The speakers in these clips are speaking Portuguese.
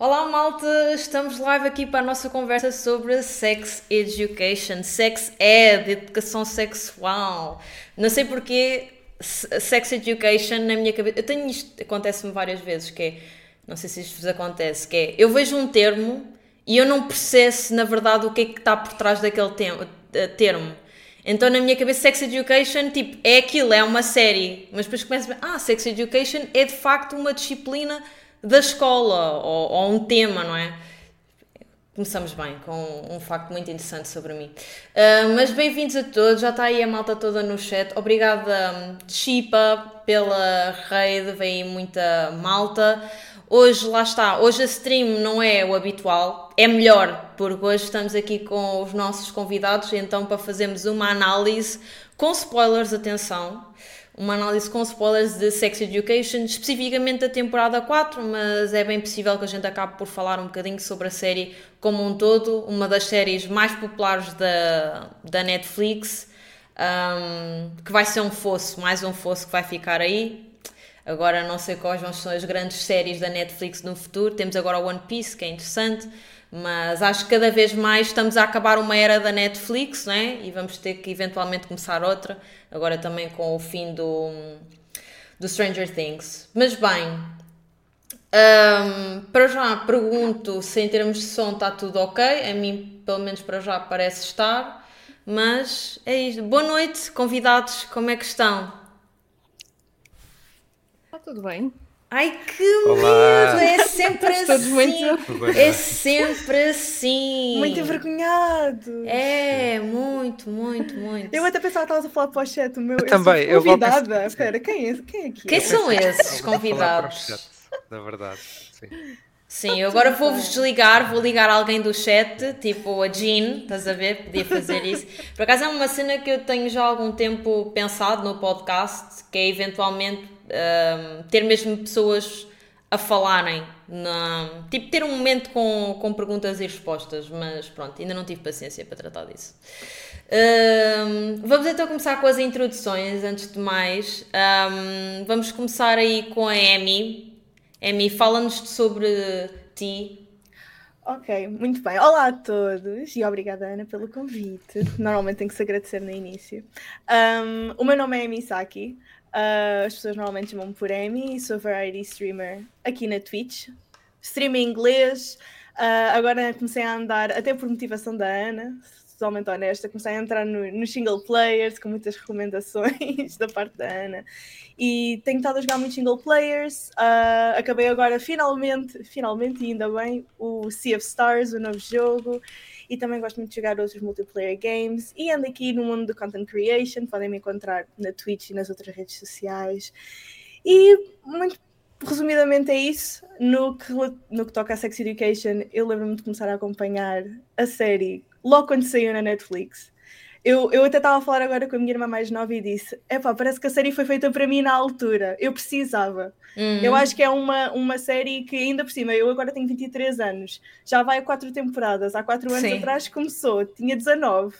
Olá malta, estamos live aqui para a nossa conversa sobre Sex Education, Sex Ed, educação sexual. Não sei porquê, Sex Education na minha cabeça. Eu tenho isto, acontece-me várias vezes, que é, não sei se isto vos acontece, que é, eu vejo um termo e eu não processo na verdade o que é que está por trás daquele eh, termo. Então na minha cabeça Sex Education, tipo, é aquilo, é uma série. Mas depois começa a ah, Sex Education é de facto uma disciplina da escola ou, ou um tema, não é? Começamos bem com um facto muito interessante sobre mim. Uh, mas bem-vindos a todos, já está aí a malta toda no chat. Obrigada, Chipa, pela raid, veio muita malta. Hoje, lá está, hoje a stream não é o habitual, é melhor, porque hoje estamos aqui com os nossos convidados, então para fazermos uma análise com spoilers, atenção uma análise com spoilers de Sex Education, especificamente da temporada 4, mas é bem possível que a gente acabe por falar um bocadinho sobre a série como um todo, uma das séries mais populares da, da Netflix, um, que vai ser um fosso, mais um fosso que vai ficar aí. Agora não sei quais vão ser as grandes séries da Netflix no futuro. Temos agora o One Piece, que é interessante mas acho que cada vez mais estamos a acabar uma era da Netflix, né? E vamos ter que eventualmente começar outra, agora também com o fim do, do Stranger Things. Mas bem, um, para já pergunto se em termos de som está tudo ok. A mim, pelo menos para já, parece estar. Mas é isto. Boa noite, convidados, como é que estão? Está tudo bem. Ai que Olá. medo! É sempre assim! Muito... É sempre assim! Muito envergonhado! É, muito, muito, muito. Eu até pensava que estavas a falar para o chat, o meu. Eu também, eu convidada. Espera, quem é, quem é aqui? Quem são esses convidados? Na verdade, sim. Sim, eu agora vou-vos desligar, vou ligar alguém do chat, tipo a Jean, estás a ver? Podia fazer isso. Por acaso é uma cena que eu tenho já há algum tempo pensado no podcast, que é eventualmente ter mesmo pessoas a falarem, na, tipo ter um momento com, com perguntas e respostas, mas pronto, ainda não tive paciência para tratar disso. Um, vamos então começar com as introduções, antes de mais. Um, vamos começar aí com a Amy. Amy, fala-nos sobre ti. Ok, muito bem. Olá a todos e obrigada, Ana, pelo convite. Normalmente tem que se agradecer no início. Um, o meu nome é Amy Saki. Uh, as pessoas normalmente chamam-me por Amy e sou variety streamer aqui na Twitch. Stream em inglês. Uh, agora comecei a andar, até por motivação da Ana, totalmente honesta, comecei a entrar no, no single players com muitas recomendações da parte da Ana. E tenho estado a jogar muitos single players. Uh, acabei agora finalmente, finalmente, ainda bem, o Sea of Stars, o novo jogo e também gosto muito de jogar outros multiplayer games e ando aqui no mundo do content creation, podem me encontrar na Twitch e nas outras redes sociais. E muito resumidamente é isso. No que, no que toca a Sex Education, eu lembro-me de começar a acompanhar a série logo quando saiu na Netflix. Eu, eu até estava a falar agora com a minha irmã mais nova e disse: Epá, parece que a série foi feita para mim na altura. Eu precisava. Uhum. Eu acho que é uma, uma série que, ainda por cima, eu agora tenho 23 anos, já vai a quatro temporadas. Há quatro anos Sim. atrás começou, tinha 19.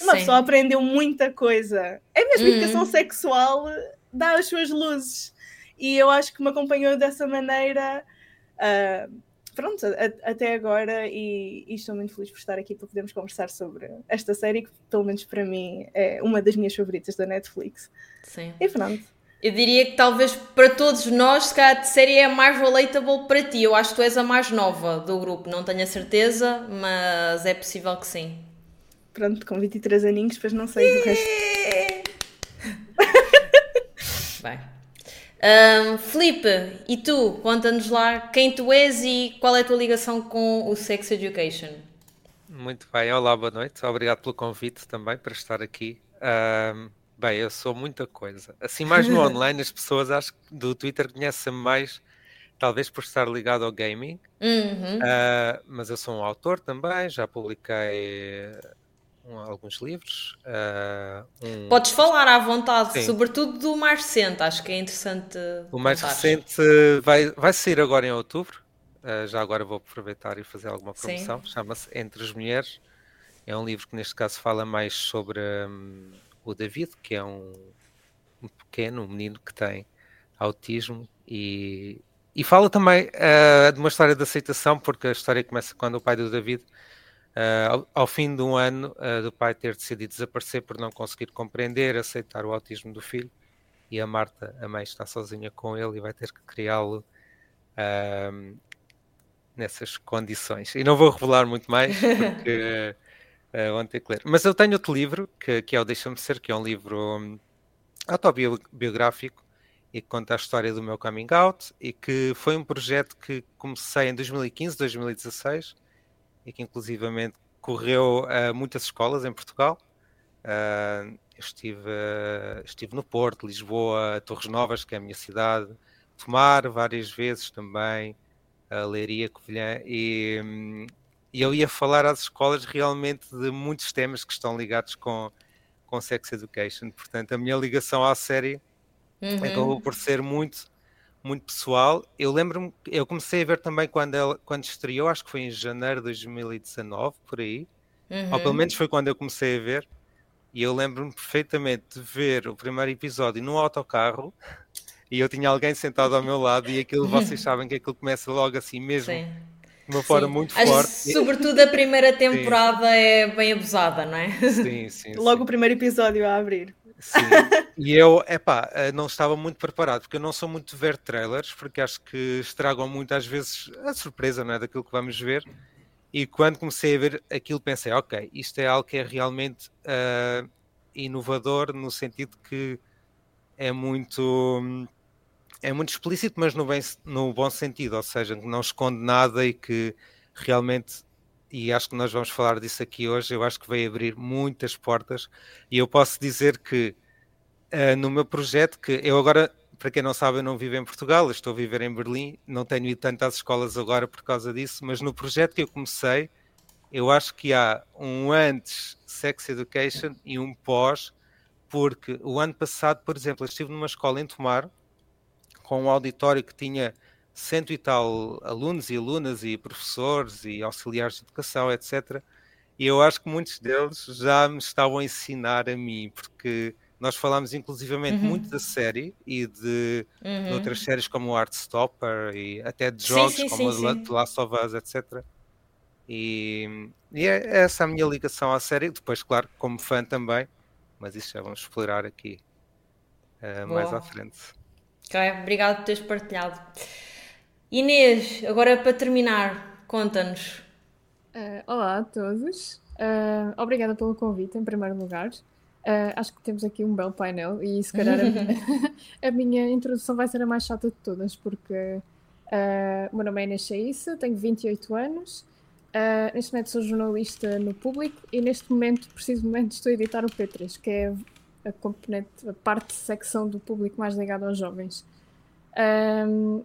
Uma Sim. pessoa aprendeu muita coisa. É mesmo uhum. educação sexual, dá as suas luzes. E eu acho que me acompanhou dessa maneira. Uh, pronto, a, até agora e, e, estou muito feliz por estar aqui para podermos conversar sobre esta série que, pelo menos para mim, é uma das minhas favoritas da Netflix. Sim. E pronto. Eu diria que talvez para todos nós, se calhar a série é a mais relatable para ti. Eu acho que tu és a mais nova do grupo, não tenho a certeza, mas é possível que sim. Pronto, com 23 aninhos, depois não sei do resto. Bem. Um, Felipe, e tu? Conta-nos lá quem tu és e qual é a tua ligação com o Sex Education. Muito bem, olá, boa noite. Obrigado pelo convite também para estar aqui. Um, bem, eu sou muita coisa. Assim, mais no online, as pessoas acho que do Twitter conhecem-me mais, talvez por estar ligado ao gaming. Uhum. Uh, mas eu sou um autor também, já publiquei um, alguns livros. Uh, um... Podes falar à vontade, Sim. sobretudo do mais recente, acho que é interessante. O mais recente vai, vai sair agora em outubro. Uh, já agora vou aproveitar e fazer alguma promoção. Chama-se Entre as Mulheres. É um livro que, neste caso, fala mais sobre um, o David, que é um, um pequeno um menino que tem autismo e, e fala também uh, de uma história de aceitação, porque a história começa quando o pai do David, uh, ao, ao, fim de um ano uh, do pai ter decidido desaparecer por não conseguir compreender, aceitar o autismo do filho, e a Marta, a mãe, está sozinha com ele e vai ter que criá-lo nessas condições. E não vou revelar muito mais, porque uh, vão ter que ler. Mas eu tenho outro livro, que, que é o Deixa-me Ser, que é um livro um, autobiográfico e que conta a história do meu coming out e que foi um projeto que comecei em 2015, 2016 e que inclusivamente correu a muitas escolas em Portugal. Uh, estive, estive no Porto, Lisboa, Torres Novas, que é a minha cidade, Tomar várias vezes também, a Leiria, Covilhã, e, e eu ia falar às escolas realmente de muitos temas que estão ligados com, com Sex Education. Portanto, a minha ligação à série uhum. acabou por ser muito, muito pessoal. Eu lembro-me, eu comecei a ver também quando, ela, quando estreou, acho que foi em janeiro de 2019, por aí. Uhum. Ou pelo menos foi quando eu comecei a ver. E eu lembro-me perfeitamente de ver o primeiro episódio no autocarro e eu tinha alguém sentado ao meu lado e aquilo, vocês sabem que aquilo começa logo assim mesmo. Sim de uma forma sim. muito Acho forte. Sobretudo a primeira temporada sim. é bem abusada, não é? Sim, sim. Logo sim. o primeiro episódio a abrir. Sim, e eu, epá, eh, não estava muito preparado, porque eu não sou muito de ver trailers, porque acho que estragam muito às vezes a surpresa, não é, daquilo que vamos ver. E quando comecei a ver aquilo pensei, ok, isto é algo que é realmente uh, inovador no sentido que é muito é muito explícito, mas no, bem, no bom sentido, ou seja, não esconde nada e que realmente, e acho que nós vamos falar disso aqui hoje, eu acho que vai abrir muitas portas. E eu posso dizer que uh, no meu projeto, que eu agora, para quem não sabe, eu não vivo em Portugal, estou a viver em Berlim, não tenho ido tanto às escolas agora por causa disso, mas no projeto que eu comecei, eu acho que há um antes Sex Education e um pós, porque o ano passado, por exemplo, eu estive numa escola em Tomar, com um auditório que tinha cento e tal alunos e alunas e professores e auxiliares de educação, etc. E eu acho que muitos deles já me estavam a ensinar a mim, porque nós falámos inclusivamente uhum. muito da série e de, uhum. de, outras séries como o Artstopper e até de jogos sim, sim, como sim, The Last of Us, etc. E, e é essa a minha ligação à série, depois, claro, como fã também, mas isso já vamos explorar aqui uh, mais à frente. Ok, obrigado por teres partilhado. Inês, agora para terminar, conta-nos. Uh, olá a todos. Uh, obrigada pelo convite, em primeiro lugar. Uh, acho que temos aqui um belo painel e se calhar a minha, a minha introdução vai ser a mais chata de todas, porque o meu nome é Inês Chaissa, tenho 28 anos, neste momento sou jornalista no público e neste momento, precisamente, estou a editar o P3, que é a componente, a parte de secção do público mais ligada aos jovens. Um,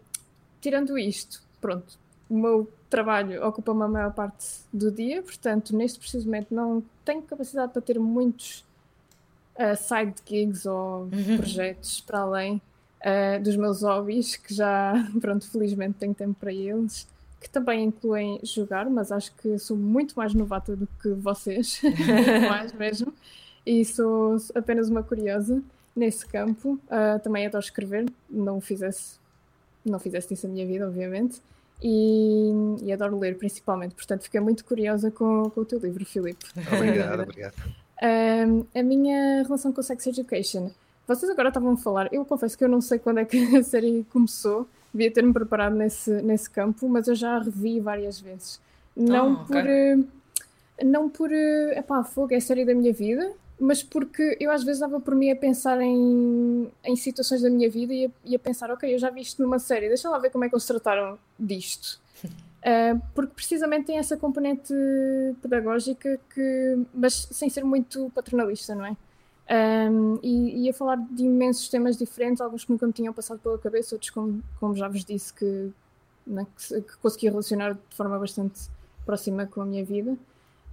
tirando isto, pronto, o meu trabalho ocupa-me a maior parte do dia, portanto, neste precisamente não tenho capacidade para ter muitos uh, side gigs ou uhum. projetos para além uh, dos meus hobbies, que já, pronto, felizmente tenho tempo para eles, que também incluem jogar, mas acho que sou muito mais novata do que vocês, mais mesmo e sou apenas uma curiosa nesse campo. Uh, também adoro escrever, não fizesse, não fizesse isso a minha vida, obviamente. E, e, adoro ler principalmente, portanto fiquei muito curiosa com, com o teu livro, Filipe. Obrigado, obrigado. Uh, a minha relação com Sex Education. Vocês agora estavam a falar, eu confesso que eu não sei quando é que a série começou, devia ter-me preparado nesse, nesse campo, mas eu já a revi várias vezes. Não oh, por. Uh, não por. Uh, epá, fogo, é a série da minha vida, mas porque eu às vezes dava por mim a pensar em, em situações da minha vida e a, e a, pensar, ok, eu já vi isto numa série, deixa lá ver como é que eles trataram disto. Uh, porque precisamente tem essa componente pedagógica que, mas sem ser muito paternalista, não é? Um, e ia falar de imensos temas diferentes, alguns que nunca me tinham passado pela cabeça, outros, como, como já vos disse, que, né, que, que consegui relacionar de forma bastante próxima com a minha vida.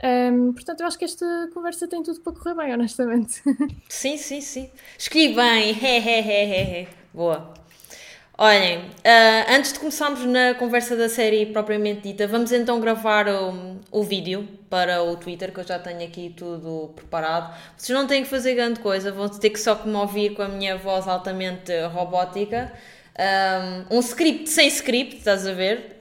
Um, portanto, eu acho que esta conversa tem tudo para correr bem, honestamente. Sim, sim, sim. Escolhi bem. He, he, he, Boa. Olhem, uh, antes de começarmos na conversa da série propriamente dita, vamos então gravar o, o vídeo para o Twitter, que eu já tenho aqui tudo preparado. Vocês não têm que fazer grande coisa, vão ter que só me ouvir com a minha voz altamente robótica. um, um script sem script, estás a ver?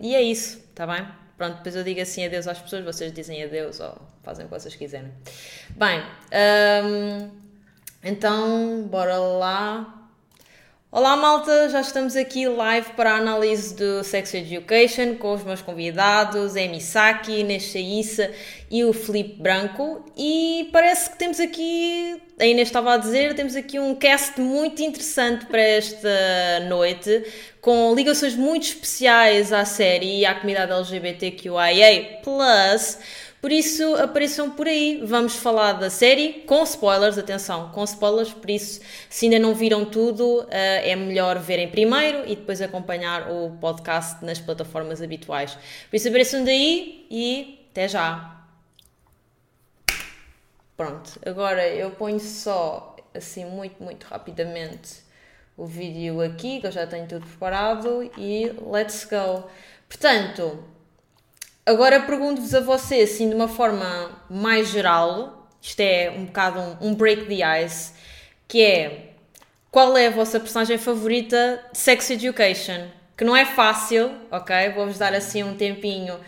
E é isso, está bem? Pronto, depois eu digo assim adeus às pessoas, vocês dizem adeus ou fazem o que vocês quiserem. Bem, um, então bora lá. Olá malta, já estamos aqui live para a análise do Sex Education com os meus convidados, Emi Saki, Inês e o Felipe Branco e parece que temos aqui, a Inês estava a dizer, temos aqui um cast muito interessante para esta noite com ligações muito especiais à série e à comunidade LGBTQIA+, por isso, apareçam por aí. Vamos falar da série com spoilers, atenção, com spoilers. Por isso, se ainda não viram tudo, uh, é melhor verem primeiro e depois acompanhar o podcast nas plataformas habituais. Por isso, apareçam daí e até já. Pronto, agora eu ponho só assim muito, muito rapidamente o vídeo aqui, que eu já tenho tudo preparado e let's go. Portanto, Agora pergunto-vos a vocês, assim, de uma forma mais geral, isto é um bocado um, um, break the ice, que é qual é a vossa personagem favorita de Sex Education? Que não é fácil, ok? Vou-vos dar assim um tempinho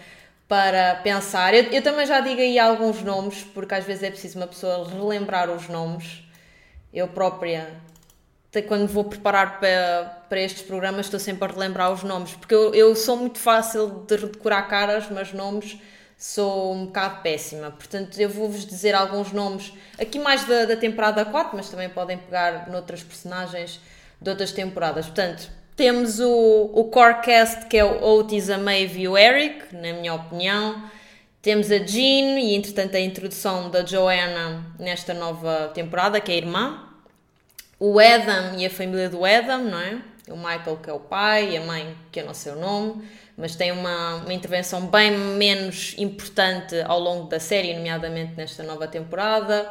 para pensar. Eu, eu, também já digo aí alguns nomes, porque às vezes é preciso uma pessoa relembrar os nomes. Eu própria quando vou preparar para, para estes programas, estou sempre a relembrar os nomes, porque eu, eu sou muito fácil de decorar caras, mas nomes sou um bocado péssima. Portanto, eu vou-vos dizer alguns nomes aqui mais da, da temporada 4, mas também podem pegar noutras personagens de outras temporadas. Portanto, temos o, o core cast que é o Otis, a Maeve e o Eric, na minha opinião. Temos a Jean e, entretanto, a introdução da Joanna nesta nova temporada, que é a irmã o Adam e a família do Adam, não é? O Michael, que é o pai, e a mãe, que eu não sei o nome, mas tem uma, uma intervenção bem menos importante ao longo da série, nomeadamente nesta nova temporada.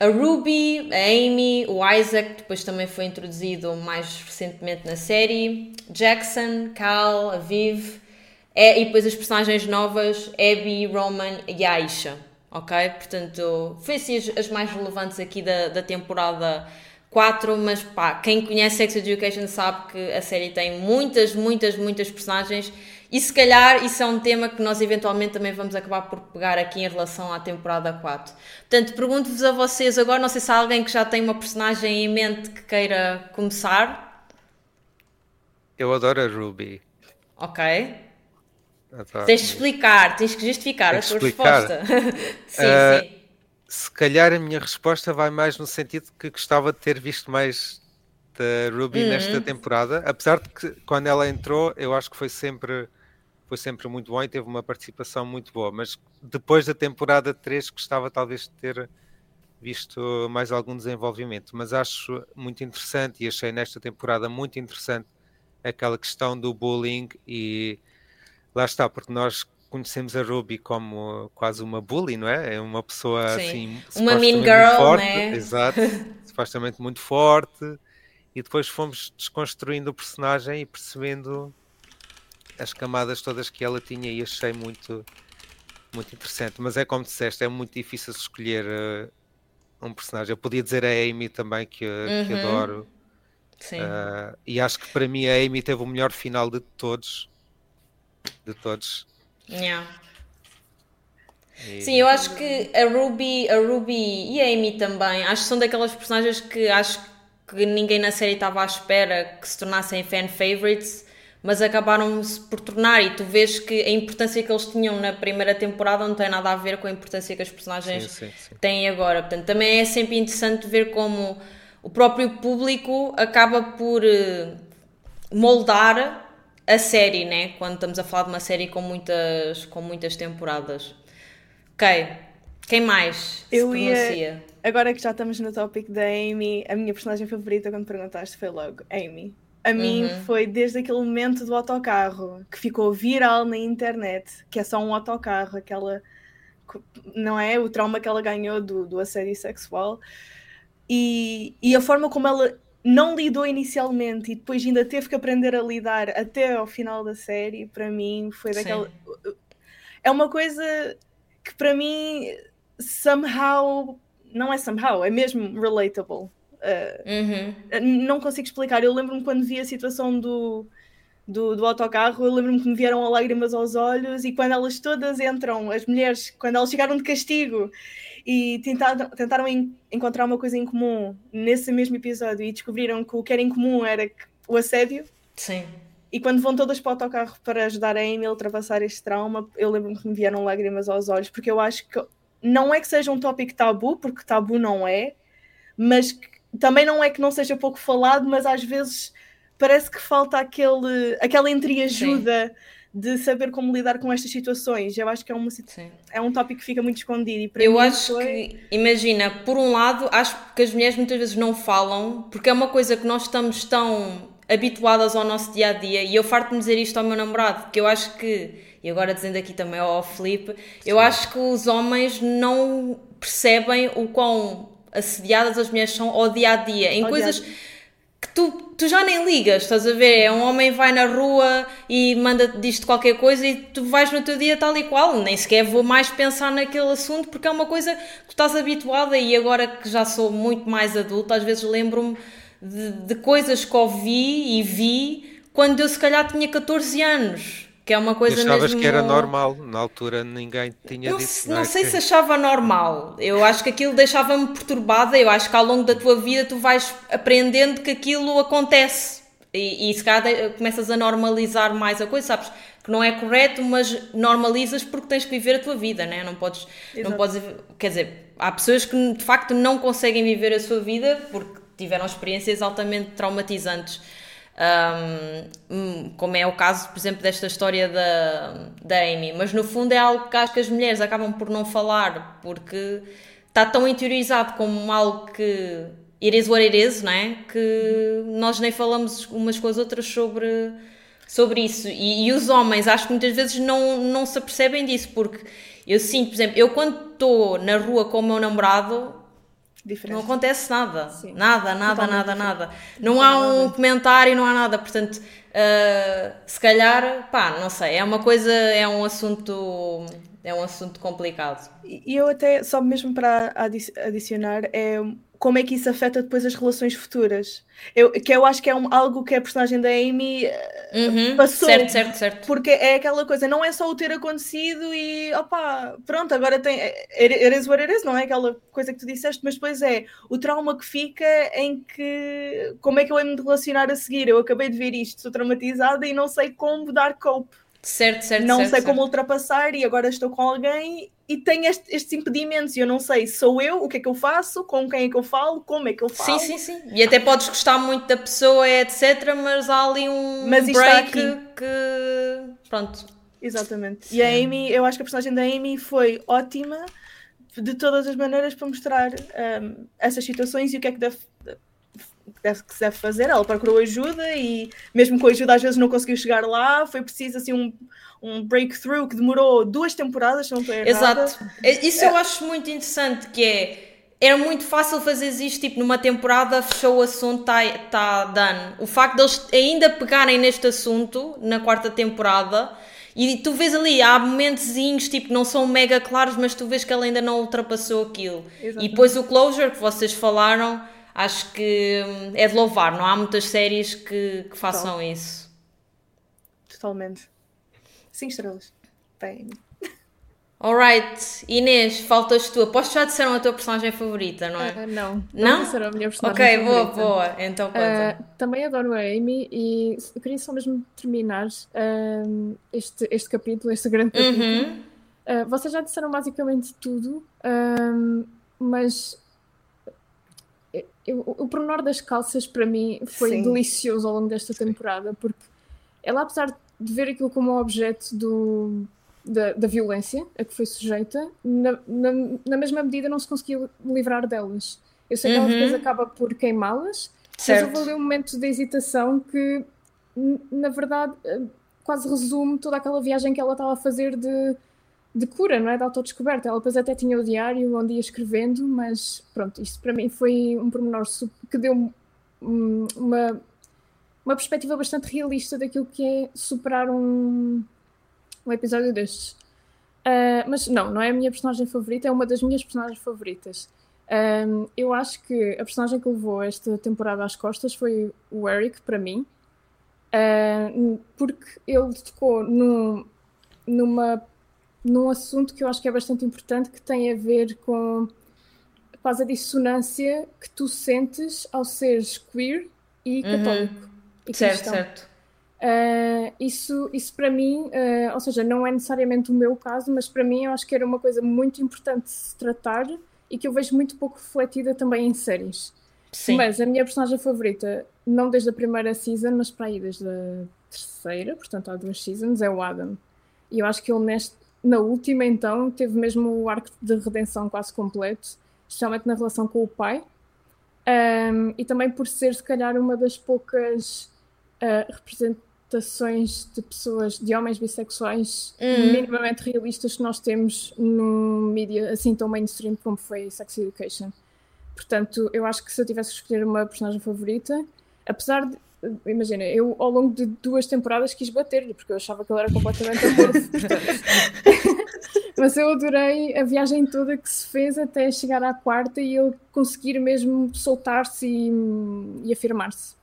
A Ruby, a Amy, o Isaac, depois também foi introduzido mais recentemente na série. Jackson, Cal, a Viv. É, e depois as personagens novas, Abby, Roman e Aisha. Ok? Portanto, foi assim as, as mais relevantes aqui da, da temporada 4, mas pá, quem conhece Sex Education sabe que a série tem muitas, muitas, muitas personagens e se calhar isso é um tema que nós eventualmente também vamos acabar por pegar aqui em relação à temporada 4. Portanto, pergunto-vos a vocês agora, não sei se há alguém que já tem uma personagem em mente que queira começar. Eu adoro a Ruby. Ok. Tens de explicar, tens que justificar a tua resposta. sim, uh, sim se calhar a minha resposta vai mais no sentido que gostava de ter visto mais da Ruby uhum. nesta temporada, apesar de que quando ela entrou eu acho que foi sempre foi sempre muito bom e teve uma participação muito boa, mas depois da temporada 3 gostava talvez de ter visto mais algum desenvolvimento, mas acho muito interessante e achei nesta temporada muito interessante aquela questão do bullying e lá está, porque nós conhecemos a Ruby como quase uma bully, não é? É uma pessoa Sim. assim. Uma mean girl, forte, né? Exato, supostamente muito forte. E depois fomos desconstruindo o personagem e percebendo as camadas todas que ela tinha e achei muito, muito interessante. Mas é como disseste, é muito difícil escolher uh, um personagem. Eu podia dizer a Amy também, que, uhum. que adoro. Sim. Uh, e acho que para mim a Amy teve o melhor final de todos. De todos. Yeah. Sim, eu acho que a Ruby, a Ruby e a Amy também, acho que são daquelas personagens que acho que ninguém na série estava à espera que se tornassem fan favorites, mas acabaram-se por tornar. E tu vês que a importância que eles tinham na primeira temporada não tem nada a ver com a importância que as personagens sim, sim, sim. têm agora. Portanto, também é sempre interessante ver como o próprio público acaba por eh, moldar a série, né? Quando estamos a falar de uma série com muitas, com muitas temporadas. Ok. Quem mais Eu ia... Agora que já estamos no tópico da Amy, a minha personagem favorita quando perguntaste foi logo Amy. A mim uhum. foi desde aquele momento do autocarro que ficou viral na internet, que é só um autocarro, aquela não é o trauma que ela ganhou do, do assédio sexual e, e a forma como ela não lidou inicialmente e depois ainda teve que aprender a lidar até ao final da série, para mim foi daquela. Sim. É uma coisa que para mim somehow. Não é somehow, é mesmo relatable. Uh, uhum. Não consigo explicar. Eu lembro-me quando vi a situação do, do, do autocarro, eu lembro-me que me vieram lágrimas aos olhos e quando elas todas entram, as mulheres, quando elas chegaram de castigo e tentaram, tentaram en encontrar uma coisa em comum nesse mesmo episódio e descobriram que o que era em comum era o assédio. Sim. E quando vão todas para o autocarro para ajudar a Amy a ultrapassar este trauma, eu lembro-me que me vieram lágrimas aos olhos, porque eu acho que não é que seja um tópico tabu, porque tabu não é, mas também não é que não seja pouco falado, mas às vezes parece que falta aquele, aquela entreajuda de saber como lidar com estas situações. Eu acho que é, uma, é um tópico que fica muito escondido. eu mim, acho foi... que, imagina, por um lado, acho que as mulheres muitas vezes não falam, porque é uma coisa que nós estamos tão habituadas ao nosso dia a dia, e eu farto-me dizer isto ao meu namorado, que eu acho que, e agora dizendo aqui também ao Felipe, eu acho que os homens não percebem o quão assediadas as mulheres são ao dia a dia, em ao coisas dia que tu, tu já nem ligas, estás a ver? É um homem vai na rua e manda diz-te qualquer coisa e tu vais no teu dia tal e qual, nem sequer vou mais pensar naquele assunto porque é uma coisa que tu estás habituada e agora que já sou muito mais adulta, às vezes lembro-me de, de coisas que ouvi e vi quando eu se calhar tinha 14 anos que é uma coisa Achavas mesmo... que era normal, na altura ninguém tinha eu dito. Não, não sei que... se achava normal, eu acho que aquilo deixava-me perturbada, eu acho que ao longo da tua vida tu vais aprendendo que aquilo acontece e, e se calhar começas a normalizar mais a coisa, sabes? Que não é correto, mas normalizas porque tens que viver a tua vida, né? não podes, não podes, quer dizer, há pessoas que de facto não conseguem viver a sua vida porque tiveram experiências altamente traumatizantes um, como é o caso, por exemplo, desta história da, da Amy. Mas no fundo é algo que acho que as mulheres acabam por não falar, porque está tão interiorizado como algo que it is what it is, não é? Que nós nem falamos umas com as outras sobre, sobre isso. E, e os homens, acho que muitas vezes não, não se apercebem disso, porque eu sinto, por exemplo, eu quando estou na rua com o meu namorado, Diferente. Não acontece nada. Sim. Nada, nada, Totalmente nada, diferente. nada. Não há um comentário, não há nada. Portanto, uh, se calhar, pá, não sei, é uma coisa, é um assunto. É um assunto complicado. E eu até, só mesmo para adicionar, é como é que isso afeta depois as relações futuras. Eu, que eu acho que é um, algo que a personagem da Amy eh, uhum, passou. Certo, certo, certo. Porque é aquela coisa, não é só o ter acontecido e opa, pronto, agora tem. It is what is, não é aquela coisa que tu disseste, mas depois é o trauma que fica em que. Como é que eu hei de relacionar a seguir? Eu acabei de ver isto, estou traumatizada e não sei como dar cope. Certo, certo, não certo, sei certo. como ultrapassar e agora estou com alguém e tenho este, estes impedimentos e eu não sei, sou eu, o que é que eu faço, com quem é que eu falo, como é que eu falo. Sim, sim, sim. E até podes gostar muito da pessoa, etc, mas há ali um mas break que... Pronto. Exatamente. Sim. E a Amy, eu acho que a personagem da Amy foi ótima de todas as maneiras para mostrar um, essas situações e o que é que deve, deve, que se deve fazer. Ela procurou ajuda e mesmo com ajuda às vezes não conseguiu chegar lá, foi preciso assim um um breakthrough que demorou duas temporadas, se não estou errada. Exato. É, isso eu acho muito interessante, que é era muito fácil fazer isto, tipo, numa temporada fechou o assunto, está tá done. O facto deles ainda pegarem neste assunto, na quarta temporada, e tu vês ali, há momentozinhos, tipo, não são mega claros, mas tu vês que ela ainda não ultrapassou aquilo. Exatamente. E depois o closure que vocês falaram, acho que hum, é de louvar, não há muitas séries que, que façam Total. isso. Totalmente. 5 estrelas. Bem. Alright, Inês, faltas tu. Aposto que já disseram a tua personagem favorita, não é? Uh, não, não, não disseram a minha personagem Ok, favorita. boa, boa. Então conta. Uh, também adoro a Amy e eu queria só mesmo terminar uh, este, este capítulo, este grande capítulo. Uhum. vocês já disseram basicamente tudo, mas eu, o pormenor das calças para mim foi Sim. delicioso ao longo desta temporada, porque ela, apesar de ver aquilo como um objeto do, da, da violência a que foi sujeita, na, na, na, mesma medida não se conseguiu livrar delas. Eu sei que uhum. ela depois acaba por queimá-las, mas houve ali um momento de hesitação que, na verdade, eh, quase resume toda aquela viagem que ela estava a fazer de, de cura, não é? De autodescoberta. Ela depois até tinha o diário onde ia escrevendo, mas pronto, isto para mim foi um pormenor que deu uma uma perspectiva bastante realista daquilo que é superar um, um episódio destes. Uh, mas não, não é a minha personagem favorita, é uma das minhas personagens favoritas. Um, eu acho que a personagem que levou esta temporada às costas foi o Eric, para mim, uh, porque ele tocou num, numa, num assunto que eu acho que é bastante importante, que tem a ver com quase a dissonância que tu sentes ao seres queer e uhum. católico. Uhum. E certo, certo. Uh, isso, isso para mim, uh, ou seja, não é necessariamente o meu caso, mas para mim eu acho que era uma coisa muito importante de se tratar e que eu vejo muito pouco refletida também em séries. Sim. Mas a minha personagem favorita, não desde a primeira season, mas para aí desde a terceira, portanto há duas seasons, é o Adam. E eu acho que ele neste, na última então teve mesmo o arco de redenção quase completo, especialmente na relação com o pai. Um, e também por ser se calhar uma das poucas uh, representações de pessoas, de homens bissexuais uhum. minimamente realistas que nós temos no mídia assim tão mainstream como foi Sex Education. Portanto, eu acho que se eu tivesse que escolher uma personagem favorita, apesar de. Imagina, eu ao longo de duas temporadas quis bater-lhe, porque eu achava que ele era completamente aborto. Mas eu adorei a viagem toda que se fez até chegar à quarta e ele conseguir mesmo soltar-se e, e afirmar-se.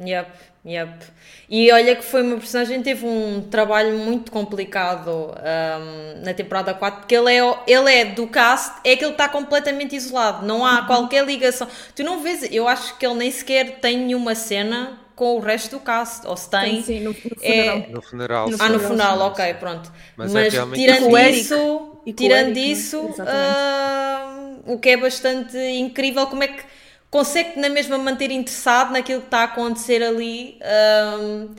Yep, yep. E olha que foi uma personagem que teve um trabalho muito complicado um, na temporada 4, porque ele é, ele é do cast, é que ele está completamente isolado, não há uhum. qualquer ligação. Tu não vês, eu acho que ele nem sequer tem nenhuma cena com o resto do cast, ou se tem. Sim, sim no, no funeral. É... No funeral. ah, no funeral, ok, pronto. Mas, é Mas é tirando isso, tirando Eric, isso uh, o que é bastante incrível, como é que consegue na mesma manter interessado naquilo que está a acontecer ali. Um,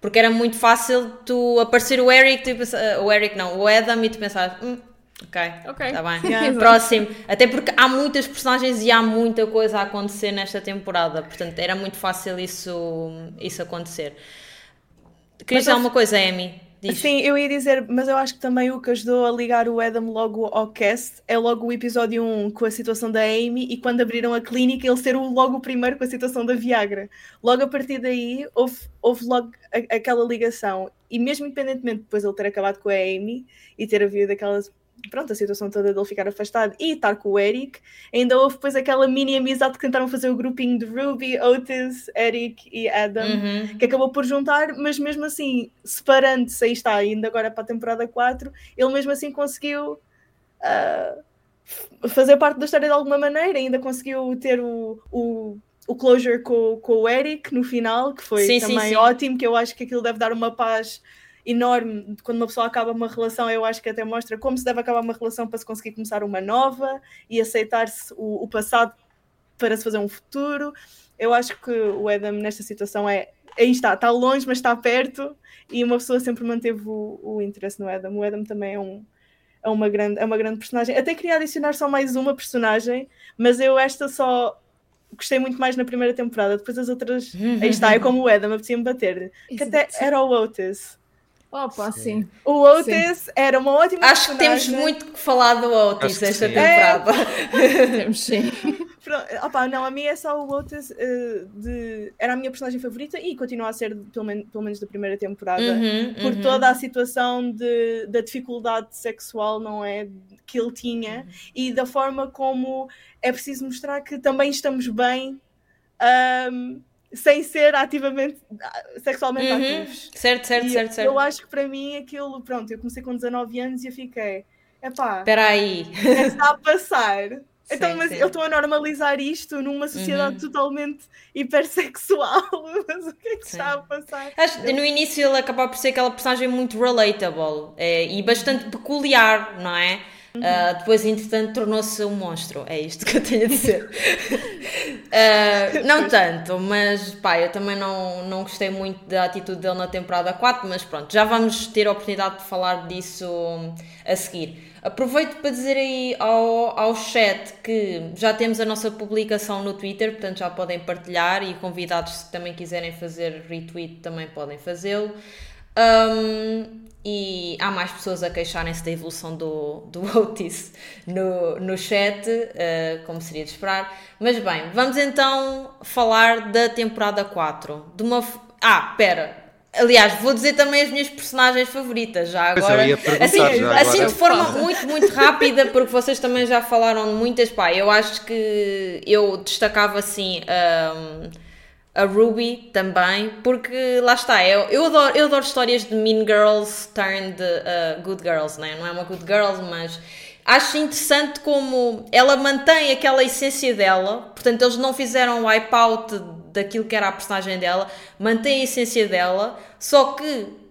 porque era muito fácil tu aparecer o Eric, tu pensar, uh, o Eric não, o Adam e tu pensar, hum, ok, ok, está bem, yeah. próximo. Até porque há muitas personagens e há muita coisa a acontecer nesta temporada, portanto era muito fácil isso, isso acontecer. Querias dizer alguma coisa, Amy? Diz. Sim, eu ia dizer, mas eu acho que também o que ajudou a ligar o Adam logo ao cast é logo o episódio 1 com a situação da Amy e quando abriram a clínica ele ser logo o primeiro com a situação da Viagra. Logo a partir daí houve, houve logo a, aquela ligação e mesmo independentemente depois ele ter acabado com a Amy e ter havido aquelas pronto, a situação toda dele ficar afastado e estar com o Eric, ainda houve depois aquela mini amizade que tentaram fazer o grupinho de Ruby, Otis, Eric e Adam, uhum. que acabou por juntar, mas mesmo assim, separando-se, aí está, ainda agora para a temporada 4, ele mesmo assim conseguiu uh, fazer parte da história de alguma maneira, ainda conseguiu ter o, o o closure com, com o Eric no final, que foi sim, também sim, sim. ótimo, que eu acho que aquilo deve dar uma paz enorme quando uma pessoa acaba uma relação. Eu acho que até mostra como se deve acabar uma relação para se conseguir começar uma nova e aceitar-se o, o passado para se fazer um futuro. Eu acho que o Adam nesta situação é aí está, está longe, mas está perto, e uma pessoa sempre manteve o, o interesse no Adam. O Adam também é, um, é, uma grande, é uma grande personagem. Até queria adicionar só mais uma personagem, mas eu esta só gostei muito mais na primeira temporada. Depois as outras, aí está, é como o Adam, apetecia-me bater. Que até era o Otis. Opa, sim. sim. O Otis sim. era uma ótima Acho que temos muito que falar do Otis esta temporada. É... temos sim. Opa, não, a mim é só o Otis uh, de... era a minha personagem favorita e continua a ser, pelo, men pelo menos da primeira temporada, uhum, por uhum. toda a situação de, da dificuldade sexual, não é? Que ele tinha uhum. e da forma como é preciso mostrar que também estamos bem. Um, sem ser ativamente sexualmente uhum. ativos. Certo, certo, e certo, certo. Eu acho que para mim aquilo, pronto, eu comecei com 19 anos e eu fiquei, epá, espera aí, é está a passar. Sim, então, mas sim. eu estou a normalizar isto numa sociedade uhum. totalmente hipersexual. Mas o que é que sim. está a passar? Acho, no início ele acaba por ser aquela personagem muito relatable é, e bastante peculiar, não é? Uh, depois, entretanto, tornou-se um monstro. É isto que eu tenho a dizer. uh, não tanto, mas pá, eu também não, não gostei muito da atitude dele na temporada 4, mas pronto, já vamos ter a oportunidade de falar disso a seguir. Aproveito para dizer aí ao, ao chat que já temos a nossa publicação no Twitter, portanto já podem partilhar e convidados que também quiserem fazer retweet também podem fazê-lo. Um, e há mais pessoas a queixarem-se da evolução do, do Otis no, no chat, uh, como seria de esperar. Mas bem, vamos então falar da temporada 4. De uma... Ah, pera, Aliás, vou dizer também as minhas personagens favoritas já agora. eu ia perguntar assim, já assim agora. de forma muito, muito rápida, porque vocês também já falaram de muitas. Pá, eu acho que eu destacava assim um, a Ruby também, porque lá está, eu, eu, adoro, eu adoro histórias de Mean Girls turned uh, Good Girls, né? não é uma Good Girl, mas acho interessante como ela mantém aquela essência dela, portanto, eles não fizeram um wipeout daquilo que era a personagem dela, mantém a essência dela, só que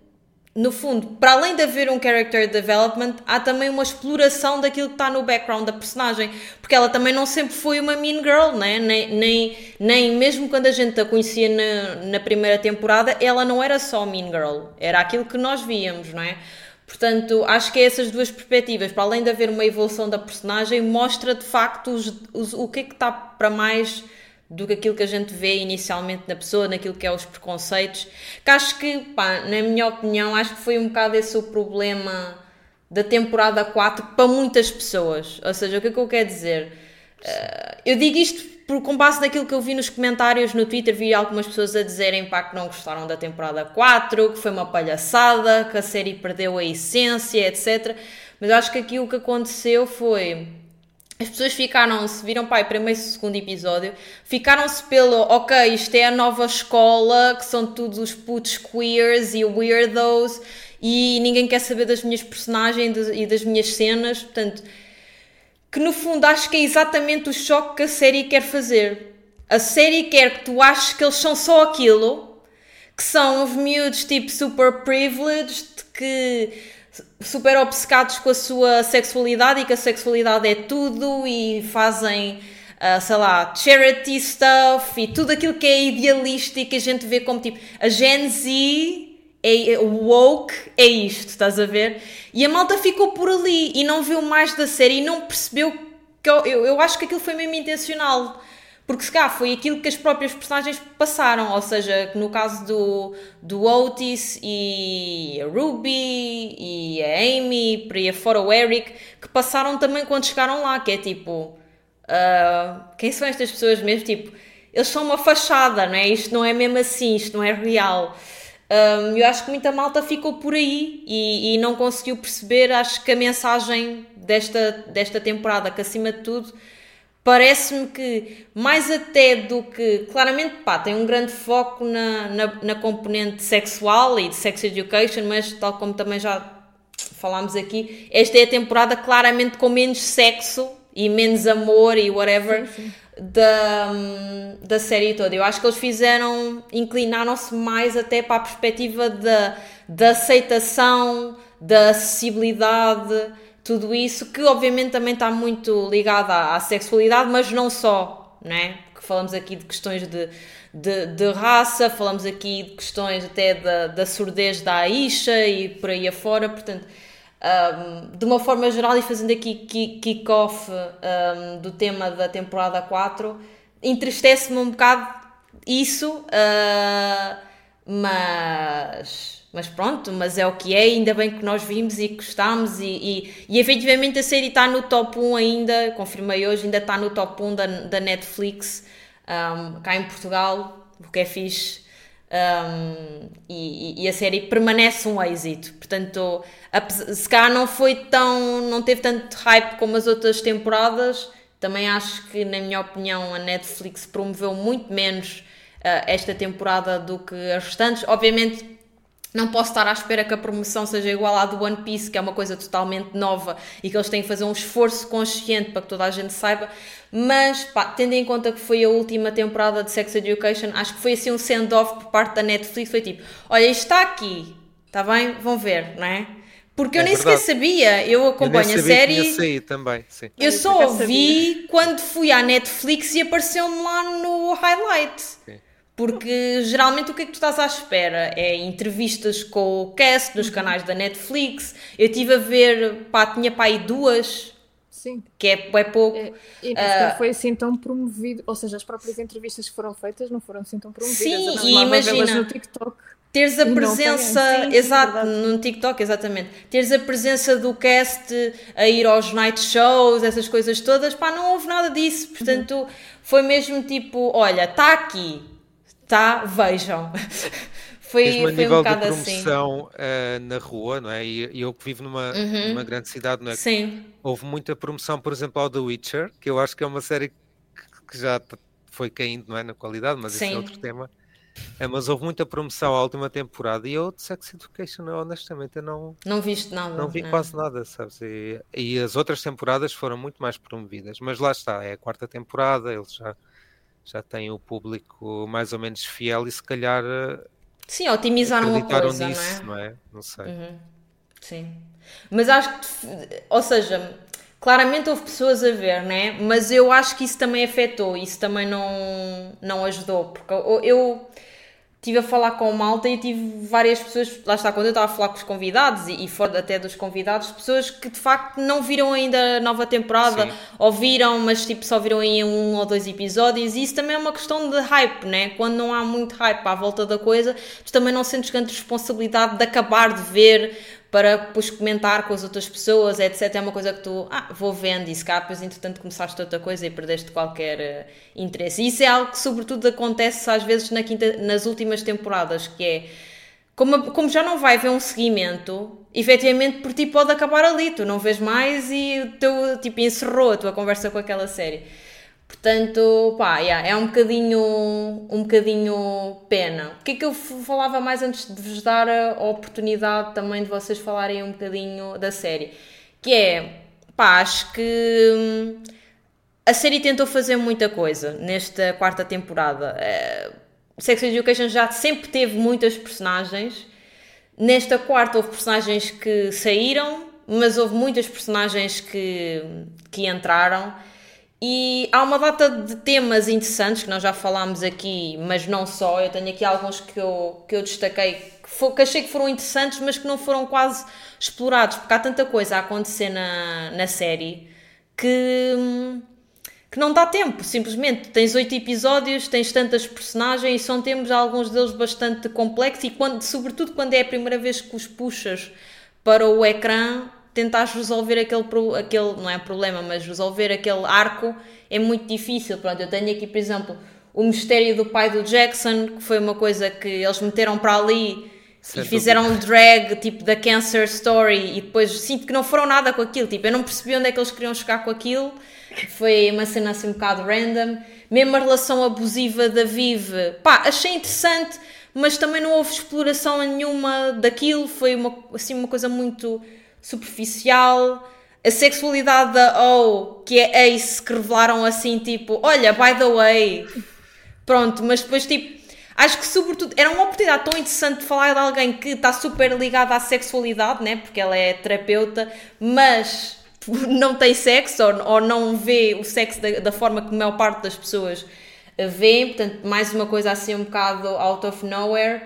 no fundo, para além de haver um character development, há também uma exploração daquilo que está no background da personagem, porque ela também não sempre foi uma mean girl, né? nem, nem, nem mesmo quando a gente a conhecia na, na primeira temporada, ela não era só mean girl, era aquilo que nós víamos, não é? Portanto, acho que é essas duas perspectivas, para além de haver uma evolução da personagem, mostra de facto os, os, o que é que está para mais do que aquilo que a gente vê inicialmente na pessoa, naquilo que é os preconceitos. Que acho que, pá, na minha opinião, acho que foi um bocado esse o problema da temporada 4 para muitas pessoas. Ou seja, o que é que eu quero dizer? Uh, eu digo isto por, com base naquilo que eu vi nos comentários no Twitter, vi algumas pessoas a dizerem pá, que não gostaram da temporada 4, que foi uma palhaçada, que a série perdeu a essência, etc. Mas acho que aqui o que aconteceu foi as pessoas ficaram-se, viram pai, primeiro e segundo episódio, ficaram-se pelo, ok, isto é a nova escola, que são todos os putos queers e weirdos, e ninguém quer saber das minhas personagens e das minhas cenas, portanto, que no fundo acho que é exatamente o choque que a série quer fazer. A série quer que tu aches que eles são só aquilo, que são os miúdos tipo super privileged, que super obcecados com a sua sexualidade e que a sexualidade é tudo e fazem, uh, sei lá, charity stuff e tudo aquilo que é idealista e que a gente vê como tipo a Gen Z. É, o woke é isto, estás a ver? E a malta ficou por ali e não viu mais da série e não percebeu que eu, eu, eu acho que aquilo foi mesmo intencional porque se cá foi aquilo que as próprias personagens passaram, ou seja, no caso do, do Otis e a Ruby e a Amy, por aí afora o Eric, que passaram também quando chegaram lá, que é tipo, uh, quem são estas pessoas mesmo? Tipo, eles são uma fachada, não é? Isto não é mesmo assim, isto não é real. Um, eu acho que muita malta ficou por aí e, e, não conseguiu perceber, acho que a mensagem desta, desta temporada, que acima de tudo parece-me que mais até do que claramente pá, tem um grande foco na, na, na, componente sexual e de sex education, mas tal como também já falámos aqui, esta é a temporada claramente com menos sexo e menos amor e whatever sim, sim. Da, da série toda. Eu acho que eles fizeram, inclinaram-se mais até para a perspectiva da, da aceitação, da acessibilidade tudo isso, que obviamente também está muito ligado à, à sexualidade, mas não só, né? Porque falamos aqui de questões de, de, de, raça, falamos aqui de questões até da, da surdez da Aisha e por aí afora, portanto, um, de uma forma geral e fazendo aqui kick-off um, do tema da temporada 4, entristece-me um bocado isso, uh, mas mas pronto, mas é o que é, ainda bem que nós vimos e gostámos e, e, e efetivamente a série está no top 1 ainda, confirmei hoje, ainda está no top 1 da, da Netflix um, cá em Portugal, o que é fixe. Um, e, e, a série permanece um êxito, portanto, se cá não foi tão, não teve tanto hype como as outras temporadas, também acho que, na minha opinião, a Netflix promoveu muito menos uh, esta temporada do que as restantes. Obviamente, não posso estar à espera que a promoção seja igual à do One Piece, que é uma coisa totalmente nova e que eles têm que fazer um esforço consciente para que toda a gente saiba. Mas, pá, tendo em conta que foi a última temporada de Sex Education, acho que foi assim um send-off por parte da Netflix. Foi tipo: olha, isto está aqui, está bem? Vão ver, não é? Porque eu é nem verdade. sequer sabia, eu acompanho eu a série. Também, sim. Eu só ouvi quando fui à Netflix e apareceu-me lá no highlight. Sim. Porque geralmente o que é que tu estás à espera? É entrevistas com o cast nos uhum. canais da Netflix. Eu estive a ver, pá, tinha pá aí duas. Sim. Que é, é pouco. É, e uh, foi assim tão promovido. Ou seja, as próprias entrevistas que foram feitas não foram assim tão promovidas. Sim, e imagina. No TikTok. Teres a presença, sim, exato, no TikTok, exatamente. Teres a presença do cast a ir aos night shows, essas coisas todas, pá, não houve nada disso. Portanto, uhum. foi mesmo tipo: olha, está aqui, tá? Vejam. Foi, Mesmo a foi um nível de bocado assim. promoção eh, na rua, não é? E, eu que vivo numa, Uhum. numa grande cidade, não é? Sim, Houve muita promoção, por exemplo, ao The Witcher, que eu acho que é uma série que, que já foi caindo, não é? Na qualidade, mas isso Sim. é outro tema. Eh, mas houve muita promoção à última temporada e eu de Sex Education, honestamente, eu não, não viste nada. não vi né? quase nada, sabes? E, e as outras temporadas foram muito mais promovidas, mas lá está, é a quarta temporada, eles já, já têm o público mais ou menos fiel e se calhar eh, Sim, otimizaram uma coisa, nisso, não é? não é? Não sei. Uhum. Sim. Mas acho que, ou seja, claramente houve pessoas a ver, né? Mas eu acho que isso também afetou, isso também não, não ajudou, porque eu, eu estive a falar com malta e tive várias pessoas, lá está, quando eu estava a falar com os convidados e, e fora até dos convidados, pessoas que de facto não viram ainda a nova temporada, Sim. ou viram, mas tipo só viram aí um ou dois episódios, e isso também é uma questão de hype, né? Quando não há muito hype à volta da coisa, tu também não sentes grande responsabilidade de acabar de ver para depois comentar com as outras pessoas, etc. É uma coisa que tu, ah, vou vendo e se cá, depois entretanto começaste outra coisa e perdeste qualquer eh, interesse. E isso é algo que sobretudo acontece às vezes na quinta, nas últimas temporadas, que é como, como já não vai haver um seguimento, efetivamente por ti pode acabar ali, tu não vês mais e teu, tipo, encerrou a tua conversa com aquela série. Portanto, pá, yeah, é um bocadinho, um bocadinho pena. O que é que eu falava mais antes de vos dar a oportunidade também de vocês falarem um bocadinho da série? Que é, pá, acho que hum, a série tentou fazer muita coisa nesta quarta temporada. Eh, Sex Education já sempre teve muitas personagens. Nesta quarta houve personagens que saíram, mas houve muitas personagens que, que entraram. E há uma data de temas interessantes que nós já falámos aqui, mas não só. Eu tenho aqui alguns que eu, que eu destaquei que, que achei que foram interessantes, mas que não foram quase explorados, porque há tanta coisa a acontecer na, na série que, que não dá tempo, simplesmente. Tens oito episódios, tens tantas personagens e são temas, alguns deles bastante complexos, e quando, sobretudo quando é a primeira vez que os puxas para o ecrã, tentares resolver aquele, aquele não é problema, mas resolver aquele arco é muito difícil. Pronto, eu tenho aqui, por exemplo, o mistério do pai do Jackson, que foi uma coisa que eles meteram para ali Sem e fizeram um drag tipo da Cancer Story e depois sinto que não foram nada com aquilo. Tipo, eu não percebi onde é que eles queriam chegar com aquilo. Foi uma cena assim um bocado random. Mesmo a relação abusiva da Viv, pá, achei interessante, mas também não houve exploração nenhuma daquilo. Foi uma, assim, uma coisa muito superficial. A sexualidade da O, que é Ace, que revelaram assim, tipo, olha, by the way, Pronto, mas depois tipo, acho que sobretudo era uma oportunidade tão interessante de falar de alguém que está super ligado à sexualidade, né? Porque ela é terapeuta, mas não tem sexo ou, ou não vê o sexo da, da forma que a maior parte das pessoas vê, portanto, mais uma coisa assim um bocado out of nowhere.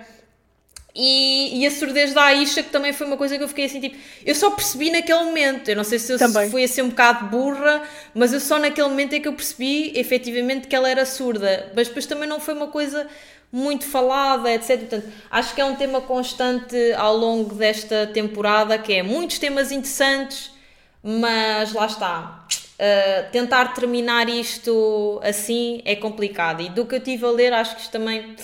E, e a surdez da Aisha, que também foi uma coisa que eu fiquei assim, tipo, eu só percebi naquele momento. Eu não sei se eu Também. fui assim um bocado burra, mas eu só naquele momento é que eu percebi efetivamente que ela era surda. Mas depois também não foi uma coisa muito falada, etc. Portanto, acho que é um tema constante ao longo desta temporada, que é muitos temas interessantes, mas lá está. Uh, tentar terminar isto assim é complicado. E do que eu estive a ler, acho que isto também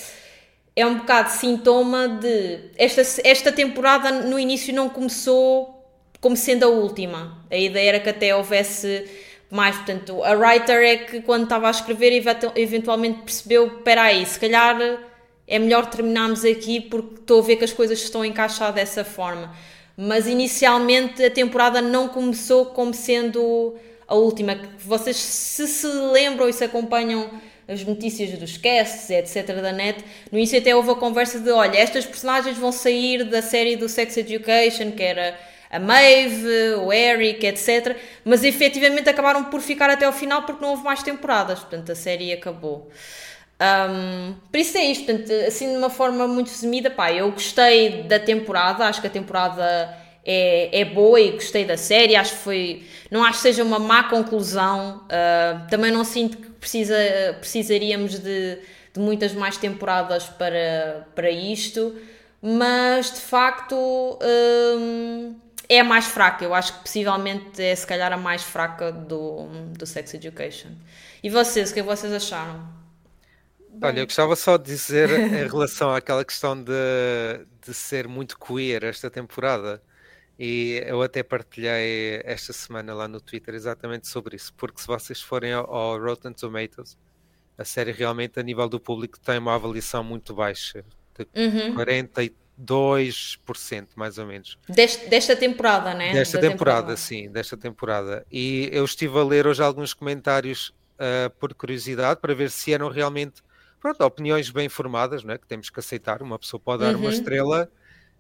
é um bocado sintoma de esta, esta temporada no início não começou como sendo a última. A ideia era que até houvesse mais, portanto, a writer é que quando estava a escrever eventu- eventualmente percebeu, espera aí, se calhar é melhor terminarmos aqui porque estou a ver que as coisas estão a encaixar dessa forma. Mas inicialmente a temporada não começou como sendo a última. Vocês se se lembram e se acompanham as notícias dos casts, etc. da net, no início até houve a conversa de, olha, estas personagens vão sair da série do Sex Education, que era a Maeve, o Eric, etc. Mas efetivamente acabaram por ficar até ao final porque não houve mais temporadas, portanto a série acabou. Um, por isso é isto, portanto, assim de uma forma muito resumida, pá, eu gostei da temporada, acho que a temporada é, é boa e gostei da série, acho que foi, não acho que seja uma má conclusão, uh, também não sinto que precisa, precisaríamos de, de muitas mais temporadas para, para isto, mas de facto um, é a mais fraca, eu acho que possivelmente é se calhar a mais fraca do, do Sex Education. E vocês, o que é que vocês acharam? Olha, eu gostava só de dizer em relação àquela questão de, de ser muito queer esta temporada. E eu até partilhei esta semana lá no Twitter exatamente sobre isso, porque se vocês forem ao, ao Rotten Tomatoes, a série realmente a nível do público tem uma avaliação muito baixa, de Uhum. 42% mais ou menos. Deste- desta temporada, né? Desta Da temporada, sim, desta temporada. E eu estive a ler hoje alguns comentários ah, por curiosidade para ver se eram realmente pronto, opiniões bem formadas, não é? que temos que aceitar. Uma pessoa pode dar uma Uhum. estrela,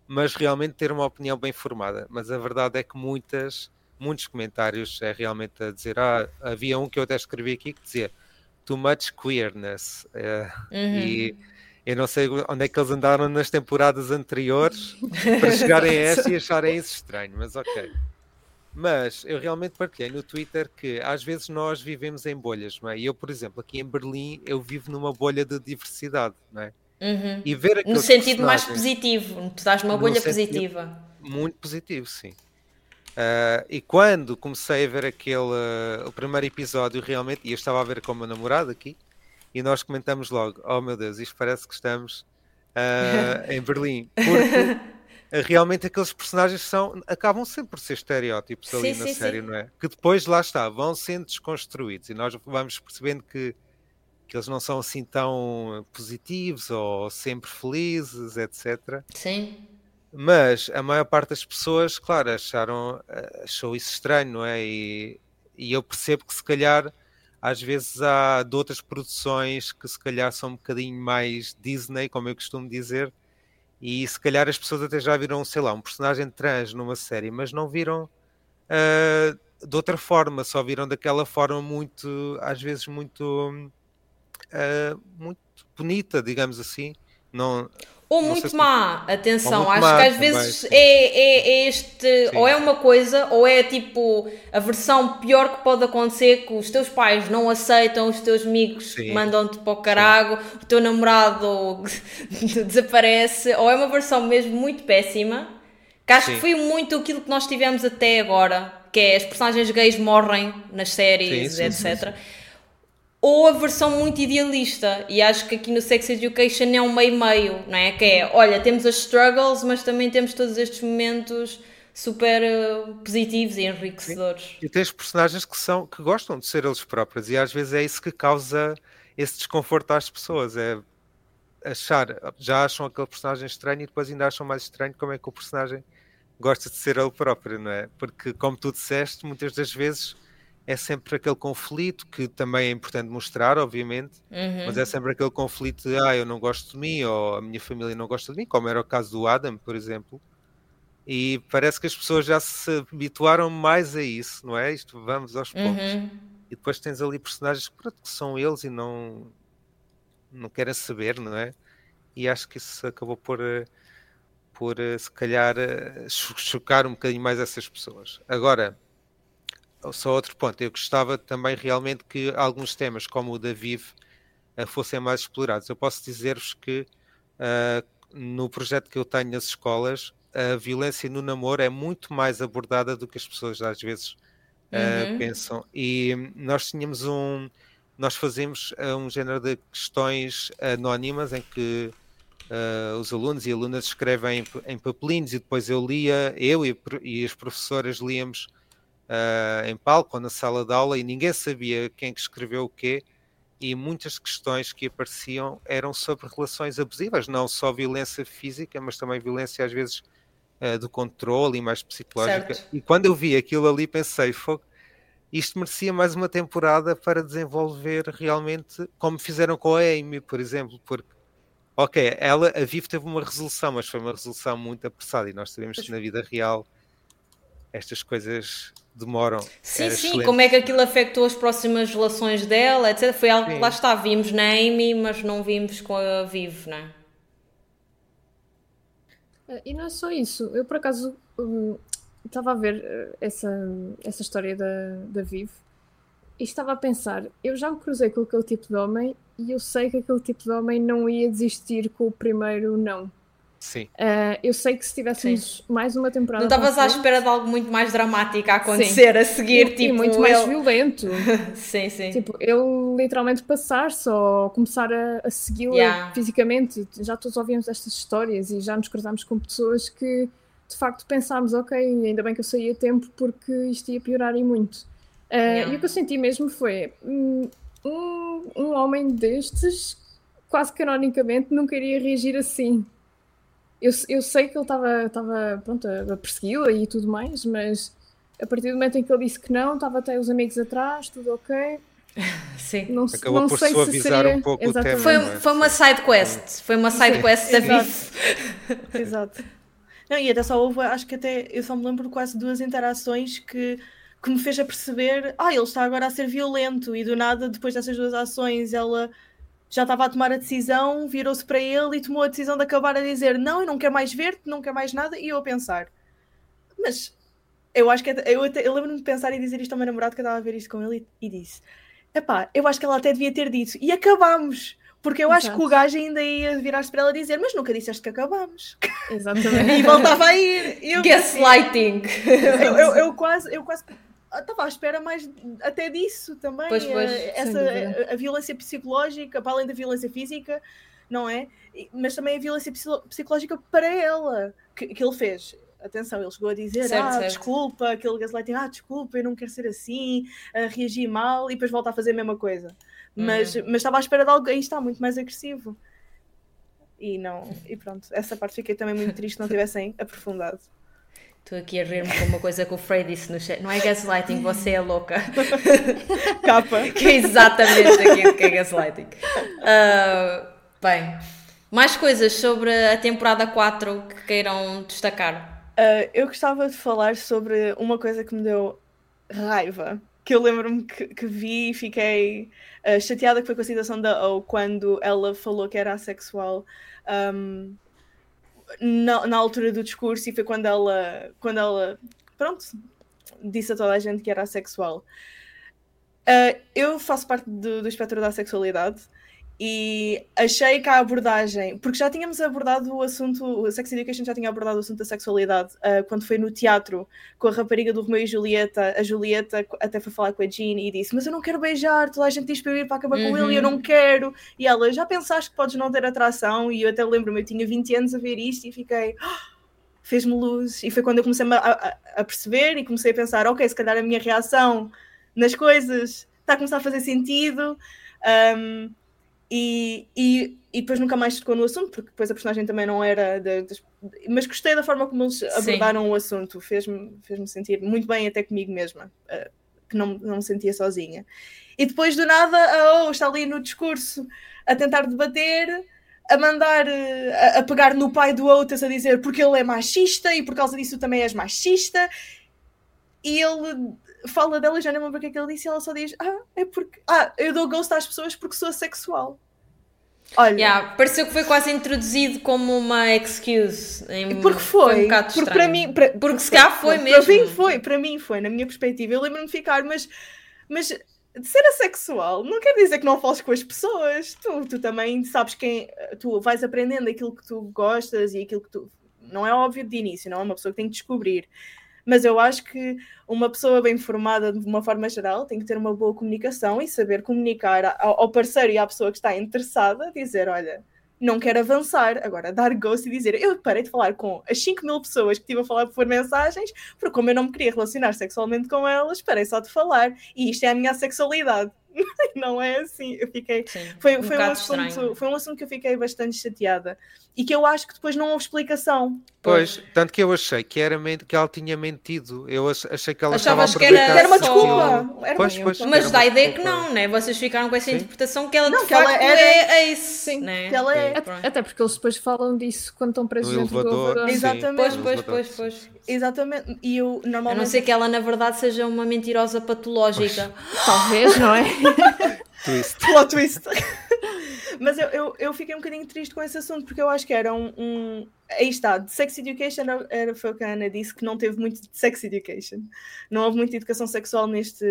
mas realmente ter uma opinião bem formada. Mas a verdade é que muitas, muitos comentários é realmente a dizer. Ah, havia um que eu até escrevi aqui que dizia too much queerness. eh, Uhum. E eu não sei onde é que eles andaram nas temporadas anteriores para chegarem a esta e acharem isso estranho, mas ok. Mas eu realmente partilhei no Twitter que às vezes nós vivemos em bolhas, não é? E eu, por exemplo, aqui em Berlim, eu vivo numa bolha de diversidade, não é? Uhum. E ver No sentido mais positivo, tu numa No bolha positiva. muito positivo, sim. Ah, e quando comecei a ver aquele ah, o primeiro episódio realmente, e eu estava a ver com o meu namorado aqui, e nós comentamos logo, oh meu Deus, isto parece que estamos ah, em Berlim, porque realmente aqueles personagens são, acabam sempre por ser estereótipos ali Sim, na sim, série, sim. não é? Que depois lá está, vão sendo desconstruídos e nós vamos percebendo que, que eles não são assim tão positivos ou sempre felizes, etc. Sim. Mas a maior parte das pessoas, claro, acharam, eh, achou isso estranho, não é? E, e eu percebo que se calhar às vezes há de outras produções que se calhar são um bocadinho mais Disney, como eu costumo dizer, e se calhar as pessoas até já viram, sei lá, um personagem trans numa série, mas não viram ah, de outra forma, só viram daquela forma muito, às vezes muito, ah, muito bonita, digamos assim. Não, Ou muito se- má, atenção, muito acho má que às também, vezes sim. é, é, é este, Sim. ou é uma coisa, ou é tipo a versão pior que pode acontecer, que os teus pais não aceitam, os teus amigos Sim. mandam-te para o carago, o teu namorado desaparece, ou é uma versão mesmo muito péssima, que acho Sim. que foi muito aquilo que nós tivemos até agora, que é as personagens gays morrem nas séries, Sim, sim, sim, etc. Ou a versão muito idealista, e acho que aqui no Sex Education é um meio-meio, não é? Que é, olha, temos as struggles, mas também temos todos estes momentos super eh, positivos e enriquecedores. E tens personagens que são que gostam de ser eles próprios e às vezes é isso que causa esse desconforto às pessoas, é achar, já acham aquele personagem estranho e depois ainda acham mais estranho como é que o personagem gosta de ser ele próprio, não é? Porque como tu disseste, muitas das vezes é sempre aquele conflito que também é importante mostrar, obviamente, Uhum. mas é sempre aquele conflito de ah, eu não gosto de mim, ou a minha família não gosta de mim, como era o caso do Adam, por exemplo. E parece que as pessoas já se habituaram mais a isso, não é? Isto vamos aos. Uhum. E depois tens ali personagens que, pronto, que são eles e não, não querem saber, não é? E acho que isso acabou por, por eh, se calhar, eh, cho- chocar um bocadinho mais essas pessoas. Agora, só outro ponto, eu gostava também realmente que alguns temas, como o da Vive, eh, fossem mais explorados. Eu posso dizer-vos que ah, no projeto que eu tenho nas escolas, a violência no namoro é muito mais abordada do que as pessoas às vezes ah, Uhum. pensam. E nós tínhamos um. Nós fazemos um género de questões anónimas em que ah, os alunos e alunas escrevem em, em papelinhos e depois eu lia, eu e, e as professoras líamos ah, em palco ou na sala de aula e ninguém sabia quem que escreveu o quê e muitas questões que apareciam eram sobre relações abusivas, não só violência física, mas também violência às vezes ah, do controle e mais psicológica. Certo. E quando eu vi aquilo ali pensei, "Fogo, isto merecia mais uma temporada para desenvolver realmente como fizeram com a Amy, por exemplo, porque ok, ela, a Viv teve uma resolução, mas foi uma resolução muito apressada e nós sabemos que na vida real estas coisas demoram. Sim, Era sim, excelente. como é que aquilo afetou as próximas relações dela, etc. Foi algo que Sim. lá está, vimos na Amy, mas não vimos com a Viv, não é? Eh, E não é só isso. Eu, por acaso, hum, estava a ver eh, essa, essa história da, da Viv e estava a pensar: eu já me cruzei com aquele tipo de homem e eu sei que aquele tipo de homem não ia desistir com o primeiro não. Sim. Uh, eu sei que se tivéssemos mais uma temporada. Não estavas à espera de algo muito mais dramático a acontecer sim. a seguir, e, tipo. E muito mais violento. sim, sim. Tipo, eu literalmente passar só, começar a, a segui-la Yeah. fisicamente. Já todos ouvimos estas histórias e já nos cruzámos com pessoas que de facto pensámos, ok, ainda bem que eu saí a tempo porque isto ia piorar e muito. Uh, Yeah. E o que eu senti mesmo foi hum, um, um homem destes, quase canonicamente, nunca iria reagir assim. Eu, eu sei que ele estava pronto, a persegui-la e tudo mais, mas a partir do momento em que ele disse que não, estava até os amigos atrás, tudo ok. Sim. Não, Acabou não por sei se suavizar seria... um pouco o Exatamente. tema. Foi, é? foi uma side quest. Foi uma side quest da Exato. Biff. Exato. Não, e até só houve, acho que até, eu só me lembro de quase duas interações que, que me fez a perceber, ah, ele está agora a ser violento, e do nada, depois dessas duas ações, ela já estava a tomar a decisão, virou-se para ele e tomou a decisão de acabar a dizer, não, eu não quero mais ver-te, não quero mais nada, e eu a pensar, mas eu acho que, até- eu, até- eu lembro-me de pensar e dizer isto ao meu namorado, que eu estava a ver isto com ele, e, e disse, epá, eu acho que ela até devia ter dito, e acabámos, porque eu acho que o Exato. gajo ainda ia virar-se para ela e dizer, mas nunca disseste que acabámos. Exatamente. E voltava a ir. Eu, Gaslighting. eu, eu, eu quase, eu quase estava à espera mais até disso também. Pois, pois, eh, essa, a, a violência psicológica, para além da violência física, não é? Mas também a violência psicológica para ela, que, que ele fez. Atenção, ele chegou a dizer, Certo, ah, certo. desculpa, aquele gaslighting, ah, desculpa, eu não quero ser assim, a reagir mal, e depois volta a fazer a mesma coisa. Mas, Uhum. mas estava à espera de algo, aí está, muito mais agressivo. E não, e pronto, essa parte fiquei também muito triste não tivessem aprofundado. Estou aqui a rir-me com uma coisa que o Frey disse no chat. Não é gaslighting, você é louca. Capa. Que é exatamente aquilo que é gaslighting. Ah, bem, mais coisas sobre a temporada 4 que queiram destacar. Uh, eu gostava de falar sobre uma coisa que me deu raiva. Que eu lembro-me que, que vi e fiquei uh, chateada que foi com a situação da O quando ela falou que era assexual um, na, na altura do discurso e foi quando ela, quando ela pronto, disse a toda a gente que era assexual. Uh, eu faço parte do, do espectro da sexualidade e achei que a abordagem, porque já tínhamos abordado o assunto, o Sex Education já tinha abordado o assunto da sexualidade uh, quando foi no teatro com a rapariga do Romeu e Julieta. A Julieta até foi falar com a Jean e disse: Mas eu não quero beijar, toda a gente diz para eu ir para acabar com Uhum. ele e eu não quero. E ela: Já pensaste que podes não ter atração? E eu até lembro-me, eu tinha 20 anos a ver isto e fiquei. "Ah!" Fez-me luz, e foi quando eu comecei a, a- a perceber e comecei a pensar: ok, se calhar a minha reação nas coisas está a começar a fazer sentido. Um, e, e, e depois nunca mais tocou no assunto, porque depois a personagem também não era. da- das- mas gostei da forma como eles abordaram o assunto, fez-me fez sentir muito bem, até comigo mesma, eh, que não, não me sentia sozinha. E depois do nada, a O está ali no discurso a tentar debater, a mandar, eh, a, a pegar no pai do Otis a dizer porque ele é machista e por causa disso também és machista. E ele fala dela, e já não lembro o que é que ele disse, e ela só diz: Ah, é porque. Ah, eu dou gosto às pessoas porque sou sexual. Olha. Yeah, pareceu que foi quase introduzido como uma excuse. em- Porque foi, um bocado porque para mim, para- Porque se calhar foi para mesmo. mim foi, para mim foi, na minha perspectiva. Eu lembro-me de ficar, mas, mas de ser assexual não quer dizer que não fales com as pessoas. Tu, tu também sabes quem, tu vais aprendendo aquilo que tu gostas e aquilo que tu. Não é óbvio de início, não é uma pessoa que tem que descobrir. Mas eu acho que uma pessoa bem formada, de uma forma geral, tem que ter uma boa comunicação e saber comunicar ao parceiro e à pessoa que está interessada, dizer: olha, não quero avançar. Agora, dar ghost e dizer: eu parei de falar com as 5 mil pessoas que estive a falar por mensagens, porque como eu não me queria relacionar sexualmente com elas, parei só de falar. E isto é a minha sexualidade. não é assim. Eu fiquei. Sim, Foi, um foi, um assunto, estranho. foi um assunto que eu fiquei bastante chateada e que eu acho que depois não houve explicação. Pois, tanto que eu achei que, era men- que ela tinha mentido. Eu ach- achei que ela Achavas estava a que era- Era uma desculpa. Era Pois, pois. Mas Era dá a ideia que não, né? Vocês ficaram com essa Sim. interpretação que ela Não, de que ela facto era- é ace. Sim, né? que ela é. Até, até porque eles depois falam disso quando estão presos No dentro do elevador, elevador. sim. Exatamente. Pois, pois, elevador, pois, pois. Exatamente. E eu A normalmente. não ser que ela na verdade seja uma mentirosa patológica. Talvez, não é? Twist. Plot twist. Mas eu, eu, eu fiquei um bocadinho triste com esse assunto porque eu acho que era um. um... Aí está, de Sex Education era, era, foi o que a Ana disse, que não teve muito de Sex Education. Não houve muita educação sexual neste,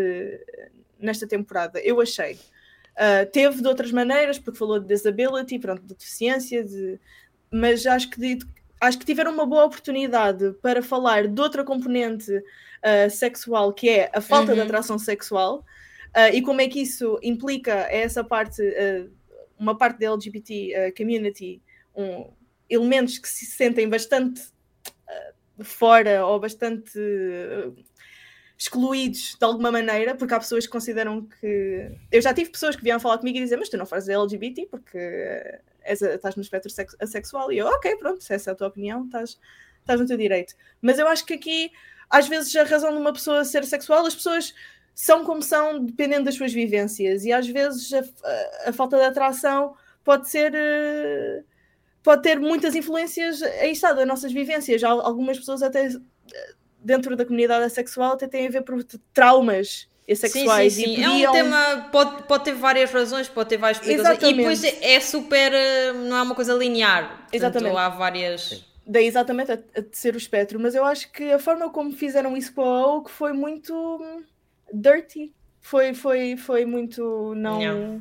nesta temporada. Eu achei. Uh, teve de outras maneiras, porque falou de disability, pronto, de deficiência, de... mas acho que de, acho que tiveram uma boa oportunidade para falar de outra componente uh, sexual, que é a falta uhum. de atração sexual, uh, e como é que isso implica essa parte, uh, uma parte da LGBT community, um, elementos que se sentem bastante fora ou bastante excluídos de alguma maneira, porque há pessoas que consideram que. Eu já tive pessoas que vieram falar comigo e dizer, mas tu não fazes LGBT porque estás no espectro assexual. E eu, ok, pronto, se essa é a tua opinião, estás, estás no teu direito. Mas eu acho que aqui, às vezes, a razão de uma pessoa ser sexual, as pessoas são como são, dependendo das suas vivências. E às vezes a, a, a falta de atração pode ser. Uh, pode ter muitas influências aí está, das nossas vivências. Algumas pessoas até dentro da comunidade sexual até têm a ver por traumas sexuais. Sim, sim, sim. Podiam... É um tema, pode, pode ter várias razões, pode ter várias explicações. Exatamente. E depois é, é super, eh, não é uma coisa linear. Portanto, exatamente. há várias... Daí exatamente a, a ser o espectro, mas eu acho que a forma como fizeram isso com a Oak foi muito hum, dirty. Foi, foi, foi muito não... Yeah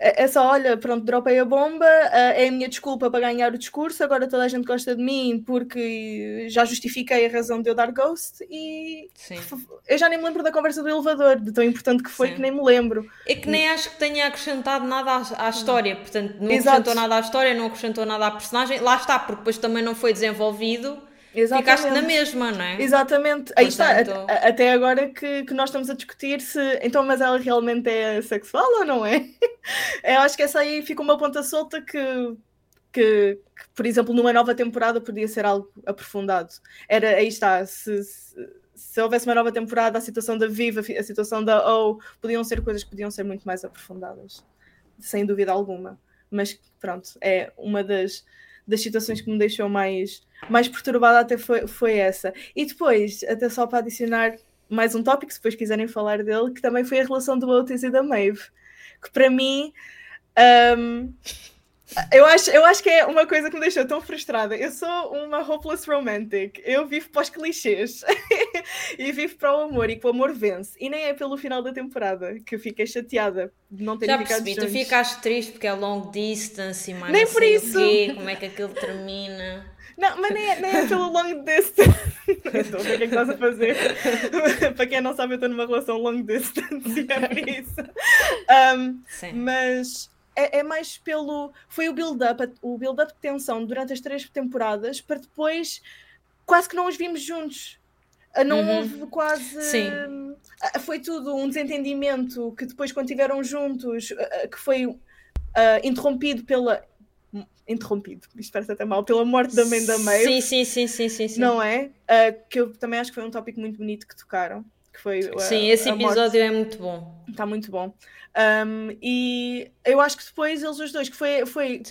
é, é só, olha, pronto, dropei a bomba, é a minha desculpa para ganhar o discurso, agora toda a gente gosta de mim porque já justifiquei a razão de eu dar ghost e Sim. eu já nem me lembro da conversa do elevador, de tão importante que foi Sim. que nem me lembro. É que nem acho que tenha acrescentado nada à, à história, portanto, não Exato. acrescentou nada à história, não acrescentou nada à personagem, lá está, porque depois também não foi desenvolvido Exatamente. Ficaste na mesma, não é? Exatamente. Aí está, até agora que, que nós estamos a discutir se então, mas ela realmente é sexual ou não é? Eu acho que essa aí fica uma ponta solta que, que, que, por exemplo, numa nova temporada podia ser algo aprofundado. Era, aí está, se, se, se houvesse uma nova temporada, a situação da Viva, a situação da O, podiam ser coisas que podiam ser muito mais aprofundadas, sem dúvida alguma. Mas pronto, é uma das das situações que me deixou mais, mais perturbada até foi, foi essa. E depois, até só para adicionar mais um tópico, se depois quiserem falar dele, que também foi a relação do Otis e da Maeve, que para mim um, eu acho, eu acho que é uma coisa que me deixou tão frustrada. Eu sou uma hopeless romantic. Eu vivo para os clichês e vivo para o amor e que o amor vence. E nem é pelo final da temporada que eu fiquei chateada de não ter Já ficado percebi, juntos. tu ficaste triste porque é long distance e mais nem por isso. Quê, como é que aquilo termina. Não, mas nem é, nem é pelo long distance. Ver o que é que estás a fazer. para quem não sabe, eu estou numa relação long distance e é por isso. Um, Sim. Mas é, é mais pelo. Foi o build-up, o build-up de tensão durante as três temporadas para depois quase que não os vimos juntos. Ah, não uhum. houve quase. Sim. Ah, foi tudo um desentendimento que depois, quando estiveram juntos, ah, que foi uh, interrompido pela. Interrompido, isto parece até mal, pela morte da mãe da Maeve. Sim, sim, sim, sim, sim, sim. Não é? Uh, que eu também acho que foi um tópico muito bonito que tocaram. Que foi, sim, esse episódio é muito bom. Está muito bom. Um, e eu acho que depois eles os dois, que foi, foi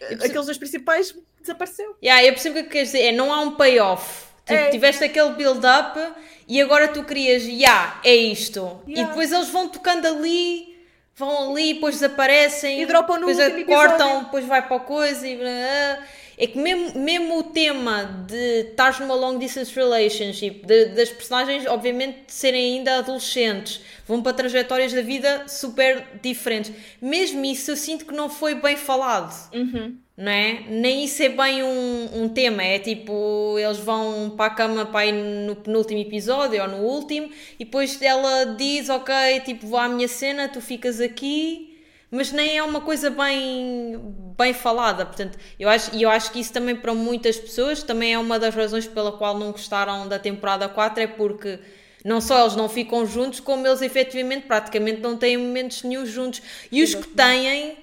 aqueles dois principais, desapareceu. Yeah, eu percebo o que queres dizer, é, não há um payoff. Tipo, é. tiveste aquele build-up e agora tu querias, já, yeah, é isto. Yeah. E depois eles vão tocando ali, vão ali, depois desaparecem, e dropam no depois cortam, depois vai para a coisa e. É que mesmo, mesmo o tema de estar numa long distance relationship, de, das personagens, obviamente, serem ainda adolescentes, vão para trajetórias da vida super diferentes. Mesmo isso, eu sinto que não foi bem falado. Uhum. Não é? Nem isso é bem um, um tema, é tipo, eles vão para a cama para ir no penúltimo episódio ou no último, e depois ela diz: Ok, tipo, vou à minha cena, tu ficas aqui mas nem é uma coisa bem, bem falada. Portanto, eu acho, e eu acho que isso também para muitas pessoas também é uma das razões pela qual não gostaram da temporada 4, é porque não só eles não ficam juntos, como eles efetivamente praticamente não têm momentos nenhum juntos. E os que têm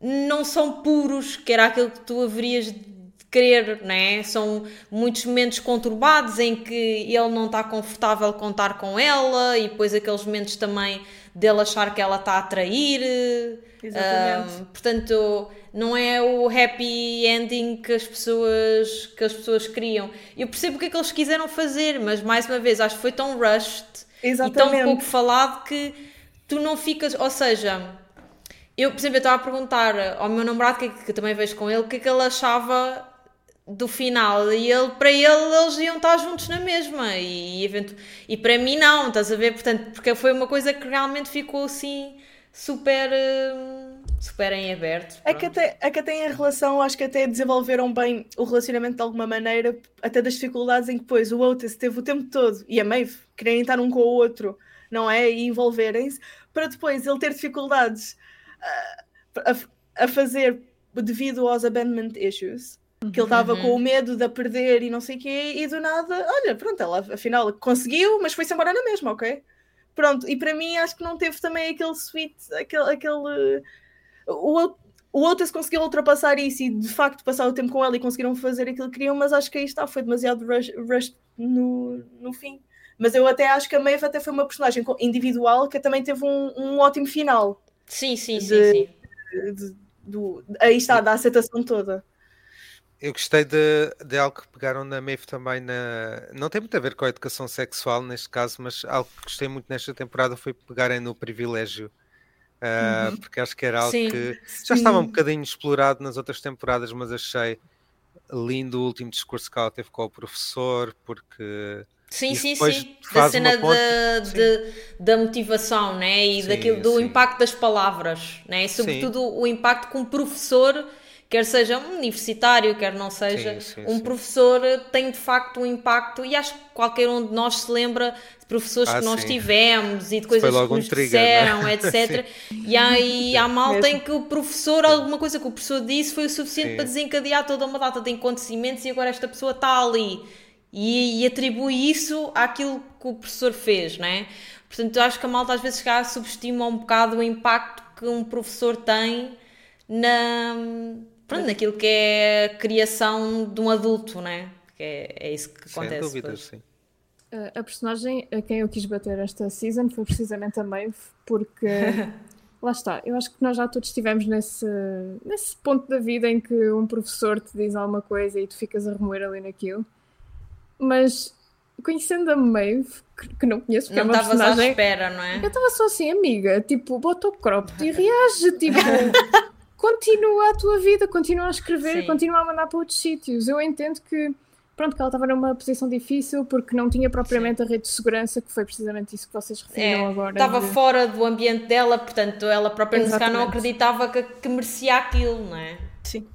não são puros, que era aquilo que tu haverias de querer, né? São muitos momentos conturbados em que ele não está confortável contar com ela e depois aqueles momentos também dele achar que ela está a trair. Exatamente. Um, portanto, não é o happy ending que as pessoas que as pessoas queriam. Eu percebo o que é que eles quiseram fazer, mas mais uma vez acho que foi tão rushed Exatamente. e tão pouco falado que tu não ficas, ou seja, eu, por exemplo, eu estava a perguntar ao meu namorado, que, que também vejo com ele, o que é que ele achava do final e ele, para ele eles iam estar juntos na mesma e, evento, e para mim não, estás a ver? Portanto, porque foi uma coisa que realmente ficou assim super uh, super em aberto. É que, até, é que até em relação, acho que até desenvolveram bem o relacionamento de alguma maneira, até das dificuldades em que depois o Otis teve o tempo todo e a Maeve querem estar um com o outro, não é? E envolverem-se, para depois ele ter dificuldades uh, a, a, fazer devido aos abandonment issues. Que ele estava uhum. com o medo de a perder e não sei o quê, e do nada, olha, pronto, ela afinal conseguiu, mas foi-se embora na mesma, ok? Pronto, e para mim acho que não teve também aquele sweet, aquele, aquele o, o Otis conseguiu ultrapassar isso e de facto passar o tempo com ela e conseguiram fazer aquilo que queriam, mas acho que aí está, foi demasiado rush, rush no, no fim. Mas eu até acho que a Maeve até foi uma personagem individual que também teve um, um ótimo final. Sim, sim, de, sim. sim. De, de, do, aí está, da aceitação toda. Eu gostei de, de algo que pegaram na Maeve também na. Não tem muito a ver com a educação sexual neste caso, mas algo que gostei muito nesta temporada foi pegarem no privilégio uh, porque acho que era algo sim, que já estava um bocadinho explorado nas outras temporadas, mas achei lindo o último discurso que ela teve com o professor, porque. Sim, sim, sim. Da cena de, de, da motivação, né? E sim, daquilo, do sim. impacto das palavras, né? E sobretudo sim. o impacto que um professor quer seja um universitário, quer não seja, sim, sim, um sim. professor tem de facto um impacto, e acho que qualquer um de nós se lembra de professores ah, que nós tivemos e de coisas que nos um trigger, disseram, né? etc. e aí há malta em que o professor, alguma coisa que o professor disse foi o suficiente para desencadear toda uma data de acontecimentos e agora esta pessoa está ali. E, e atribui isso àquilo que o professor fez, não é? Portanto, eu acho que a malta às vezes já subestima um bocado o impacto que um professor tem na, pronto, naquilo que é a criação de um adulto, né? Que é, é isso que acontece. Sem dúvida, sim. A personagem a quem eu quis bater esta season foi precisamente a Maeve, porque lá está, eu acho que nós já todos estivemos nesse, nesse ponto da vida em que um professor te diz alguma coisa e tu ficas a remoer ali naquilo. Mas conhecendo a Maeve, que, que não conheço, porque não é uma personagem... à espera, não é? Eu estava só assim, amiga, tipo, bota o cropped e reage, tipo, continua a tua vida, continua a escrever, Sim. continua a mandar para outros sítios. Eu entendo que, pronto, que ela estava numa posição difícil porque não tinha propriamente Sim. a rede de segurança, que foi precisamente isso que vocês referiram é, agora. Estava de... fora do ambiente dela, portanto, ela própria não acreditava que, que, merecia aquilo, não é? Sim.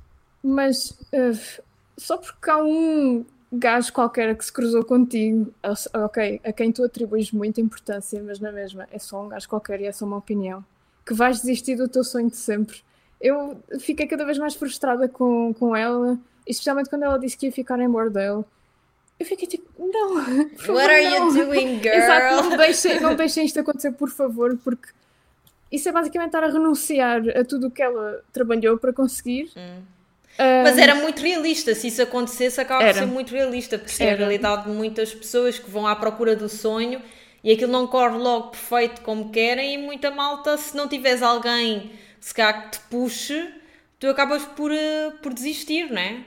Mas uh, só porque há um gajo qualquer que se cruzou contigo, ok, a quem tu atribuis muita importância, mas na mesma é só um gajo qualquer e é só uma opinião, que vais desistir do teu sonho de sempre eu fiquei cada vez mais frustrada com, com ela, especialmente quando ela disse que ia ficar em bordel. Eu fiquei tipo, não. What are you doing, girl? Exato, não deixem, não deixem isto acontecer, por favor, porque isso é basicamente estar a renunciar a tudo o que ela trabalhou para conseguir. Hum. Um, Mas era muito realista, se isso acontecesse, acaba por ser muito realista, porque é a realidade de muitas pessoas que vão à procura do sonho e aquilo não corre logo perfeito como querem, e muita malta, se não tiveres alguém se calhar que te puxe, tu acabas por, uh, por desistir, não é?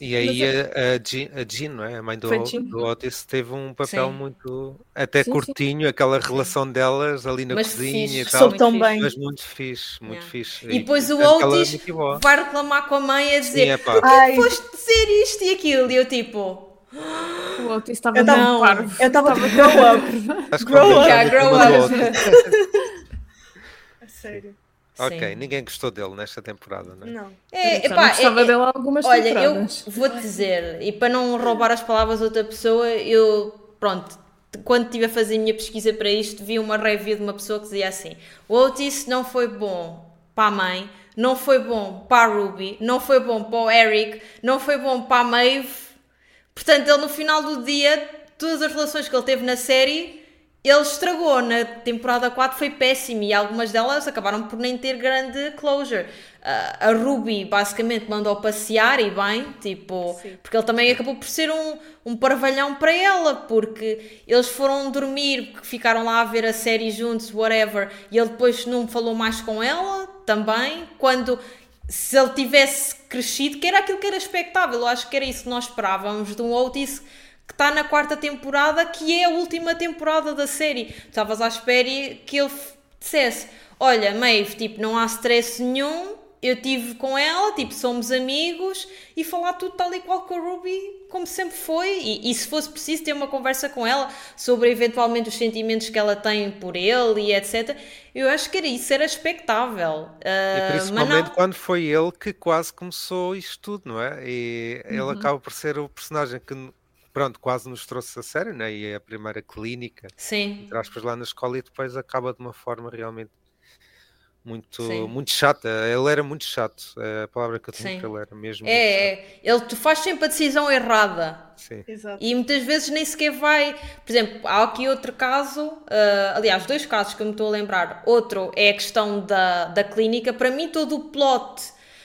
E aí a, a, Jean, a Jean, não é? A mãe do, do Otis teve um papel sim. muito até sim, curtinho, sim. aquela relação delas ali na mas cozinha fixe. e tal. Soube tão bem. Mas muito fixe, muito yeah. fixe. E, depois o Otis vai reclamar com a mãe a dizer Sim, que foste dizer isto e aquilo? E eu tipo. O Otis estava não, parvo. Eu estava tipo, grow up. Grow up. Yeah, grow up. sério. Ok, Sim. ninguém gostou dele nesta temporada, não é? Não. É, epá, gostava é, dele algumas olha, temporadas. eu vou-te dizer, e para não roubar as palavras a outra pessoa, eu, pronto, quando estive a fazer a minha pesquisa para isto, vi uma review de uma pessoa que dizia assim: o Otis não foi bom para a mãe, não foi bom para a Ruby, não foi bom para o Eric, não foi bom para a Maeve. Portanto, ele no final do dia, todas as relações que ele teve na série ele estragou na temporada 4, foi péssimo e algumas delas acabaram por nem ter grande closure. Uh, a Ruby basicamente mandou passear e bem, tipo, Sim. porque ele também acabou por ser um, um parvalhão para ela, porque eles foram dormir, porque ficaram lá a ver a série juntos, whatever, e ele depois não falou mais com ela também, quando se ele tivesse crescido, que era aquilo que era expectável, eu acho que era isso que nós esperávamos de um Otis que está na quarta temporada, que é a última temporada da série. Estavas à espera que ele dissesse: Olha, Maeve, tipo, não há stress nenhum, eu tive com ela, tipo, somos amigos e falar tudo tal e qual com a Ruby, como sempre foi. E, e, se fosse preciso ter uma conversa com ela sobre eventualmente os sentimentos que ela tem por ele e etc. Eu acho que era isso, era expectável. Uh, e principalmente quando foi ele que quase começou isto tudo, não é? E ele uhum. acaba por ser o personagem que pronto, quase nos trouxe a sério, né? E é a primeira clínica, Sim. entre aspas, lá na escola e depois acaba de uma forma realmente muito, muito chata. Ele era muito chato. É a palavra que eu tenho para ele era mesmo. É, é, ele tu faz sempre a decisão errada. Sim. Exato. E muitas vezes nem sequer vai. Por exemplo, há aqui outro caso, uh, aliás, dois casos que eu me estou a lembrar. Outro é a questão da, da clínica. Para mim, todo o plot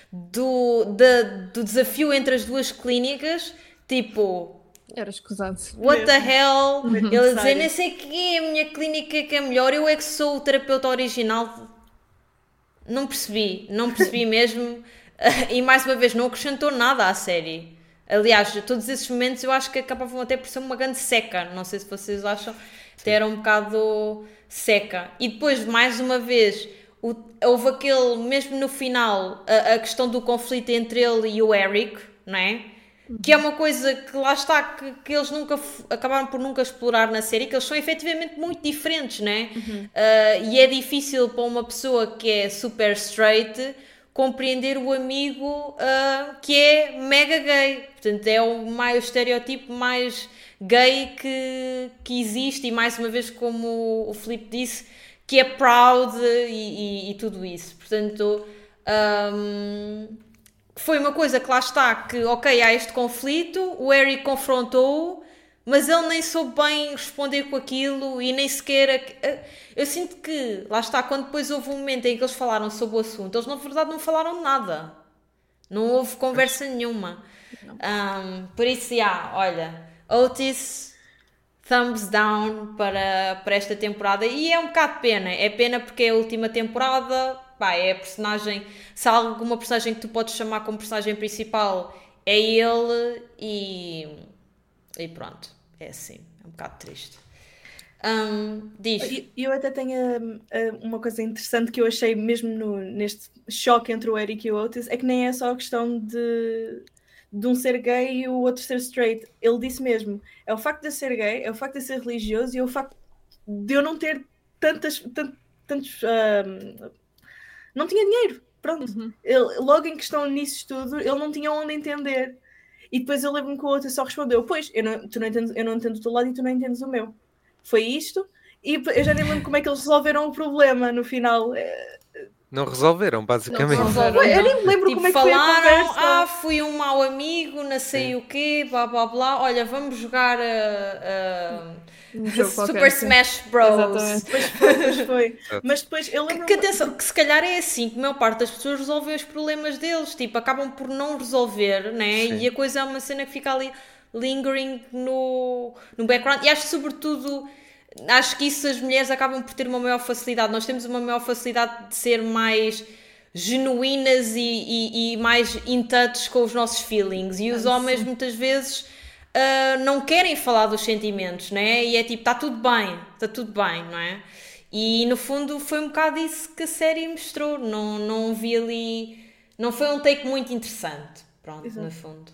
do, da, do desafio entre as duas clínicas, tipo era escusado. What the hell? Uhum. Ele dizer, nem sei que é a minha clínica que é melhor, eu é que sou o terapeuta original. Não percebi, não percebi mesmo. E mais uma vez, não acrescentou nada à série. Aliás, todos esses momentos eu acho que acabavam até por ser uma grande seca. Não sei se vocês acham, até era um bocado seca. E depois, mais uma vez, o, houve aquele, mesmo no final, a, a questão do conflito entre ele e o Eric, não é? Que é uma coisa que lá está, que, que eles nunca acabaram por nunca explorar na série, que eles são efetivamente muito diferentes, né? Uhum. Uh, e é difícil para uma pessoa que é super straight compreender o amigo uh, que é mega gay. Portanto, é o, mais, o estereotipo mais gay que, que existe, e mais uma vez, como o Felipe disse, que é proud e, e, e tudo isso. Portanto. Um, foi uma coisa que lá está, que ok, há este conflito, o Eric confrontou mas ele nem soube bem responder com aquilo e nem sequer. Eu sinto que, lá está, quando depois houve um momento em que eles falaram sobre o assunto, eles na verdade não falaram nada. Não houve conversa nenhuma. Um, por isso, já, olha, Otis, thumbs down para, para esta temporada. E é um bocado pena. É pena porque é a última temporada pá, é a personagem. Se há alguma personagem que tu podes chamar como personagem principal, é ele e. E pronto. É assim. É um bocado triste. Um, diz. Eu até tenho uh, uma coisa interessante que eu achei mesmo no, neste choque entre o Eric e o Otis, é que nem é só a questão de, de um ser gay e o outro ser straight. Ele disse mesmo, é o facto de eu ser gay, é o facto de eu ser religioso e é o facto de eu não ter tantas, tant, tantos uh, não tinha dinheiro. Pronto. Uhum. Ele, logo em questão nisso tudo, ele não tinha onde entender. E depois eu lembro-me que o outro só respondeu: Pois, eu não, tu não entendes, eu não entendo o teu lado e tu não entendes o meu. Foi isto. E eu já nem lembro como é que eles resolveram o problema no final. É, não resolveram, basicamente. Não resolveram, eu nem me lembro tipo, como é que falaram, foi a conversa. Ah, fui um mau amigo, não sei Sim. o quê, blá blá blá. Olha, vamos jogar a. Uh, uh, um Super Smash Bros. Exatamente. Pois foi, pois foi. Mas depois eu lembro. Que, que atenção, que se calhar é assim que a maior parte das pessoas resolvem os problemas deles, tipo, acabam por não resolver, né? Sim. E a coisa é uma cena que fica ali lingering no, no background. E acho que, sobretudo, acho que isso as mulheres acabam por ter uma maior facilidade. Nós temos uma maior facilidade de ser mais genuínas e, e, e mais in touch com os nossos feelings. E os ah, homens, sim. muitas vezes uh, não querem falar dos sentimentos, né? E é tipo, está tudo bem, está tudo bem, não é? E no fundo foi um bocado isso que a série mostrou. Não, não vi ali. Não foi um take muito interessante. Pronto, Exato. no fundo.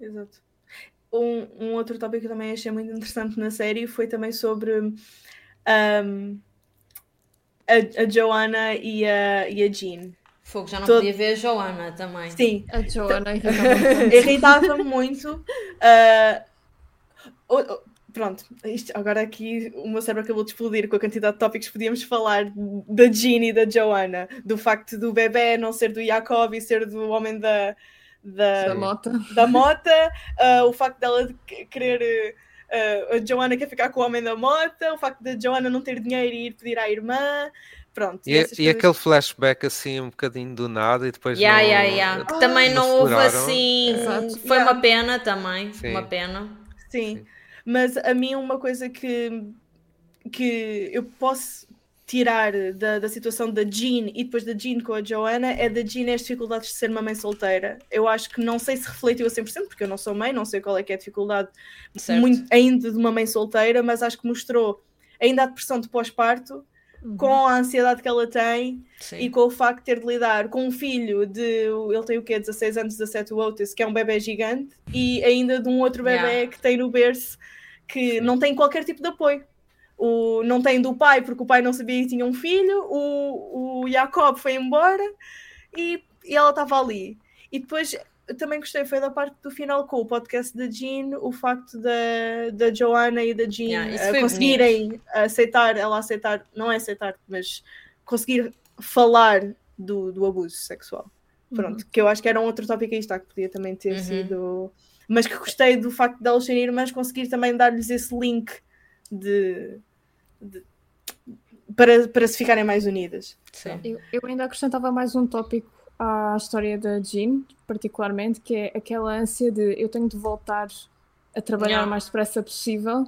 Exato. Um, um outro tópico que eu também achei muito interessante na série foi também sobre um, a, a Joanna e a, e a Jean. Fogo, já não Todo... podia ver a Joana também. Sim. A Joana irritava-me muito. Uh, oh, oh, pronto, isto, agora aqui o meu cérebro acabou de explodir com a quantidade de tópicos que podíamos falar da Jean e da Joana, do facto do bebê não ser do Jacob e ser do homem da, da, da mota, da mota uh, o facto dela querer. Uh, a Joana quer ficar com o homem da mota, o facto da Joana não ter dinheiro e ir pedir à irmã. Pronto, e, e, coisas... aquele flashback assim um bocadinho do nada e depois yeah, não, yeah, yeah. Que também não, não houve assim é. foi yeah. uma pena também Sim. uma pena Sim. Sim. mas a mim uma coisa que que eu posso tirar da, da situação da Jean e depois da Jean com a Joanna é da Jean as dificuldades de ser uma mãe solteira. Eu acho que não sei se refletiu a 100%, porque eu não sou mãe, não sei qual é que é a dificuldade muito, ainda de uma mãe solteira, mas acho que mostrou ainda a depressão de pós-parto, uhum. com a ansiedade que ela tem Sim. e com o facto de ter de lidar com um filho de. Ele tem o quê? 16 anos, 17, o Otis, que é um bebê gigante, e ainda de um outro bebê Yeah. que tem no berço que não tem qualquer tipo de apoio. O, não tem do pai, porque o pai não sabia que tinha um filho, o, o Jacob foi embora e, e ela estava ali. E depois também gostei, foi da parte do final com o podcast da Jean, o facto da, da Joanna e da Jean Yeah, eh, conseguirem aceitar, ela aceitar, não é aceitar, mas conseguir falar do, do abuso sexual. Pronto, que eu acho que era um outro tópico aí está, que podia também ter Uhum. sido. Mas que gostei do facto de elas serem irmãs conseguir também dar-lhes esse link de, de- para, para se ficarem mais unidas. Sim. Eu, eu ainda acrescentava mais um tópico à história da Jean, particularmente, que é aquela ânsia de eu tenho de voltar a trabalhar Yeah. o mais depressa possível,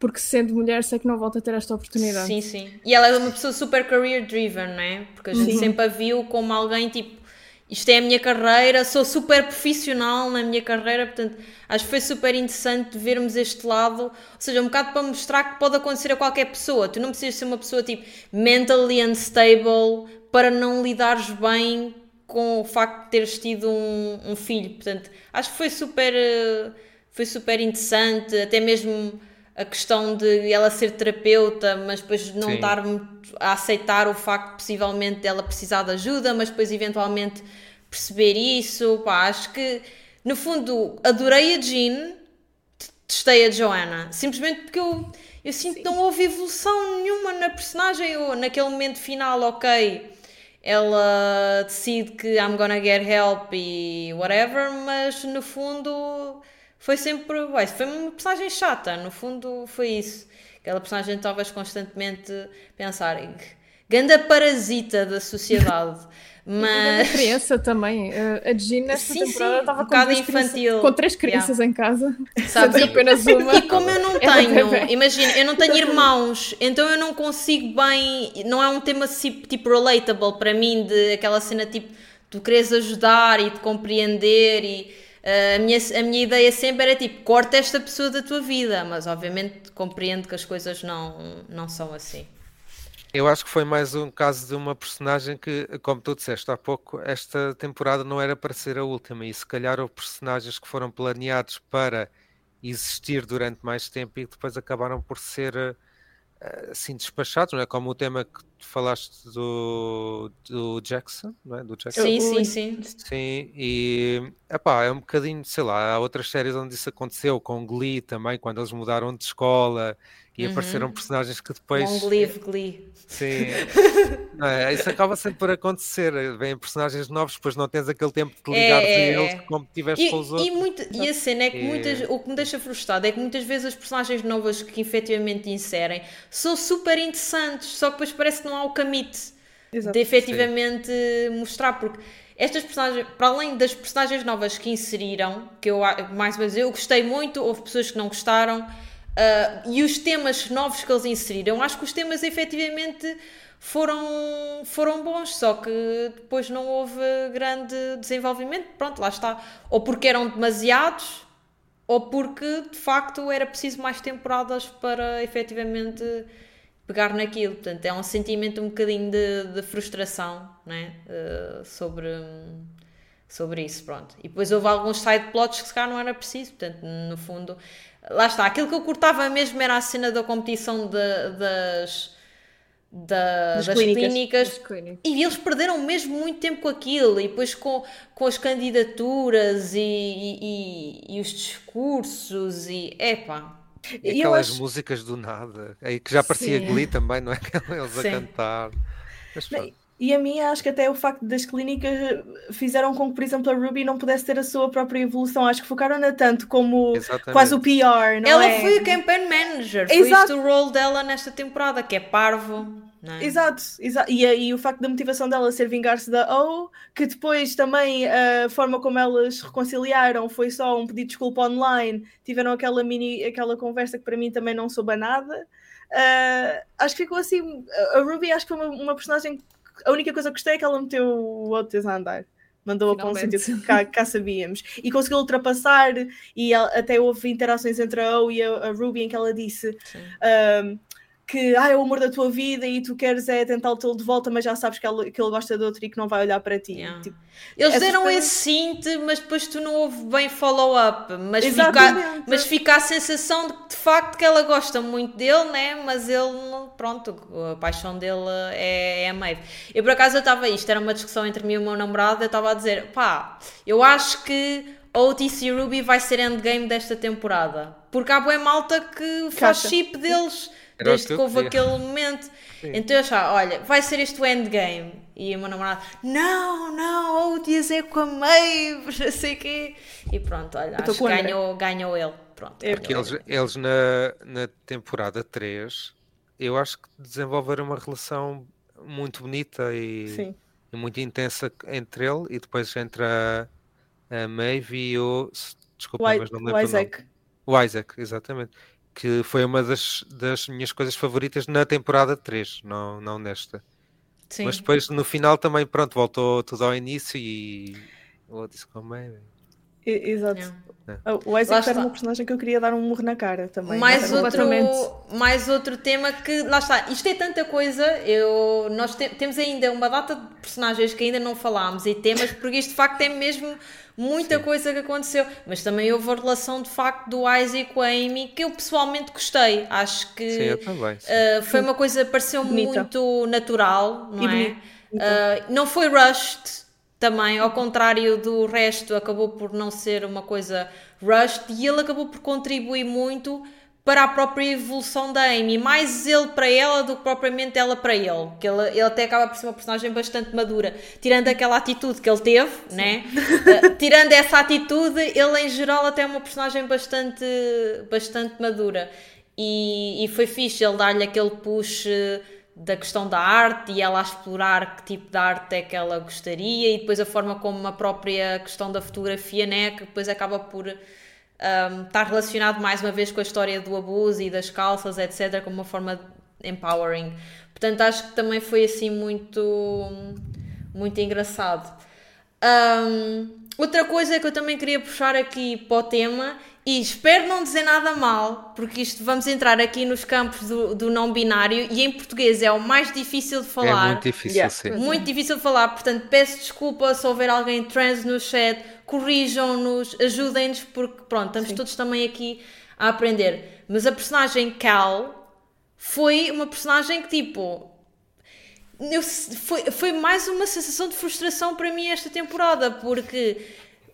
porque sendo mulher sei que não volto a ter esta oportunidade. Sim, sim. E ela é uma pessoa super career driven, não é? Porque a gente Sim. sempre a viu como alguém tipo. Isto é a minha carreira, sou super profissional na minha carreira, portanto, acho que foi super interessante vermos este lado, ou seja, um bocado para mostrar que pode acontecer a qualquer pessoa. Tu não precisas ser uma pessoa tipo mentally unstable para não lidares bem com o facto de teres tido um, um filho. Portanto, acho que foi super, eh, foi super interessante, até mesmo a questão de ela ser terapeuta, mas depois não Sim. estar a aceitar o facto de possivelmente dela precisar de ajuda, mas depois eventualmente perceber isso. Pá, acho que no fundo adorei a Jean, testei a Joanna, simplesmente porque eu, eu sinto que não houve evolução nenhuma na personagem. Eu, naquele momento final, ok, ela decide que I'm gonna get help e whatever, mas no fundo foi sempre. ué, foi uma personagem chata, no fundo foi isso. Aquela personagem talvez constantemente pensar ganda parasita da sociedade. Mas criança também. eh, A Jean nesta Sim, temporada estava um com, infantil. com três crianças em casa. Sabes, apenas uma. E como eu não Ela tenho, imagina, eu não tenho irmãos, então eu não consigo bem, não é um tema tipo, relatable para mim, de aquela cena tipo, tu queres ajudar e de compreender e a, minha, a minha ideia sempre era tipo, corta esta pessoa da tua vida, mas obviamente compreendo que as coisas não, não são assim. Eu acho que foi mais um caso de uma personagem que, como tu disseste há pouco, esta temporada não era para ser a última, e se calhar houve personagens que foram planeados para existir durante mais tempo e depois acabaram por ser eh, assim despachados, não é? Como o tema que tu falaste do, do Jackson, não é? Do Jackson. Sim, sim, sim. Sim, e epá, é um bocadinho, sei lá, há outras séries onde isso aconteceu, com Glee também, quando eles mudaram de escola e apareceram personagens que depois. Long live Glee. Sim, não é? isso acaba sempre por acontecer. Vêm personagens novos, depois não tens aquele tempo de É, ligares é, a eles é. como tiveste E, com os e, outros. muito, e a cena é que E- muitas, o que me deixa frustrado é que muitas vezes as personagens novas que efetivamente inserem são super interessantes, só que depois parece que não há o camite Exato. de efetivamente mostrar, porque estas personagens, para além das personagens novas que inseriram, que eu mais uma vez eu gostei muito, houve pessoas que não gostaram, ah, e os temas novos que eles inseriram, acho que os temas efetivamente foram, foram bons, só que depois não houve grande desenvolvimento. Pronto, lá está. Ou porque eram demasiados, ou porque de facto era preciso mais temporadas para efetivamente pegar naquilo. Portanto, é um sentimento um bocadinho de, de frustração né? Eh, sobre, sobre isso. Pronto. E depois houve alguns side plots que se calhar não era preciso. Portanto, no fundo, lá está. Aquilo que eu cortava mesmo era a cena da competição de- das. da- Das das clínicas. clínicas Das clínicas. e eles perderam mesmo muito tempo com aquilo, e depois com, com as candidaturas e, e, e- e os discursos, e epá. E aquelas acho- músicas do nada, aí que já parecia Sim. Glee também, não é? Eles a Sim. cantar. Mas pronto. E a mim acho que até o facto das clínicas fizeram com que, por exemplo, a Ruby não pudesse ter a sua própria evolução. Acho que focaram-na tanto como Exatamente. quase o PR, não Ela é? foi a campaign manager, foi Exato. isto o role dela nesta temporada, que é parvo. Não é? Exato, exa e, e o facto da motivação dela ser vingar-se da O, que depois também a forma como elas reconciliaram foi só um pedido de desculpa online, tiveram aquela mini, aquela conversa que para mim também não soube a nada. Ah, acho que ficou assim. A Ruby acho que foi uma, uma personagem. A única coisa que gostei é que ela meteu o Otis a andar. Mandou-a para um sítio que cá, cá sabíamos. E conseguiu ultrapassar, e ela- até houve interações entre a O e a, a Ruby em que ela disse um, que ah, é o amor da tua vida e tu queres é tentá-lo tê-lo de volta, mas já sabes que ele, que ele gosta de outro e que não vai olhar para ti. Yeah. Tipo, Eles deram coisas- esse cint, mas depois tu não houve bem follow-up. Mas fica, mas fica a sensação de que de facto que ela gosta muito dele, né? Mas ele, pronto, a paixão dele é, é a Maeve. Eu por acaso eu estava, isto era uma discussão entre mim e o meu namorado, eu estava a dizer, pá, eu acho que a Otis e Ruby vai ser endgame desta temporada. Porque há boa malta que faz Caixa. chip deles. Era o Desde que houve aquele momento. Então eu achava, olha, vai ser este o endgame. E o meu namorado, não, não, Otis é com a Maeve, não sei o quê. E pronto, olha, tô acho que o André. ganhou, ganhou ele. Pronto, É, ganhou Porque eles, ele. eles na, na temporada 3, eu acho que desenvolveram uma relação muito bonita e, sim. e muito intensa entre ele e depois entre a, a Maeve e o. Desculpa, O, I- mas não o lembro o. Isaac. O Isaac, exatamente. Que foi uma das, das minhas coisas favoritas na temporada 3, não, não nesta. Sim. Mas depois no final também, pronto, voltou tudo ao início e. O disse como é. Exato. Yeah. Ah, O Isaac era uma personagem que eu queria dar um murro na cara também. mais, outro, mais outro tema que, lá está, isto é tanta coisa, eu, nós te- temos ainda uma data de personagens que ainda não falámos e temas, porque isto de facto é mesmo muita coisa que aconteceu, mas também houve a relação de facto do Isaac com a Amy, que eu pessoalmente gostei, acho que Sim, eu também. sim. Uh, foi uma coisa pareceu Bonita. muito natural, não E é? Uh, não foi rushed também, ao contrário do resto, acabou por não ser uma coisa rushed e ele acabou por contribuir muito para a própria evolução da Amy, mais ele para ela do que propriamente ela para ele, que ele, ele até acaba por ser uma personagem bastante madura, tirando aquela atitude que ele teve, né? Uh, tirando essa atitude, ele em geral até é uma personagem bastante, bastante madura. E, e foi fixe ele dar-lhe aquele push eh, da questão da arte e ela a explorar que tipo de arte é que ela gostaria e depois a forma como a própria questão da fotografia, né, que depois acaba por um, estar relacionado mais uma vez com a história do abuso e das calças, etc, como uma forma empowering. Portanto, acho que também foi assim muito muito engraçado. Um, outra coisa que eu também queria puxar aqui para o tema, e espero não dizer nada mal, porque isto vamos entrar aqui nos campos do, do não binário e em português é o mais difícil de É falar. muito difícil, Yeah. sim. Muito difícil de falar, portanto peço desculpa se houver alguém trans no chat, corrijam-nos, ajudem-nos, porque pronto, estamos todos também aqui a aprender. Mas a personagem Cal foi uma personagem que tipo. eu- foi, foi mais uma sensação de frustração para mim esta temporada, porque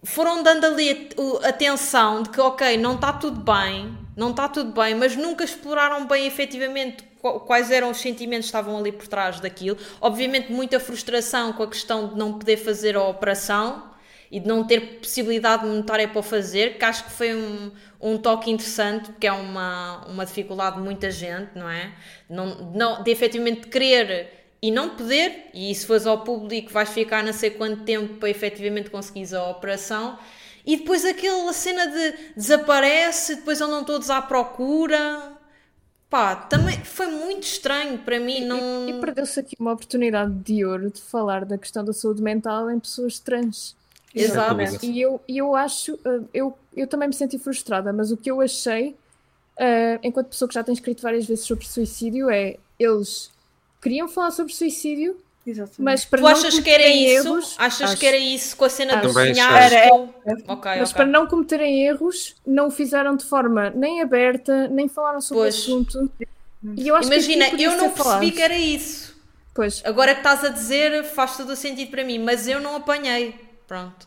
foram dando ali a, o- a tensão de que, ok, não está tudo bem, não está tudo bem, mas nunca exploraram bem efetivamente qu- quais eram os sentimentos que estavam ali por trás daquilo. Obviamente, muita frustração com a questão de não poder fazer a operação e de não ter possibilidade monetária para o fazer, que acho que foi um, um toque interessante, porque é uma, uma dificuldade de muita gente, não é? Não, não, de efetivamente querer e não poder, e se fores ao público vais ficar não sei quanto tempo para efetivamente conseguires a operação. E depois aquela cena de desaparece, depois andam todos à procura. Pá, também foi muito estranho para mim. Não... E, e perdeu-se aqui uma oportunidade de ouro de falar da questão da saúde mental em pessoas trans. Exato. dúvida. E eu, e eu acho, uh, eu, eu também me senti frustrada, mas o que eu achei, uh, enquanto pessoa que já tem escrito várias vezes sobre suicídio, é eles queriam falar sobre suicídio, Exatamente. mas para Tu não achas que era cometerem isso? erros, achas acho. que era isso com a cena do Também sonhar? achei. com- Ok, mas ok. para não cometerem erros, não o fizeram de forma nem aberta, nem falaram sobre Pois. o assunto. E eu acho Imagina, que eu não ser percebi falado. que era isso. Pois, Agora que estás a dizer, faz todo o sentido para mim, mas eu não apanhei. Pronto.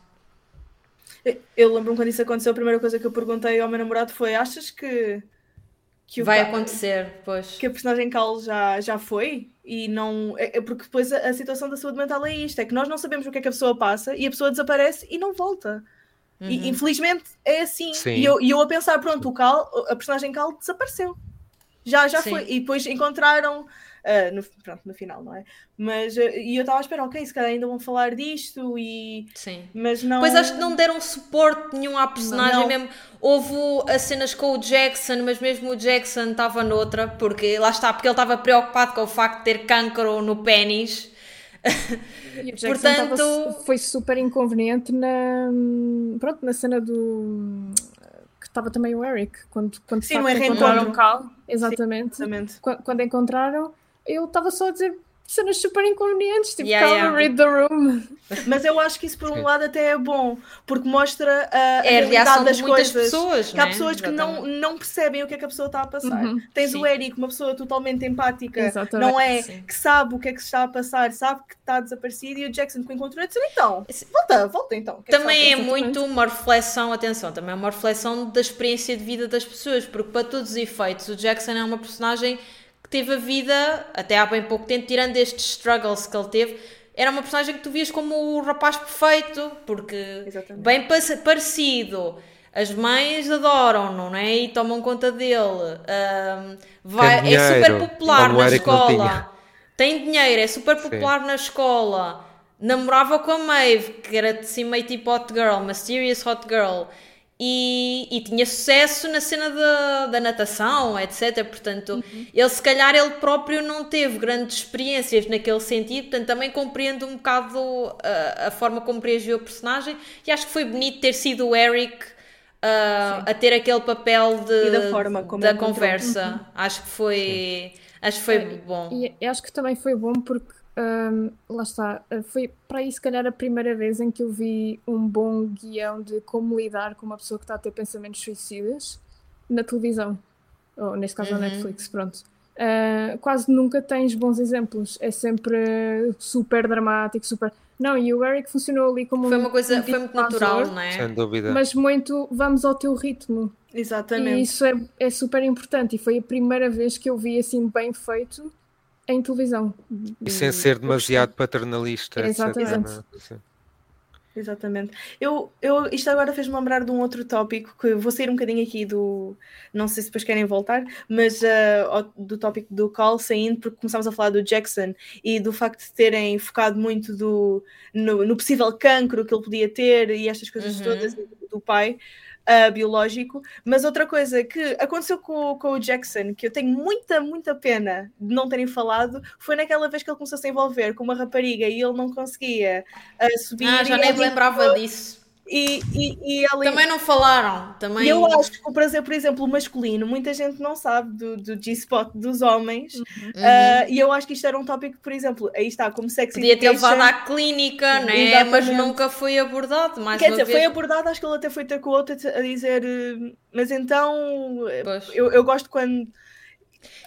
Eu lembro-me quando isso aconteceu, a primeira coisa que eu perguntei ao meu namorado foi: achas que, que, Vai acontecer, pois. que a personagem Cal já, já foi? E não. É, é porque depois a, a situação da saúde mental é isto: é que nós não sabemos o que é que a pessoa passa e a pessoa desaparece e não volta. Uhum. E infelizmente é assim. Sim. E eu, e eu a pensar: pronto, o Cal, a personagem Cal desapareceu. Já, já Sim. foi. E depois encontraram. Ah, no, pronto, no final, não é? Mas. ah, e eu estava a esperar: ok, se calhar ainda vão falar disto e. Sim. Mas não. Pois acho que não deram suporte nenhum à personagem Não. mesmo. Houve as cenas com o Jackson, mas mesmo o Jackson estava noutra, porque lá está, porque ele estava preocupado com o facto de ter cancro no pênis. E Portanto- tava- foi super inconveniente na, pronto, na cena do que estava também o Eric, quando, quando Sim, no encontraram Cal, exatamente. Exatamente. Qu- Quando encontraram, eu estava só a dizer cenas super inconvenientes, tipo, Yeah, calma, yeah. read the room. Mas eu acho que isso, por um lado, até é bom, porque mostra a, É a realidade reação das coisas. pessoas, Que há né? pessoas que não, não percebem o que é que a pessoa está a passar. Uhum, Tens sim. o Eric, uma pessoa totalmente empática, Exatamente. não é? Sim. Que sabe o que é que se está a passar, sabe que está desaparecido, e o Jackson que o encontrou e disse: então, volta, volta então. Que é que Também é a Exatamente. muito uma reflexão, atenção, também é uma reflexão da experiência de vida das pessoas, porque para todos os efeitos o Jackson é uma personagem que teve a vida, até há bem pouco tempo, tirando estes struggles que ele teve, era uma personagem que tu vias como o rapaz perfeito, porque Exatamente. bem pa- parecido. As mães adoram-no, não é? E tomam conta dele. Ahm, vai, Tem é super dinheiro, popular como o na escola. Tem dinheiro, é super popular na escola. Namorava com a Maeve, que era assim meio tipo hot girl, mysterious hot girl. E, e tinha sucesso na cena da, da natação, etc. Portanto, ele se calhar ele próprio não teve grandes experiências naquele sentido, portanto também compreendo um bocado a, a forma como reagiu o personagem. E acho que foi bonito ter sido o Eric ah, a ter aquele papel de, E da forma como da conversa. Acho que foi, acho que foi É, bom. E acho que também foi bom porque, hum, lá está, uh, foi para aí se calhar a primeira vez em que eu vi um bom guião de como lidar com uma pessoa que está a ter pensamentos suicidas na televisão, ou neste caso na Uhum. Netflix, pronto. Uh, quase nunca tens bons exemplos, é sempre super dramático, super. Não, e o Eric funcionou ali como Foi um- uma coisa, um foi muito natural, não é? Sem dúvida. Mas muito vamos ao teu ritmo. Exatamente. E isso é, é super importante. E foi a primeira vez que eu vi assim bem feito em televisão. E sem ser demasiado paternalista. etc, Exatamente. Exatamente. Eu, eu, isto agora fez-me lembrar de um outro tópico que vou sair um bocadinho aqui do. Não sei se depois querem voltar, mas ao- do tópico do Call saindo, porque começámos a falar do Jackson e do facto de terem focado muito do, no, no possível cancro que ele podia ter e estas coisas Uhum. todas do pai. Ah, biológico, mas outra coisa que aconteceu com, o- com o Jackson, que eu tenho muita, muita pena de não terem falado, foi naquela vez que ele começou a se envolver com uma rapariga e ele não conseguia ah, subir. Ah, já nem me lembrava disso. E, e, e ela Também não falaram. Também... eu acho que o prazer, por exemplo, masculino, muita gente não sabe do, do G-spot dos homens. Uhum. Ah, e eu acho que isto era um tópico, por exemplo, aí está, como sexy Podia ter levado à clínica, né? Exatamente. mas nunca foi abordado. Mais Quer dizer, vez. foi abordado, acho que ele até foi ter com o outro a dizer, eh, mas então eh, Pois. eu, eu gosto quando.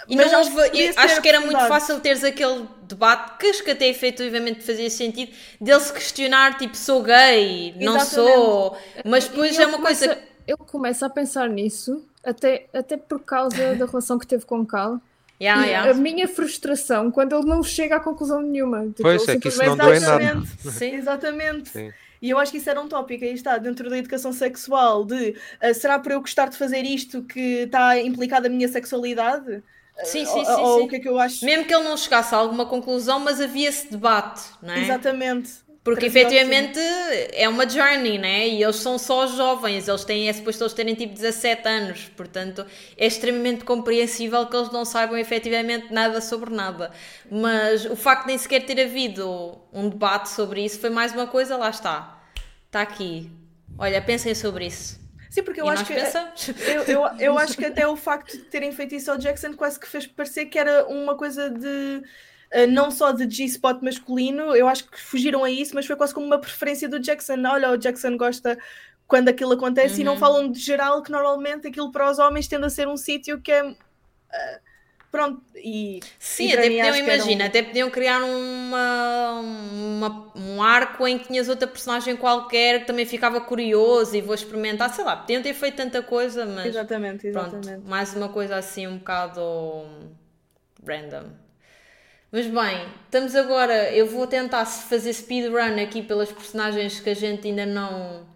E Mas não acho que houve- eu ser acho que era muito fácil teres aquele debate, que acho que até efetivamente fazia sentido, dele se questionar, tipo, sou gay, não Exatamente. sou, mas depois é uma coisa... começa- Ele começa a pensar nisso, até, até por causa da relação que teve com o Cal. Yeah, e yeah. a minha frustração quando ele não chega a conclusão nenhuma. Tipo, Pois, é que isso não dói nada. Exatamente. Sim. Exatamente. Sim. E eu acho que isso era um tópico, aí está, dentro da educação sexual, de ah, será para eu gostar de fazer isto que está implicada a minha sexualidade? Sim, Ah, sim, ou, sim, ou sim. o que é que eu acho? Mesmo que ele não chegasse a alguma conclusão, mas havia esse debate, não é? Exatamente. Porque efetivamente é uma journey, né? E eles são só jovens, eles têm, é suposto eles terem tipo 17 anos, portanto é extremamente compreensível que eles não saibam efetivamente nada sobre nada. Mas o facto de nem sequer ter havido um debate sobre isso foi mais uma coisa, lá está. Está aqui. Olha, pensem sobre isso. Sim, porque eu e acho que pensamos. eu, eu, eu acho que até o facto de terem feito isso ao Jackson quase que fez parecer que era uma coisa de uh, não só de G-spot masculino, eu acho que fugiram a isso, mas foi quase como uma preferência do Jackson. Olha, o Jackson gosta quando aquilo acontece e não Uhum. falam de geral que normalmente aquilo para os homens tende a ser um sítio que é uh, pronto e Sim, e até podiam, era um- imagina, até podiam criar uma, uma- um arco em que tinhas outra personagem qualquer que também ficava curioso e vou experimentar, sei lá, podiam ter feito tanta coisa, mas Exatamente, pronto, exatamente. mais uma coisa assim um bocado random. Mas bem, estamos agora, eu vou tentar fazer speedrun aqui pelas personagens que a gente ainda não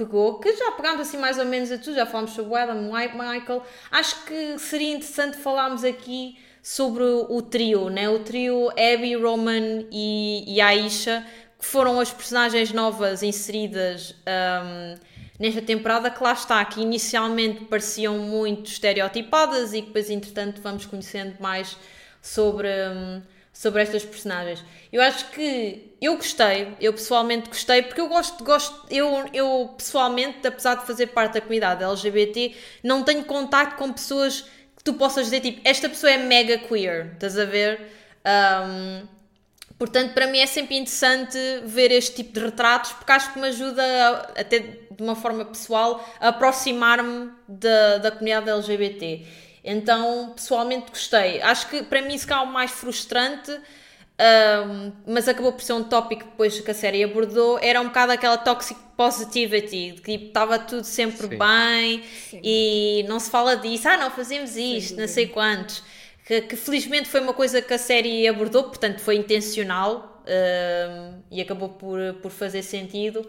pegou, que já pegámos assim mais ou menos a tudo, já falámos sobre o Adam, Michael. Acho que seria interessante falarmos aqui sobre o trio, né? O trio Abby, Roman e, e Aisha, que foram as personagens novas inseridas ahm, nesta temporada, que lá está, que inicialmente pareciam muito estereotipadas e que depois, entretanto, vamos conhecendo mais sobre, hum, sobre estas personagens. Eu acho que eu gostei, eu pessoalmente gostei, porque eu gosto, gosto eu, eu pessoalmente, apesar de fazer parte da comunidade LGBT, não tenho contato com pessoas que tu possas dizer tipo, esta pessoa é mega queer, estás a ver? Um, portanto, para mim é sempre interessante ver este tipo de retratos, porque acho que me ajuda, a, até de uma forma pessoal, a aproximar-me da, da comunidade LGBT. Então, pessoalmente gostei. Acho que para mim se calhar o mais frustrante, um, mas acabou por ser um tópico depois que a série abordou, era um bocado aquela toxic positivity, de que tipo, estava tudo sempre Sim. bem Sim. e não se fala disso, ah, não fazemos isto, Sim. não sei quantos. Que, que, felizmente foi uma coisa que a série abordou, portanto foi intencional um, e acabou por, por fazer sentido.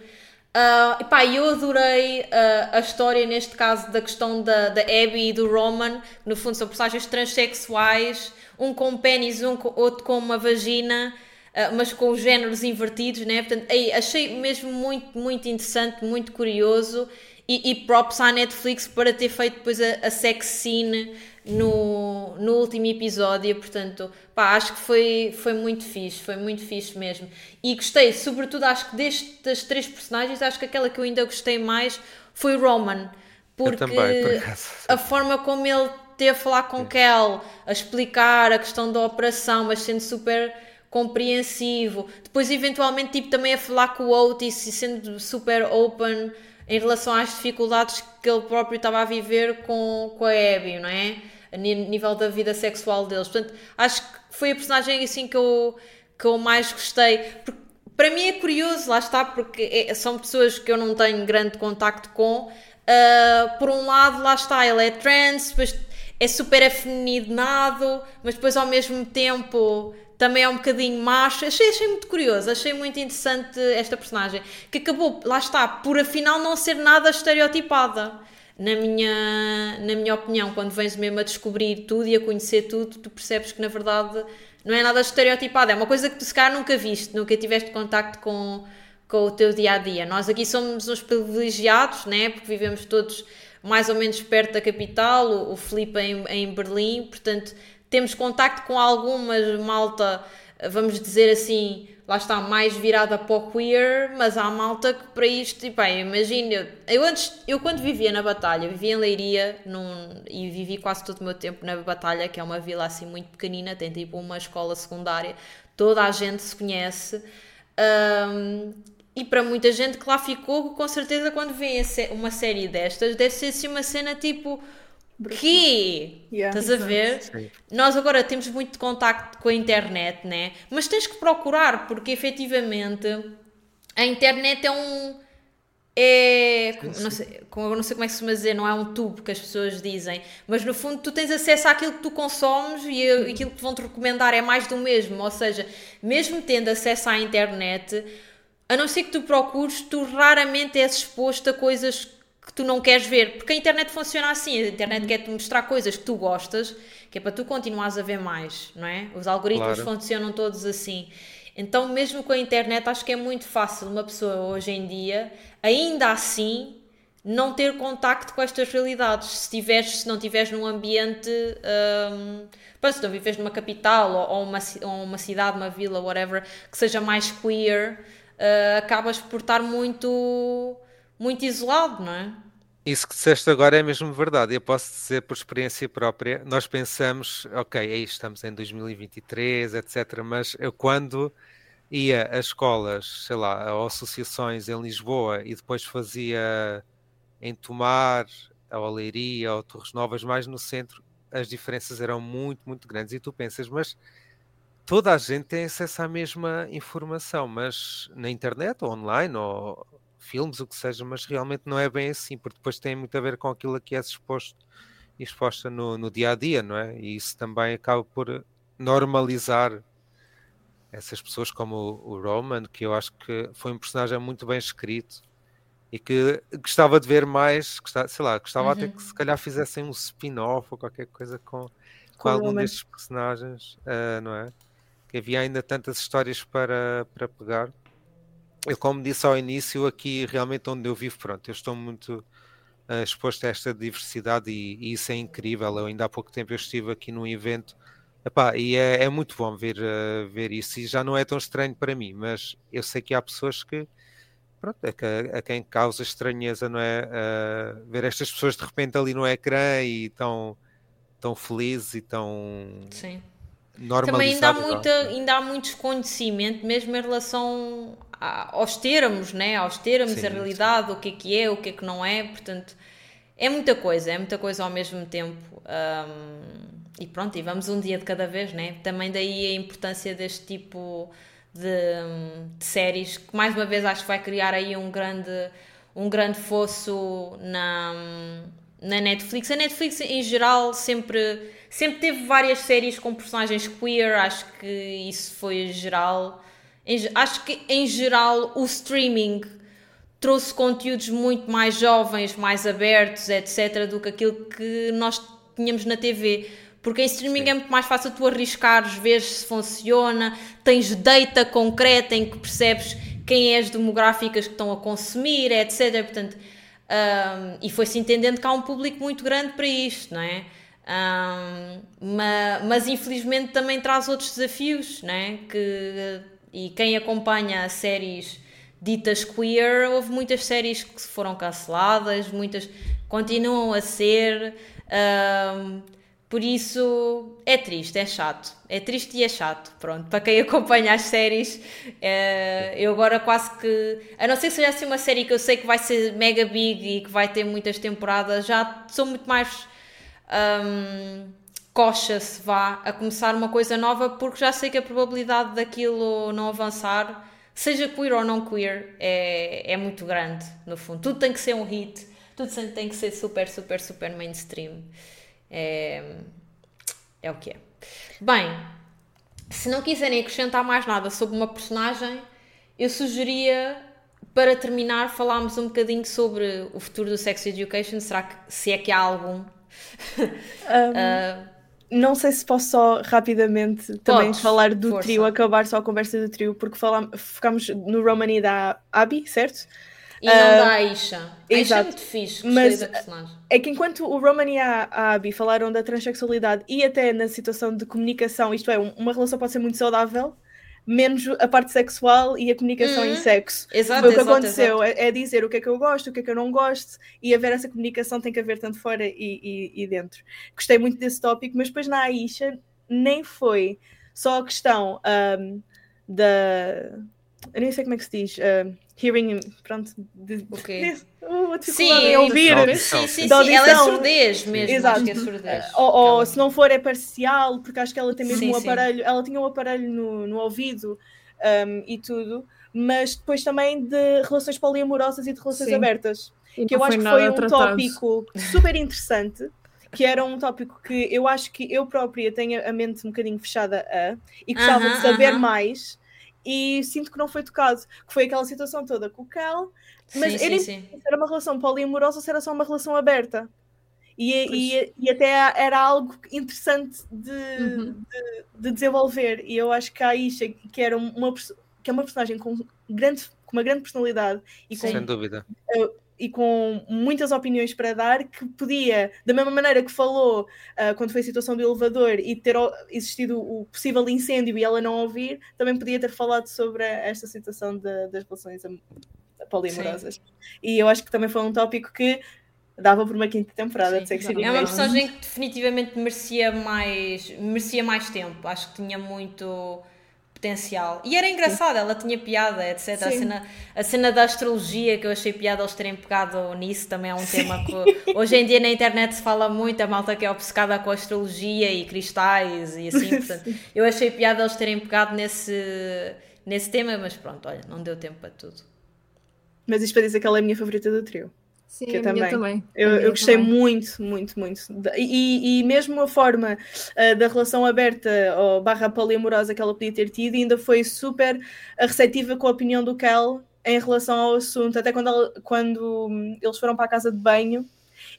Uh, epá, eu adorei uh, a história, neste caso, da questão da, da Abby e do Roman, que no fundo são personagens transexuais, um com pênis, um com, outro com uma vagina, uh, mas com os géneros invertidos, né? Portanto, aí, achei mesmo muito, muito interessante, muito curioso, e, e props à Netflix para ter feito depois a, a sex scene no, no último episódio, portanto, pá, acho que foi, foi muito fixe, foi muito fixe mesmo. E gostei, sobretudo, acho que destas três personagens, acho que aquela que eu ainda gostei mais foi Roman, porque também, por a forma como ele teve a falar com Kel, a explicar a questão da operação, mas sendo super compreensivo, depois eventualmente tipo também a falar com o Otis e sendo super open em relação às dificuldades que ele próprio estava a viver com, com a Abby, não é? A nível da vida sexual deles. Portanto, acho que foi a personagem assim que eu, que eu mais gostei. Porque, para mim é curioso, lá está, porque é, são pessoas que eu não tenho grande contacto com. Uh, por um lado, lá está, ele é trans, depois é super afeminado, mas depois ao mesmo tempo também é um bocadinho macho. Achei, achei muito curioso, achei muito interessante esta personagem, que acabou, lá está, por afinal não ser nada estereotipada. Na minha, na minha opinião, quando vens mesmo a descobrir tudo e a conhecer tudo, tu percebes que na verdade não é nada estereotipado, é uma coisa que tu se calhar nunca viste, nunca tiveste contacto com, com o teu dia a dia. Nós aqui somos os privilegiados, né? porque vivemos todos mais ou menos perto da capital, o, o Filipe em, em Berlim, portanto temos contacto com algumas malta, vamos dizer assim, lá está, mais virada para o queer, mas há malta que para isto, tipo, imagina, eu, eu, antes, eu quando vivia na Batalha, vivia em Leiria num, e vivi quase todo o meu tempo na Batalha, que é uma vila assim muito pequenina, tem tipo uma escola secundária, toda a gente se conhece. Um, e para muita gente que lá ficou, com certeza quando vê uma série destas, deve ser assim uma cena tipo que yeah, estás a ver? Sim. Nós agora temos muito contacto com a internet, né? Mas tens que procurar, porque efetivamente a internet é um. É. Não sei, eu não sei como é que se dizer, não é um tubo que as pessoas dizem, mas no fundo tu tens acesso àquilo que tu consomes e aquilo que vão te recomendar é mais do mesmo. Ou seja, mesmo tendo acesso à internet, a não ser que tu procures, tu raramente és exposto a coisas que tu não queres ver, porque a internet funciona assim, a internet quer-te mostrar coisas que tu gostas, que é para tu continuares a ver mais, não é? Os algoritmos claro. funcionam todos assim. Então, mesmo com a internet, acho que é muito fácil uma pessoa hoje em dia, ainda assim, não ter contacto com estas realidades. Se, tiveres, se não estiveres num ambiente, um, se não vives numa capital ou, ou, uma, ou uma cidade, uma vila, whatever, que seja mais queer, uh, acabas por estar muito muito isolado, não é? Isso que disseste agora é mesmo verdade. Eu posso dizer por experiência própria. Nós pensamos, ok, aí estamos em 2023, etc. Mas eu quando ia a escolas, sei lá, a associações em Lisboa e depois fazia em Tomar, a Oleiria ou Torres Novas, mais no centro, as diferenças eram muito, muito grandes. E tu pensas, mas toda a gente tem acesso à mesma informação, mas na internet ou online ou filmes, o que seja, mas realmente não é bem assim, porque depois tem muito a ver com aquilo que é exposto exposta no, no dia a dia, não é? E isso também acaba por normalizar essas pessoas como o, o Roman, que eu acho que foi um personagem muito bem escrito e que gostava de ver mais, gostava, sei lá, gostava uhum. até que se calhar fizessem um spin-off ou qualquer coisa com, com, com algum Roman. destes personagens, uh, não é? Que havia ainda tantas histórias para, para pegar eu, como disse ao início, aqui realmente onde eu vivo, pronto, eu estou muito uh, exposto a esta diversidade e, e, isso é incrível. Eu ainda há pouco tempo eu estive aqui num evento Epá, e é, é muito bom ver, uh, ver isso, e já não é tão estranho para mim, mas eu sei que há pessoas que, pronto, a, é a quem causa estranheza, não é? Uh, ver estas pessoas de repente ali no ecrã e tão, tão felizes e tão Sim. Também ainda há, muita, ainda há muito desconhecimento, mesmo em relação aos termos, né? aos termos, sim, a realidade, sim. o que é que é, o que é que não é, portanto, é muita coisa, é muita coisa ao mesmo tempo. Um, e pronto, e vamos um dia de cada vez, né? Também daí a importância deste tipo de, de séries, que mais uma vez acho que vai criar aí um grande, um grande fosso na, na Netflix. A Netflix, em geral, sempre, sempre teve várias séries com personagens queer, acho que isso foi geral. Acho que, em geral, o streaming trouxe conteúdos muito mais jovens, mais abertos, etc., do que aquilo que nós tínhamos na TV. Porque em streaming Sim. é muito mais fácil tu arriscares, ver se funciona, tens data concreta em que percebes quem é as demográficas que estão a consumir, etc. Portanto, um, e foi-se entendendo que há um público muito grande para isto, não é? Um, mas, mas, infelizmente também traz outros desafios, não é? Que, e quem acompanha séries ditas queer, houve muitas séries que foram canceladas, muitas continuam a ser. Um, por isso é triste, é chato. É triste e é chato. Pronto, para quem acompanha as séries, é, eu agora quase que. A não ser que seja assim uma série que eu sei que vai ser mega big e que vai ter muitas temporadas, já sou muito mais. Um, coxa se vá a começar uma coisa nova porque já sei que a probabilidade daquilo não avançar, seja queer ou não queer, é, é muito grande, no fundo. Tudo tem que ser um hit, tudo tem que ser super, super, super mainstream. É, é o que é. Bem, se não quiserem acrescentar mais nada sobre uma personagem, eu sugeria, para terminar, falarmos um bocadinho sobre o futuro do Sex Education. Será que, se é que há algum? um, uh, não sei se posso só rapidamente também podes, falar do força. trio, acabar só a conversa do trio, porque ficamos no Romani da Abby, certo? E não uh, da Aisha. Aisha é muito fixe, mas. É que enquanto o Roman e a, a Abby falaram da transexualidade e até na situação de comunicação, isto é, uma relação pode ser muito saudável, menos a parte sexual e a comunicação uhum. em sexo. Exato, Foi o que exato, aconteceu, é, é, dizer o que é que eu gosto, o que é que eu não gosto, e haver essa comunicação tem que haver tanto fora e, e, e dentro. Gostei muito desse tópico, mas depois na Aisha nem foi só a questão um, da. Eu nem sei como é que se diz. Um, hearing, pronto, de, okay. de, sim, ouvir, sim, sim, sim, ela é surdez mesmo, Exato. acho que é surdez. Ou, ou se não for é parcial, porque acho que ela tem mesmo sim, um aparelho, sim. ela tinha um aparelho no, no ouvido um, e tudo, mas depois também de relações poliamorosas e de relações sim. abertas, e que eu acho que foi um tratado. tópico super interessante, que era um tópico que eu acho que eu própria tenho a mente um bocadinho fechada a, e gostava uh -huh, de saber uh -huh. mais, e sinto que não foi tocado, que foi aquela situação toda com o Cal, mas sim, sim, sim. se era uma relação poliamorosa ou se era só uma relação aberta. E, e, e, até era algo interessante de, uhum. de, de, desenvolver. E eu acho que a Isha, que, era uma, que é uma personagem com, grande, com uma grande personalidade e com, Sem dúvida. E com muitas opiniões para dar, que podia, da mesma maneira que falou uh, quando foi a situação do elevador e ter existido o possível incêndio e ela não ouvir, também podia ter falado sobre esta situação de, das relações poliamorosas. Sim. E eu acho que também foi um tópico que dava por uma quinta temporada Sim, de Sex É uma personagem que definitivamente merecia mais, merecia mais tempo. Acho que tinha muito potencial. E era engraçado, ela tinha piada, etc. A cena, a cena da astrologia, que eu achei piada eles terem pegado nisso, também é um Sim. tema que hoje em dia na internet se fala muito, a malta que é obcecada com astrologia e cristais e assim, portanto, eu achei piada eles terem pegado nesse, nesse tema, mas pronto, olha, não deu tempo para tudo. Mas isto para dizer que ela é a minha favorita do trio. Sim, que eu também. também. Eu, eu gostei também. muito, muito, muito. E, e mesmo a forma uh, da relação aberta ou barra poliamorosa que ela podia ter tido, ainda foi super receptiva com a opinião do Kel em relação ao assunto. Até quando, ela, quando hum, eles foram para a casa de banho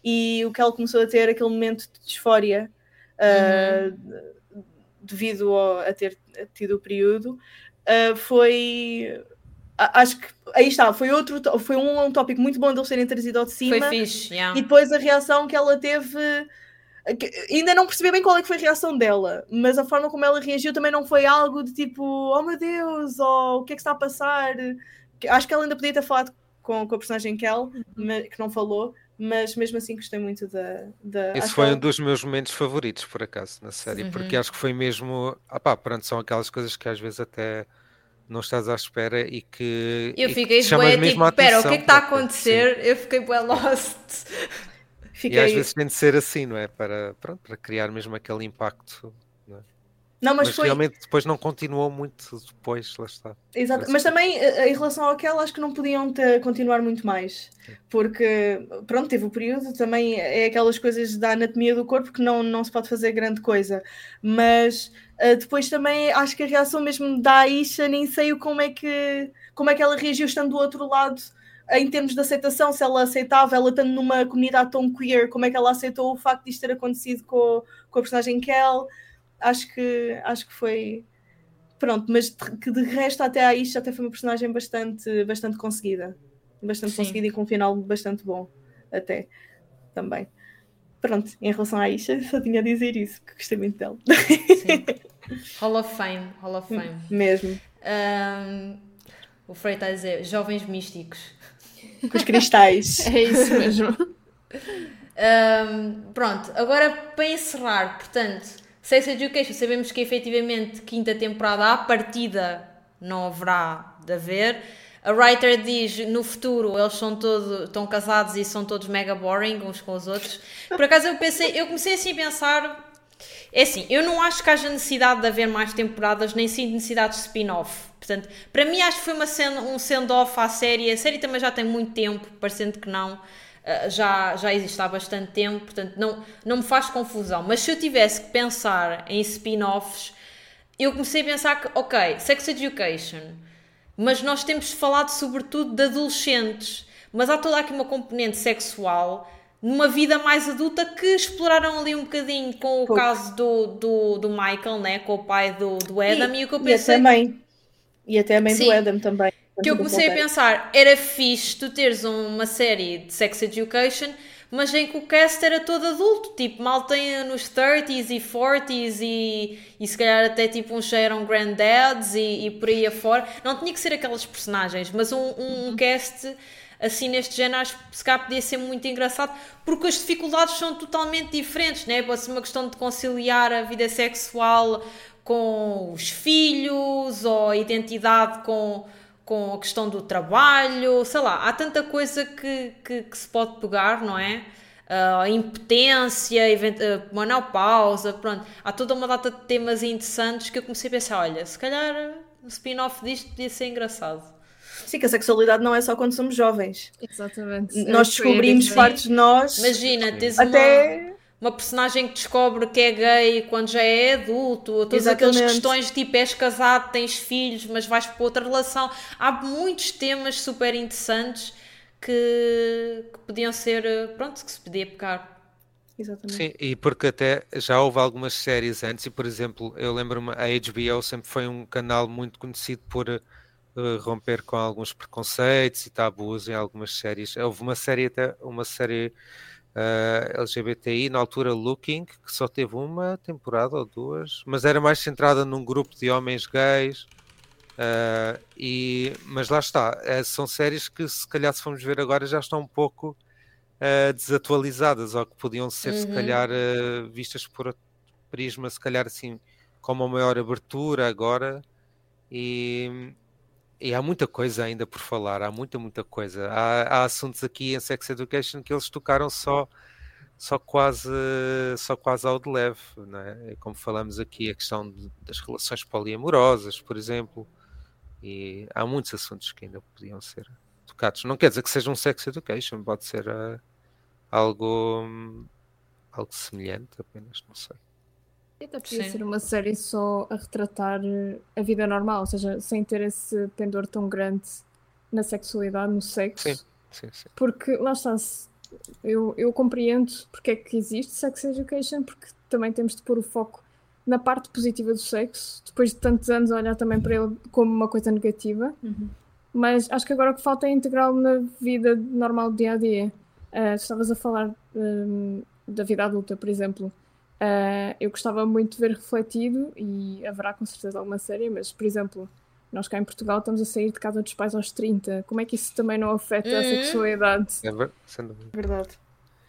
e o Kel começou a ter aquele momento de disfória uh, uhum. devido ao, a ter tido o período, uh, foi acho que aí está, foi outro, foi um, um tópico muito bom de eles terem trazido ao de cima. Foi fixe, yeah. E depois a reação que ela teve ainda não percebi bem qual é que foi a reação dela, mas a forma como ela reagiu também não foi algo de tipo, oh meu Deus, ou o que é que está a passar? Acho que ela ainda podia ter falado com, com a personagem Kel, uhum. que não falou, mas mesmo assim gostei muito da. da Esse foi um dos meus momentos favoritos, por acaso, na série, uhum. porque acho que foi mesmo. Ah pá, pronto, são aquelas coisas que às vezes até não estás à espera e que. Eu fiquei bué, tipo, espera, o que é que está a acontecer? Sim. Eu fiquei bué lost. Fiquei... E às vezes tem de ser assim, não é? Para, pronto, para criar mesmo aquele impacto. Não, mas, mas foi... realmente depois não continuou muito depois, lá está. Exato, mas também eh, em relação àquela acho que não podiam ter, continuar muito mais, porque pronto, teve o período, também é aquelas coisas da anatomia do corpo que não, não se pode fazer grande coisa, mas uh, depois também acho que a reação mesmo da Aisha, nem sei como é que como é que ela reagiu estando do outro lado em termos de aceitação, se ela aceitava, ela estando numa comunidade tão queer, como é que ela aceitou o facto de isto ter acontecido com, com a personagem Kel, acho que, acho que foi pronto, mas que de resto até a Isha até foi uma personagem bastante, bastante conseguida, bastante Sim. conseguida e com um final bastante bom até também. Pronto, em relação à Isha, só tinha a dizer isso, que gostei muito dela. Sim. Hall of Fame, Hall of Fame. Mesmo. Um, o a dizer jovens místicos com os cristais. é isso mesmo. Um, pronto, agora para encerrar, portanto, Sex Education, sabemos que efetivamente quinta temporada à partida não haverá de haver. A writer diz no futuro eles são todos estão casados e são todos mega boring uns com os outros. Por acaso eu pensei, eu comecei assim a pensar. É assim, eu não acho que haja necessidade de haver mais temporadas, nem sim necessidade de spin-off. Portanto, para mim acho que foi uma send, um send-off à série. A série também já tem muito tempo, parecendo que não. Uh, já, já existe há bastante tempo, portanto não, não me faz confusão. Mas se eu tivesse que pensar em spin-offs, eu comecei a pensar que, ok, Sex Education, mas nós temos falado sobretudo de adolescentes, mas há toda aqui uma componente sexual numa vida mais adulta que exploraram ali um bocadinho com o Pouco. caso do, do, do Michael, né, com o pai do, do Adam, e, e o que eu pensei. E também e até a mãe Sim. do Adam também. Que eu comecei a pensar, era fixe tu teres uma série de sex education, mas em que o cast era todo adulto, tipo, mal tem nos 30s e 40s e, e se calhar até tipo uns já eram granddads e, e por aí afora. Não tinha que ser aquelas personagens, mas um, um, um cast assim neste género acho que se calhar podia ser muito engraçado porque as dificuldades são totalmente diferentes, né? Pode ser uma questão de conciliar a vida sexual com os filhos ou a identidade com, com a questão do trabalho, sei lá, há tanta coisa que, que, que se pode pegar, não é? Uh, impotência, a menopausa, pronto, há toda uma data de temas interessantes que eu comecei a pensar, olha, se calhar um spin-off disto podia ser engraçado. Sim, que a sexualidade não é só quando somos jovens. Exatamente. Nós descobrimos partes de nós. Imagina, tens até uma personagem que descobre que é gay quando já é adulto, todas Exatamente. aquelas questões tipo és casado, tens filhos, mas vais para outra relação. Há muitos temas super interessantes que, que podiam ser, pronto, que se podia pegar. Exatamente. Sim, e porque até já houve algumas séries antes, e por exemplo, eu lembro-me, a HBO sempre foi um canal muito conhecido por uh, romper com alguns preconceitos e tabus em algumas séries. Houve uma série até, uma série uh, eh, LGBTI, na altura Looking, que só teve uma temporada ou duas, mas era mais centrada num grupo de homens gays. Uh, e, mas lá está, uh, são séries que se calhar se formos ver agora já estão um pouco desatualizadas ou que podiam ser uhum. se calhar vistas por outro prisma, se calhar assim com uma maior abertura agora e, e há muita coisa ainda por falar, há muita, muita coisa. Há, há, assuntos aqui em Sex Education que eles tocaram só, só, quase, só quase ao de leve, não é? Como falamos aqui, a questão de, das relações poliamorosas, por exemplo, e há muitos assuntos que ainda podiam ser tocados. Não quer dizer que seja um Sex Education, pode ser uh, algo, algo semelhante apenas, não sei. Até podia ser uma série só a retratar eh, a vida normal, ou seja, sem ter esse pendor tão grande na sexualidade, no sexo. Sim, sim, sim. Porque lá está, eu, eu compreendo porque é que existe sex education, porque também temos de pôr o foco na parte positiva do sexo, depois de tantos anos olhar também para ele como uma coisa negativa. Uhum. Mas acho que agora o que falta é integrá-lo na vida normal do dia a dia. Uh, estavas a falar um, da vida adulta, por exemplo, uh, eu gostava muito de ver refletido, e haverá com certeza alguma série, mas, por exemplo, nós cá em Portugal estamos a sair de casa dos pais aos 30. Como é que isso também não afeta uhum. a sexualidade? É verdade.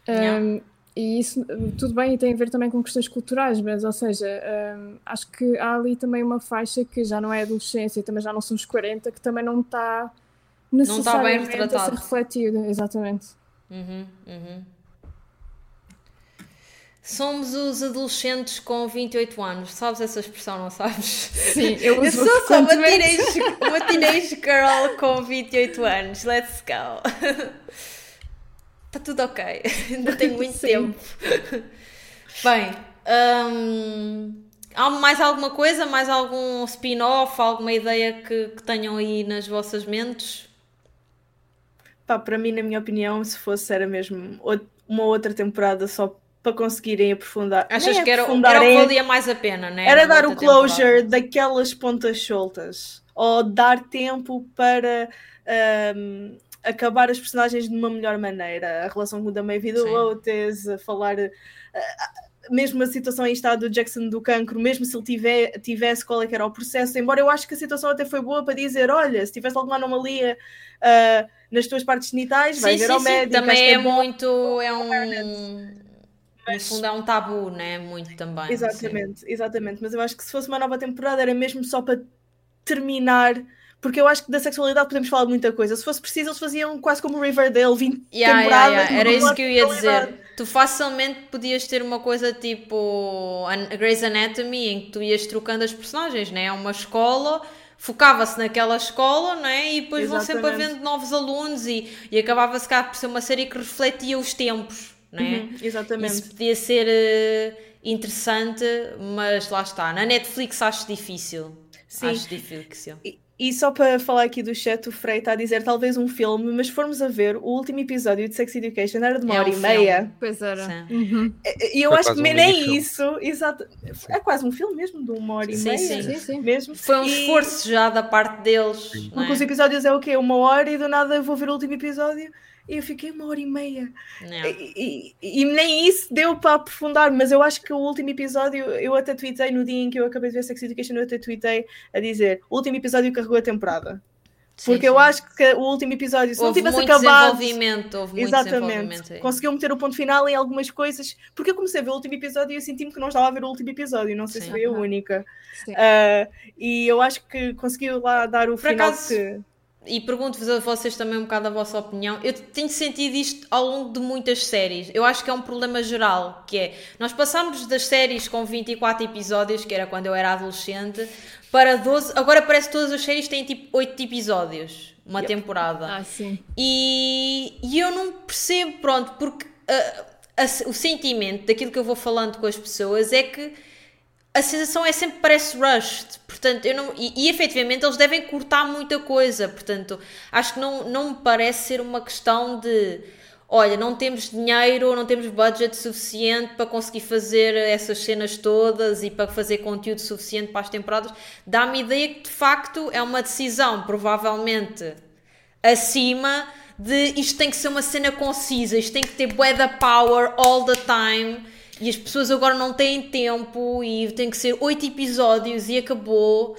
Um, e isso, tudo bem, e tem a ver também com questões culturais, mas, ou seja, um, acho que há ali também uma faixa que já não é adolescência, também já não somos 40, que também não está necessariamente não está bem a ser refletido, exatamente. Uhum, uhum. Somos os adolescentes com 28 anos. Sabes essa expressão, não sabes? Sim, eu, eu sou só uma teenage, uma teenage girl com 28 anos. Let's go. Está tudo ok. Ainda tenho muito Sim. tempo. Bem, hum, há mais alguma coisa? Mais algum spin-off? Alguma ideia que, que, tenham aí nas vossas mentes? Pá, para mim, na minha opinião, se fosse, era mesmo uma outra temporada só para conseguirem aprofundar. Achas que era, era o que valia mais a pena, né? Era dar o closure temporada. daquelas pontas soltas. Ou dar tempo para um, acabar as personagens de uma melhor maneira. A relação da Maeve do Lotus, a falar. Uh, mesmo a situação em estado do Jackson do cancro, mesmo se ele tiver, tivesse qual é que era o processo, embora eu acho que a situação até foi boa para dizer, olha, se tivesse alguma anomalia uh, nas tuas partes genitais, vai ver ao médico. Também é, é muito, é um, mas... No fundo é um tabu, né? Muito também. Exatamente, sim. exatamente. Mas eu acho que se fosse uma nova temporada era mesmo só para terminar porque eu acho que da sexualidade podemos falar de muita coisa. Se fosse preciso, eles faziam quase como Riverdale, 20 yeah, temporadas. Yeah, yeah. Era isso que eu ia dizer. Tu facilmente podias ter uma coisa tipo a Grey's Anatomy, em que tu ias trocando as personagens, né? É uma escola, focava-se naquela escola, né? E depois Exatamente. vão sempre havendo novos alunos e, e acabava-se cá por ser uma série que refletia os tempos, né? Uhum, exatamente. Isso podia ser uh, interessante, mas lá está. Na Netflix acho difícil. Sim. Acho difícil. E, e só para falar aqui do chat, o Frei está a dizer talvez um filme, mas formos a ver, o último episódio de Sex Education era de uma é hora um e filme. meia. Pois era. Uhum. E eu Foi acho que um nem isso, exato. É quase um filme mesmo, de uma hora e sim, meia. Sim, sim, sim. Mesmo. Foi um e... esforço já da parte deles. Porque é? os episódios é o quê? Uma hora e do nada eu vou ver o último episódio eu fiquei uma hora e meia. E, e, e, nem isso deu para aprofundar, mas eu acho que o último episódio, eu até tuitei no dia em que eu acabei de ver Sex Education, eu até tuitei a dizer: o último episódio carregou a temporada. Sim, Porque sim. eu acho que o último episódio, se houve não tivesse muito acabado. Desenvolvimento, houve exatamente, conseguiu meter o ponto final em algumas coisas. Porque eu comecei a ver o último episódio e eu senti-me que não estava a ver o último episódio. Não sei sim, se foi a única. Uh, e eu acho que conseguiu lá dar o Por final acaso, que e pergunto-vos a vocês também um bocado a vossa opinião. Eu tenho sentido isto ao longo de muitas séries. Eu acho que é um problema geral, que é nós passamos das séries com 24 episódios, que era quando eu era adolescente, para 12. Agora parece que todas as séries têm tipo 8 episódios, uma yep. temporada. Ah, sim. E, e eu não percebo, pronto, porque uh, a, o sentimento daquilo que eu vou falando com as pessoas é que a sensação é sempre parece rushed, portanto, eu não, e, e efetivamente eles devem cortar muita coisa, portanto, acho que não, não me parece ser uma questão de olha, não temos dinheiro, não temos budget suficiente para conseguir fazer essas cenas todas e para fazer conteúdo suficiente para as temporadas, dá-me ideia que de facto é uma decisão provavelmente acima de isto tem que ser uma cena concisa, isto tem que ter weather power all the time e as pessoas agora não têm tempo e tem que ser oito episódios e acabou.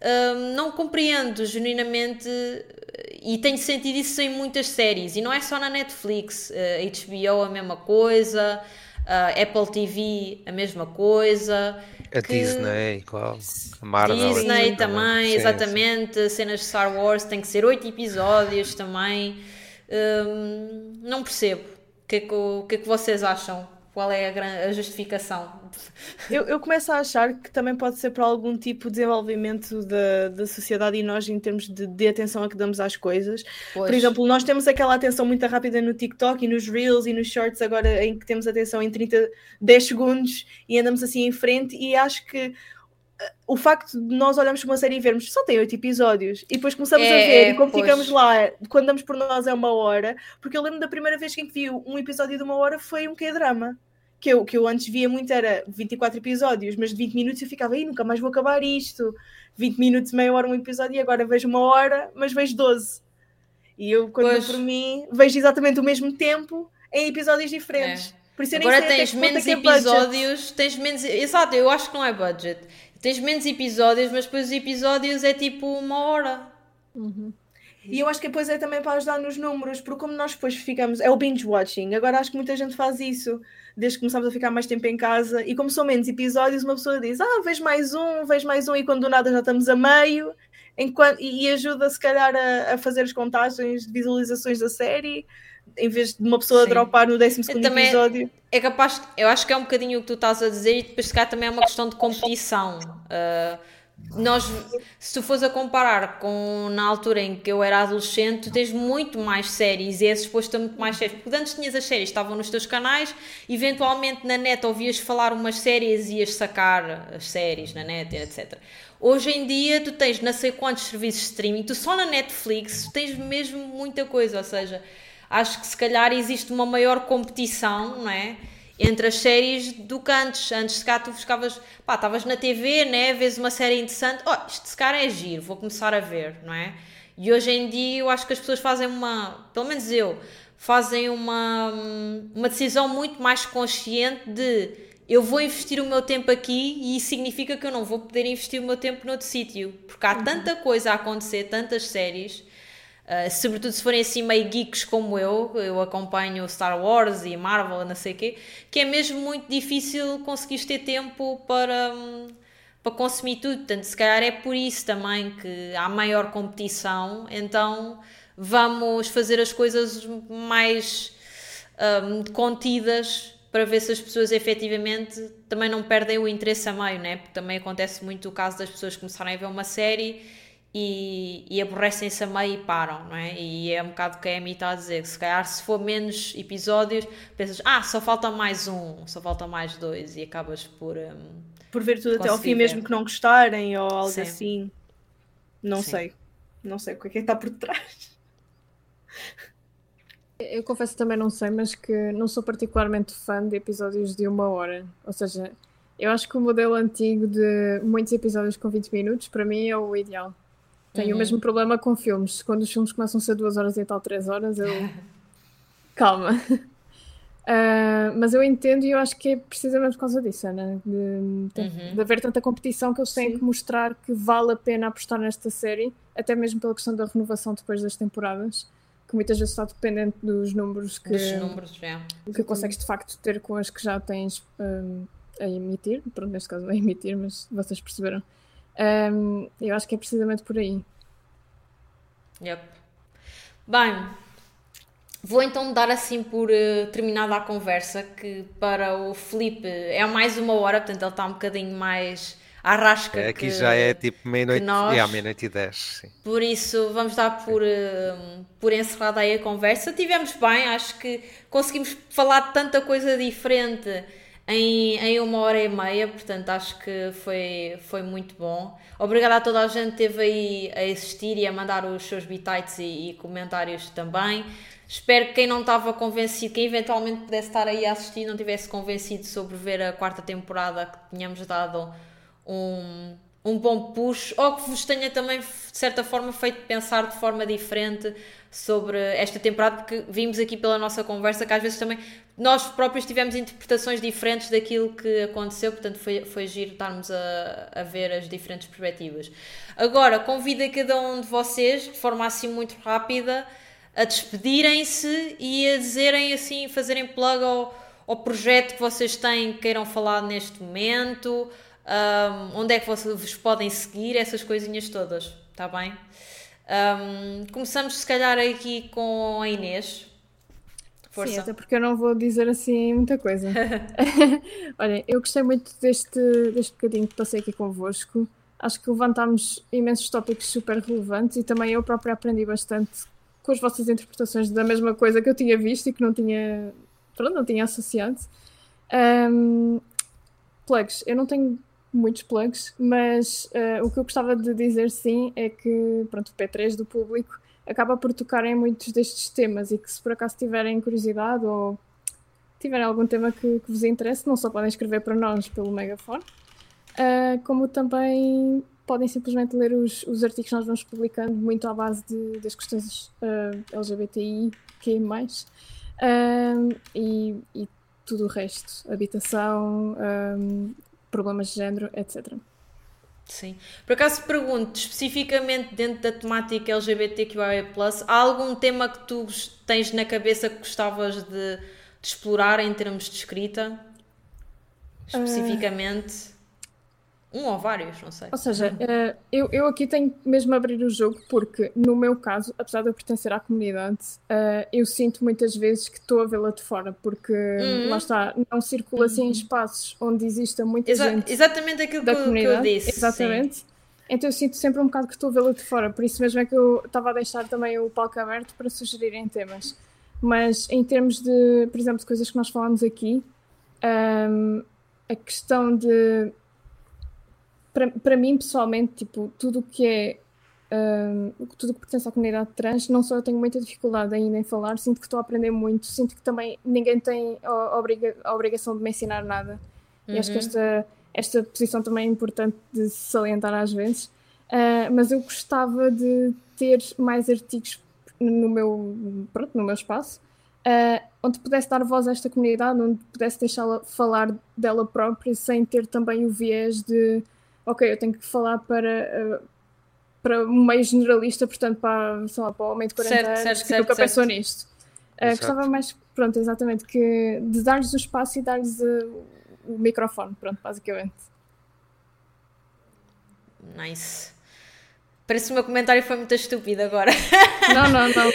Um, não compreendo genuinamente e tenho sentido isso em muitas séries e não é só na Netflix, uh, HBO a mesma coisa, uh, Apple TV a mesma coisa. A que... Disney, igual. A Marvel. Disney também, também exatamente. Sim. Cenas de Star Wars tem que ser oito episódios também. Um, não percebo. O que, é que, o que é que vocês acham? Qual é a, a justificação? Eu, eu, começo a achar que também pode ser para algum tipo de desenvolvimento da, da sociedade e nós, em termos de, de atenção a que damos às coisas. Pois. Por exemplo, nós temos aquela atenção muito rápida no TikTok e nos Reels e nos Shorts, agora em que temos atenção em 30, 10 segundos e andamos assim em frente. E acho que o facto de nós olharmos para uma série e vermos só tem oito episódios e depois começamos é, a ver é, e como pois. ficamos lá, quando damos por nós é uma hora, porque eu lembro da primeira vez que vi um episódio de uma hora foi um K-drama que eu, que eu antes via muito era 24 episódios, mas de 20 minutos eu ficava, aí nunca mais vou acabar isto. 20 minutos, meia hora um episódio e agora vejo uma hora, mas vejo 12. E eu, quando pois. por mim, vejo exatamente o mesmo tempo em episódios diferentes. É. Por isso eu nem Agora sei até tens que é menos que é episódios, tens menos. Exato, eu acho que não é budget. Tens menos episódios, mas depois os episódios é tipo uma hora. E eu acho que depois é também para ajudar nos números, porque como nós depois ficamos, é o binge watching. Agora acho que muita gente faz isso, desde que começamos a ficar mais tempo em casa. E como são menos episódios, uma pessoa diz: Ah, vejo mais um, vejo mais um, e quando do nada já estamos a meio. Enquanto, e, e ajuda, se calhar, a, a fazer as contagens de visualizações da série, em vez de uma pessoa Sim. dropar no 12 Também- episódio. É capaz, eu acho que é um bocadinho o que tu estás a dizer e depois se calhar também é uma questão de competição. Ah, nós, se tu fores a comparar com na altura em que eu era adolescente, tu tens muito mais séries e és exposto a muito mais séries. Porque antes tinhas as séries, estavam nos teus canais, eventualmente na net ouvias falar umas séries e ias sacar as séries na net, etc. Hoje em dia tu tens não sei quantos serviços de streaming, tu só na Netflix tens mesmo muita coisa, ou seja, acho que se calhar existe uma maior competição, não é? Entre as séries do que antes. Antes, se calhar, tu ficavas, pá, estavas na TV, né? Vês uma série interessante, oh, isto se calhar é giro, vou começar a ver, não é? E hoje em dia eu acho que as pessoas fazem uma, pelo menos eu, fazem uma, uma decisão muito mais consciente de eu vou investir o meu tempo aqui e isso significa que eu não vou poder investir o meu tempo noutro sítio. Porque há tanta coisa a acontecer, tantas séries. Uh, sobretudo se forem assim meio geeks como eu, eu acompanho Star Wars e Marvel, não sei o quê, que é mesmo muito difícil conseguir ter tempo para, hum, para consumir tudo. Portanto, se calhar é por isso também que há maior competição, então vamos fazer as coisas mais hum, contidas para ver se as pessoas efetivamente também não perdem o interesse a meio, né? Porque também acontece muito o caso das pessoas começarem a ver uma série e, e aborrecem-se a meio e param, não é? E é um bocado o que a Amy está a dizer, que se calhar se for menos episódios, pensas, ah, só falta mais um, só falta mais dois, e acabas por... hum, Por ver tudo até ao fim, ver. mesmo que não gostarem ou algo Sim. assim. Não Sim. sei. Não sei o que é que está por trás. Eu confesso também não sei, mas que não sou particularmente fã de episódios de uma hora. Ou seja, eu acho que o modelo antigo de muitos episódios com 20 minutos, para mim, é o ideal. Tenho Uhum. o mesmo problema com filmes. Quando os filmes começam a ser duas horas e tal, três horas, eu. Calma. Ah, mas eu entendo e eu acho que é precisamente por causa disso, Ana, de, de- de haver tanta competição que eles têm Sim. que mostrar que vale a pena apostar nesta série, até mesmo pela questão da renovação depois das temporadas, que muitas vezes está dependente dos números que, dos números, já. que consegues de facto ter com as que já tens hum, a emitir. Pronto, neste caso não é emitir, mas vocês perceberam. Hum, eu acho que é precisamente por aí. Yep. Bem, vou então dar assim por eh, terminada a conversa, que para o Felipe é mais uma hora, portanto ele está um bocadinho mais à rasca É, aqui que- já é tipo meia-noite, nós- é à meia-noite e dez, sim. Por isso, vamos dar por, eh, por encerrada aí a conversa. Tivemos bem, acho que conseguimos falar de tanta coisa diferente em, em uma hora e meia, portanto acho que foi, foi muito bom. Obrigada a toda a gente que esteve aí a assistir e a mandar os seus bitites e, e comentários também. Espero que quem não estava convencido, quem eventualmente pudesse estar aí a assistir, não tivesse convencido sobre ver a quarta temporada, que tínhamos dado um, um bom push, ou que vos tenha também, de certa forma, feito pensar de forma diferente sobre esta temporada, porque vimos aqui pela nossa conversa que às vezes também nós próprios tivemos interpretações diferentes daquilo que aconteceu, portanto foi, foi giro estarmos a, a ver as diferentes perspectivas. Agora, convido a cada um de vocês, de forma assim muito rápida, a despedirem-se e a dizerem assim, fazerem plug ao, ao projeto que vocês têm, que queiram falar neste momento, um, onde é que vocês podem seguir, essas coisinhas todas, está bem? Um, começamos se calhar aqui com a Inês. Força. Sim, até porque eu não vou dizer assim muita coisa. Olha, eu gostei muito deste, deste bocadinho que passei aqui convosco. Acho que levantámos imensos tópicos super relevantes e também eu própria aprendi bastante com as vossas interpretações da mesma coisa que eu tinha visto e que não tinha, pronto, não tinha associado. Um, plugs, eu não tenho muitos plugs, mas uh, o que eu gostava de dizer sim é que pronto, o P3 do público acaba por tocar em muitos destes temas e que se por acaso tiverem curiosidade ou tiverem algum tema que, que vos interesse, não só podem escrever para nós pelo megafone, uh, como também podem simplesmente ler os, os artigos que nós vamos publicando muito à base de, das questões uh, LGBTI, que mais. Uh, e, e tudo o resto, habitação, um, problemas de género, etc. Sim. Por acaso pergunto, especificamente dentro da temática LGBTQIA+, há algum tema que tu tens na cabeça que gostavas de, de explorar em termos de escrita? Especificamente? Uh... Um ou vários, não sei. Ou seja, uh, eu, eu aqui tenho mesmo a abrir o jogo porque, no meu caso, apesar de eu pertencer à comunidade, uh, eu sinto muitas vezes que estou a vê-la de fora, porque uhum. lá está, não circula assim em uhum. espaços onde exista muita Exa gente. Exatamente aquilo da que, comunidade. que eu disse. Exatamente. Sim. Então eu sinto sempre um bocado que estou a vê-la de fora, por isso mesmo é que eu estava a deixar também o palco aberto para sugerirem temas. Mas em termos de, por exemplo, de coisas que nós falamos aqui, um, ehm, a questão de para, mim, pessoalmente, tipo, tudo que é. Um, tudo que pertence à comunidade trans, não só eu tenho muita dificuldade ainda em falar, sinto que estou a aprender muito, sinto que também ninguém tem a, obriga a obrigação de me ensinar nada. Uhum. E acho que uhum. esta, esta posição também é importante de salientar às vezes. Uh, mas eu gostava de ter mais artigos no meu, pronto, no meu espaço, uh, onde pudesse dar voz a esta comunidade, onde pudesse deixá-la falar dela própria sem ter também o viés de ok, eu tenho que falar para, uh, para um meio generalista, portanto, para, sei lá, para o homem de 40 certo, anos certo, que certo, nunca pensou nisto. Uh, gostava mais, pronto, exatamente, que, de dar-lhes o espaço e dar-lhes uh, o microfone, pronto, basicamente. Nice. Parece que o meu comentário foi muito estúpido agora. Não, não, não.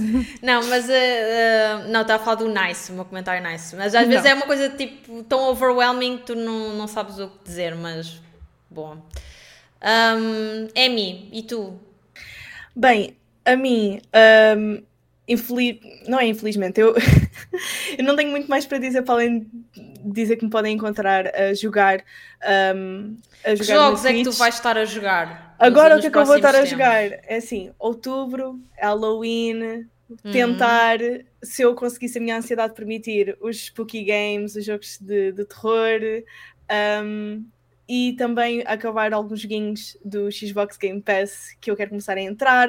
não, mas uh, uh, não, estava a falar do nice, o meu comentário nice. Mas às vezes não. é uma coisa tipo tão overwhelming que tu não, não sabes o que dizer, mas Bom. Um, Amy, e tu? Bem, a mim, um, infeliz... não é infelizmente, eu... eu não tenho muito mais para dizer para além de dizer que me podem encontrar a jogar. Um, a jogar que jogos é que tu vais estar a jogar? Agora o que é que eu vou estar tempos? a jogar? É assim, outubro, Halloween, uhum. tentar, se eu conseguisse a minha ansiedade permitir, os spooky games, os jogos de, de terror. Um, e também acabar alguns joguinhos do Xbox Game Pass que eu quero começar a entrar.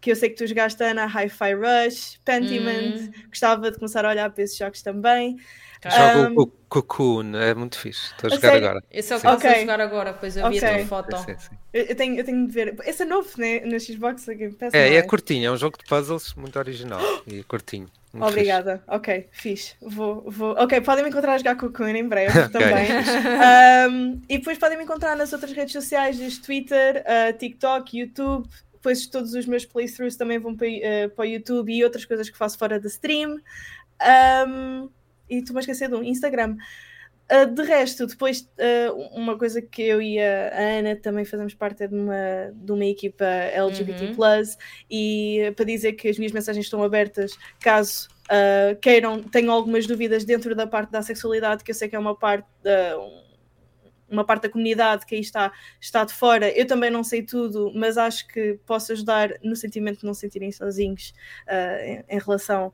Que eu sei que tu jogaste, Ana, Hi-Fi Rush, Pentiment. Hum. Gostava de começar a olhar para esses jogos também. Jogo um, o Cocoon, é muito fixe. Estou a jogar sério? agora. Esse é o que okay. a jogar agora, pois eu okay. vi a tua foto. Sim, sim. Eu, tenho, eu tenho de ver. Esse é novo, né? No Xbox Game Pass. É, é, é curtinho, é um jogo de puzzles muito original e curtinho. Muito Obrigada, fixe. ok, fixe. Vou, vou... Ok, podem me encontrar a jogar Cocoon em breve também. um, e depois podem me encontrar nas outras redes sociais, desde Twitter, uh, TikTok, YouTube. Depois todos os meus playthroughs também vão para, uh, para o YouTube e outras coisas que faço fora da stream. Um, e estou-me a esquecer de um Instagram. Uh, de resto, depois uh, uma coisa que eu e a Ana também fazemos parte de uma, de uma equipa LGBT, uhum. e para dizer que as minhas mensagens estão abertas caso uh, queiram, tenham algumas dúvidas dentro da parte da sexualidade, que eu sei que é uma parte da. uma parte da comunidade que aí está, está de fora. Eu também não sei tudo, mas acho que posso ajudar no sentimento de não se sentirem sozinhos em, em relação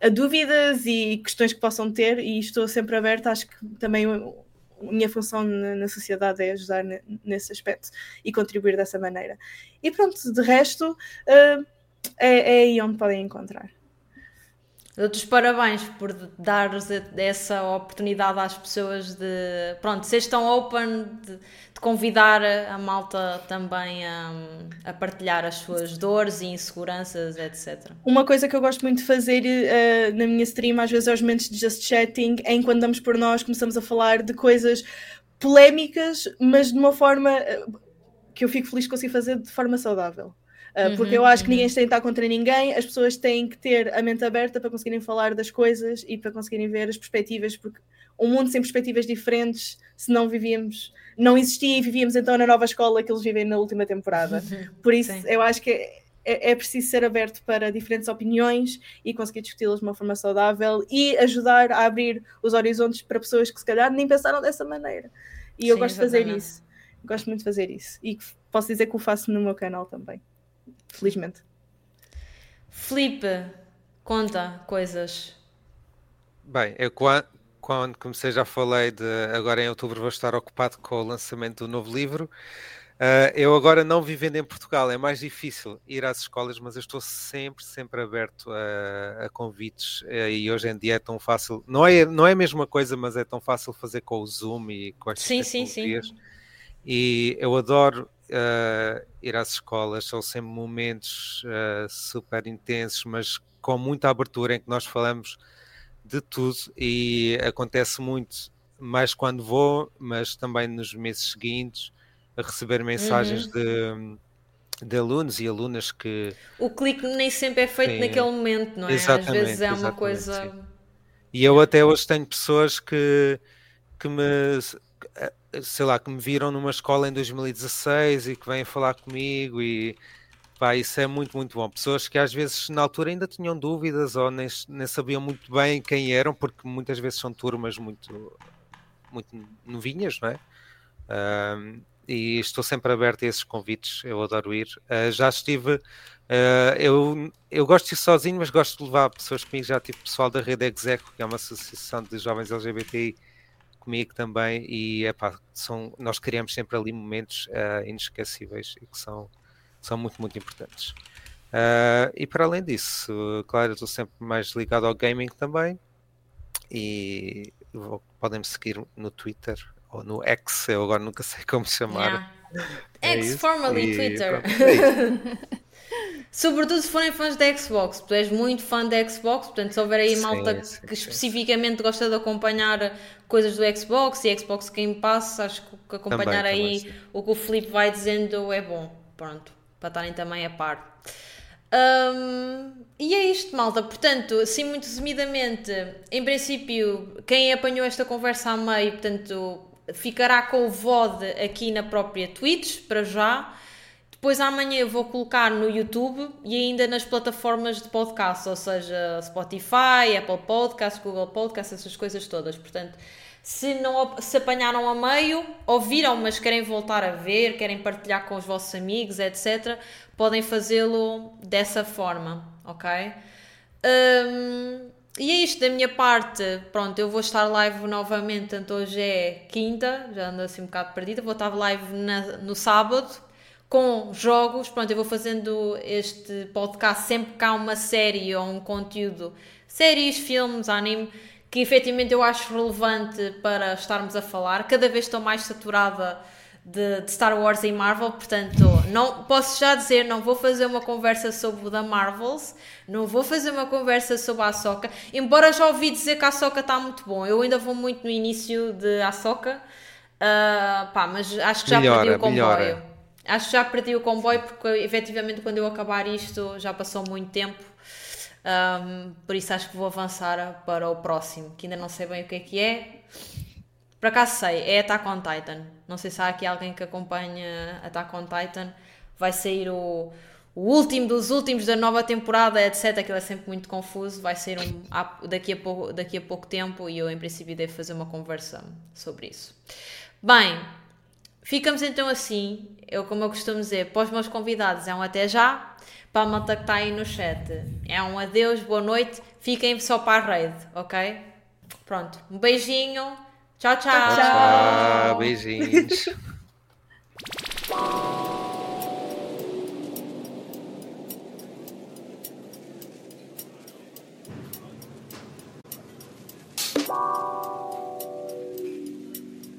a dúvidas e questões que possam ter, e estou sempre aberta. Acho que também a minha função na, sociedade é ajudar nesse aspecto e contribuir dessa maneira. E pronto, de resto, uh, é, é aí onde podem encontrar. Dou-te parabéns por dar essa oportunidade às pessoas de, pronto, seres tão open, de, de convidar a malta também a, a, partilhar as suas dores e inseguranças, etc. Uma coisa que eu gosto muito de fazer uh, na minha stream, às vezes aos momentos de just chatting, é enquanto damos por nós, começamos a falar de coisas polémicas, mas de uma forma uh, que eu fico feliz de conseguir fazer de forma saudável. Uh, porque uhum, eu acho uhum. que ninguém tem de estar contra ninguém, as pessoas têm que ter a mente aberta para conseguirem falar das coisas e para conseguirem ver as perspectivas, porque um mundo sem perspectivas diferentes, se não vivíamos, não existia e vivíamos então na nova escola que eles vivem na última temporada. Uhum, Por isso, sim. eu acho que é, é, é, preciso ser aberto para diferentes opiniões e conseguir discuti-las de uma forma saudável e ajudar a abrir os horizontes para pessoas que se calhar nem pensaram dessa maneira. E eu gosto de fazer isso. Gosto muito de fazer isso. E posso dizer que o faço no meu canal também felizmente. Felipe, conta coisas. Bem, eu quando, quando comecei já falei de agora em outubro vou estar ocupado com o lançamento do novo livro. Uh, eu agora não vivendo em Portugal é mais difícil ir às escolas, mas eu estou sempre, sempre aberto a, a convites uh, e hoje em dia é tão fácil, não é, não é a mesma coisa, mas é tão fácil fazer com o Zoom e com as sim, sim, sim. E eu adoro uh, ir às escolas, são sempre momentos super intensos, mas com muita abertura em que nós falamos de tudo e acontece muito mais quando vou, mas também nos meses seguintes a receber mensagens uhum. de, de alunos e alunas que. O clique nem sempre é feito sim, naquele momento, não é? Às vezes é uma coisa. Sim. E eu até hoje tenho pessoas que, que me sei lá, que me viram numa escola em 2016 e que vêm falar comigo e pá, isso é muito, muito bom. Pessoas que às vezes na altura ainda tinham dúvidas ou nem, nem sabiam muito bem quem eram, porque muitas vezes são turmas muito, muito novinhas, não é? Um, e estou sempre aberto a esses convites, eu adoro ir. Uh, já estive, uh, eu, eu gosto de ir sozinho, mas gosto de levar pessoas comigo. Já tive pessoal da Rede Execo, que é uma associação de jovens LGBTI, comigo também. E epá, são, nós criamos sempre ali momentos uh, inesquecíveis e que são, são muito, muito importantes. e para além disso, claro, estou sempre mais ligado ao gaming também. E podem-me seguir no Twitter, ou no X, eu agora nunca sei como chamar. Yeah. É X, formerly Twitter. é Sobretudo se forem fãs da Xbox, tu és muito fã da Xbox, portanto, se houver aí sim, malta sim, que sim, especificamente gosta de acompanhar coisas do Xbox e Xbox Game Pass, acho que acompanhar também, aí também, o que o Felipe vai dizendo é bom. Pronto, para estarem também a par. Um, e é isto, malta. Portanto, assim, muito resumidamente, em princípio, quem apanhou esta conversa a meio, portanto, ficará com o VOD aqui na própria Twitch, para já. Depois amanhã eu vou colocar no YouTube e ainda nas plataformas de podcast, ou seja, Spotify, Apple Podcasts, Google Podcasts, essas coisas todas. Portanto, se não se apanharam a meio, ouviram, mas querem voltar a ver, querem partilhar com os vossos amigos, etc., podem fazê-lo dessa forma, ok? Um, e é isto da minha parte. Pronto, eu vou estar live novamente. Tanto hoje é quinta, já ando assim um bocado perdida. Vou estar live na, no sábado com jogos. Pronto, eu vou fazendo este podcast sempre que há uma série ou um conteúdo, séries, filmes, anime, que efetivamente eu acho relevante para estarmos a falar. Cada vez estou mais saturada de, de, Star Wars e Marvel, portanto, não posso já dizer, não vou fazer uma conversa sobre o da Marvels, não vou fazer uma conversa sobre a Ahsoka, embora já ouvi dizer que a Ahsoka está muito bom. Eu ainda vou muito no início de Ahsoka, uh, pá, mas acho que já melhora, perdi o comboio. Melhora. Acho que já perdi o comboio porque efetivamente quando eu acabar isto já passou muito tempo. Um, por isso acho que vou avançar para o próximo, que ainda não sei bem o que é que é. Por acaso sei, é Attack on Titan. Não sei se há aqui alguém que acompanha Attack on Titan. Vai sair o, o último dos últimos da nova temporada, etc. Aquilo é sempre muito confuso. Vai ser um, daqui, a pouco, daqui a pouco tempo e eu, em princípio, devo fazer uma conversa sobre isso. Bem, ficamos então assim. Eu, como eu costumo dizer, para os meus convidados é um até já. Para a malta que está aí no chat, é um adeus, boa noite. Fiquem só para a rede, ok? Pronto, um beijinho. Tchau, tchau. Tchau, tchau. Beijinhos.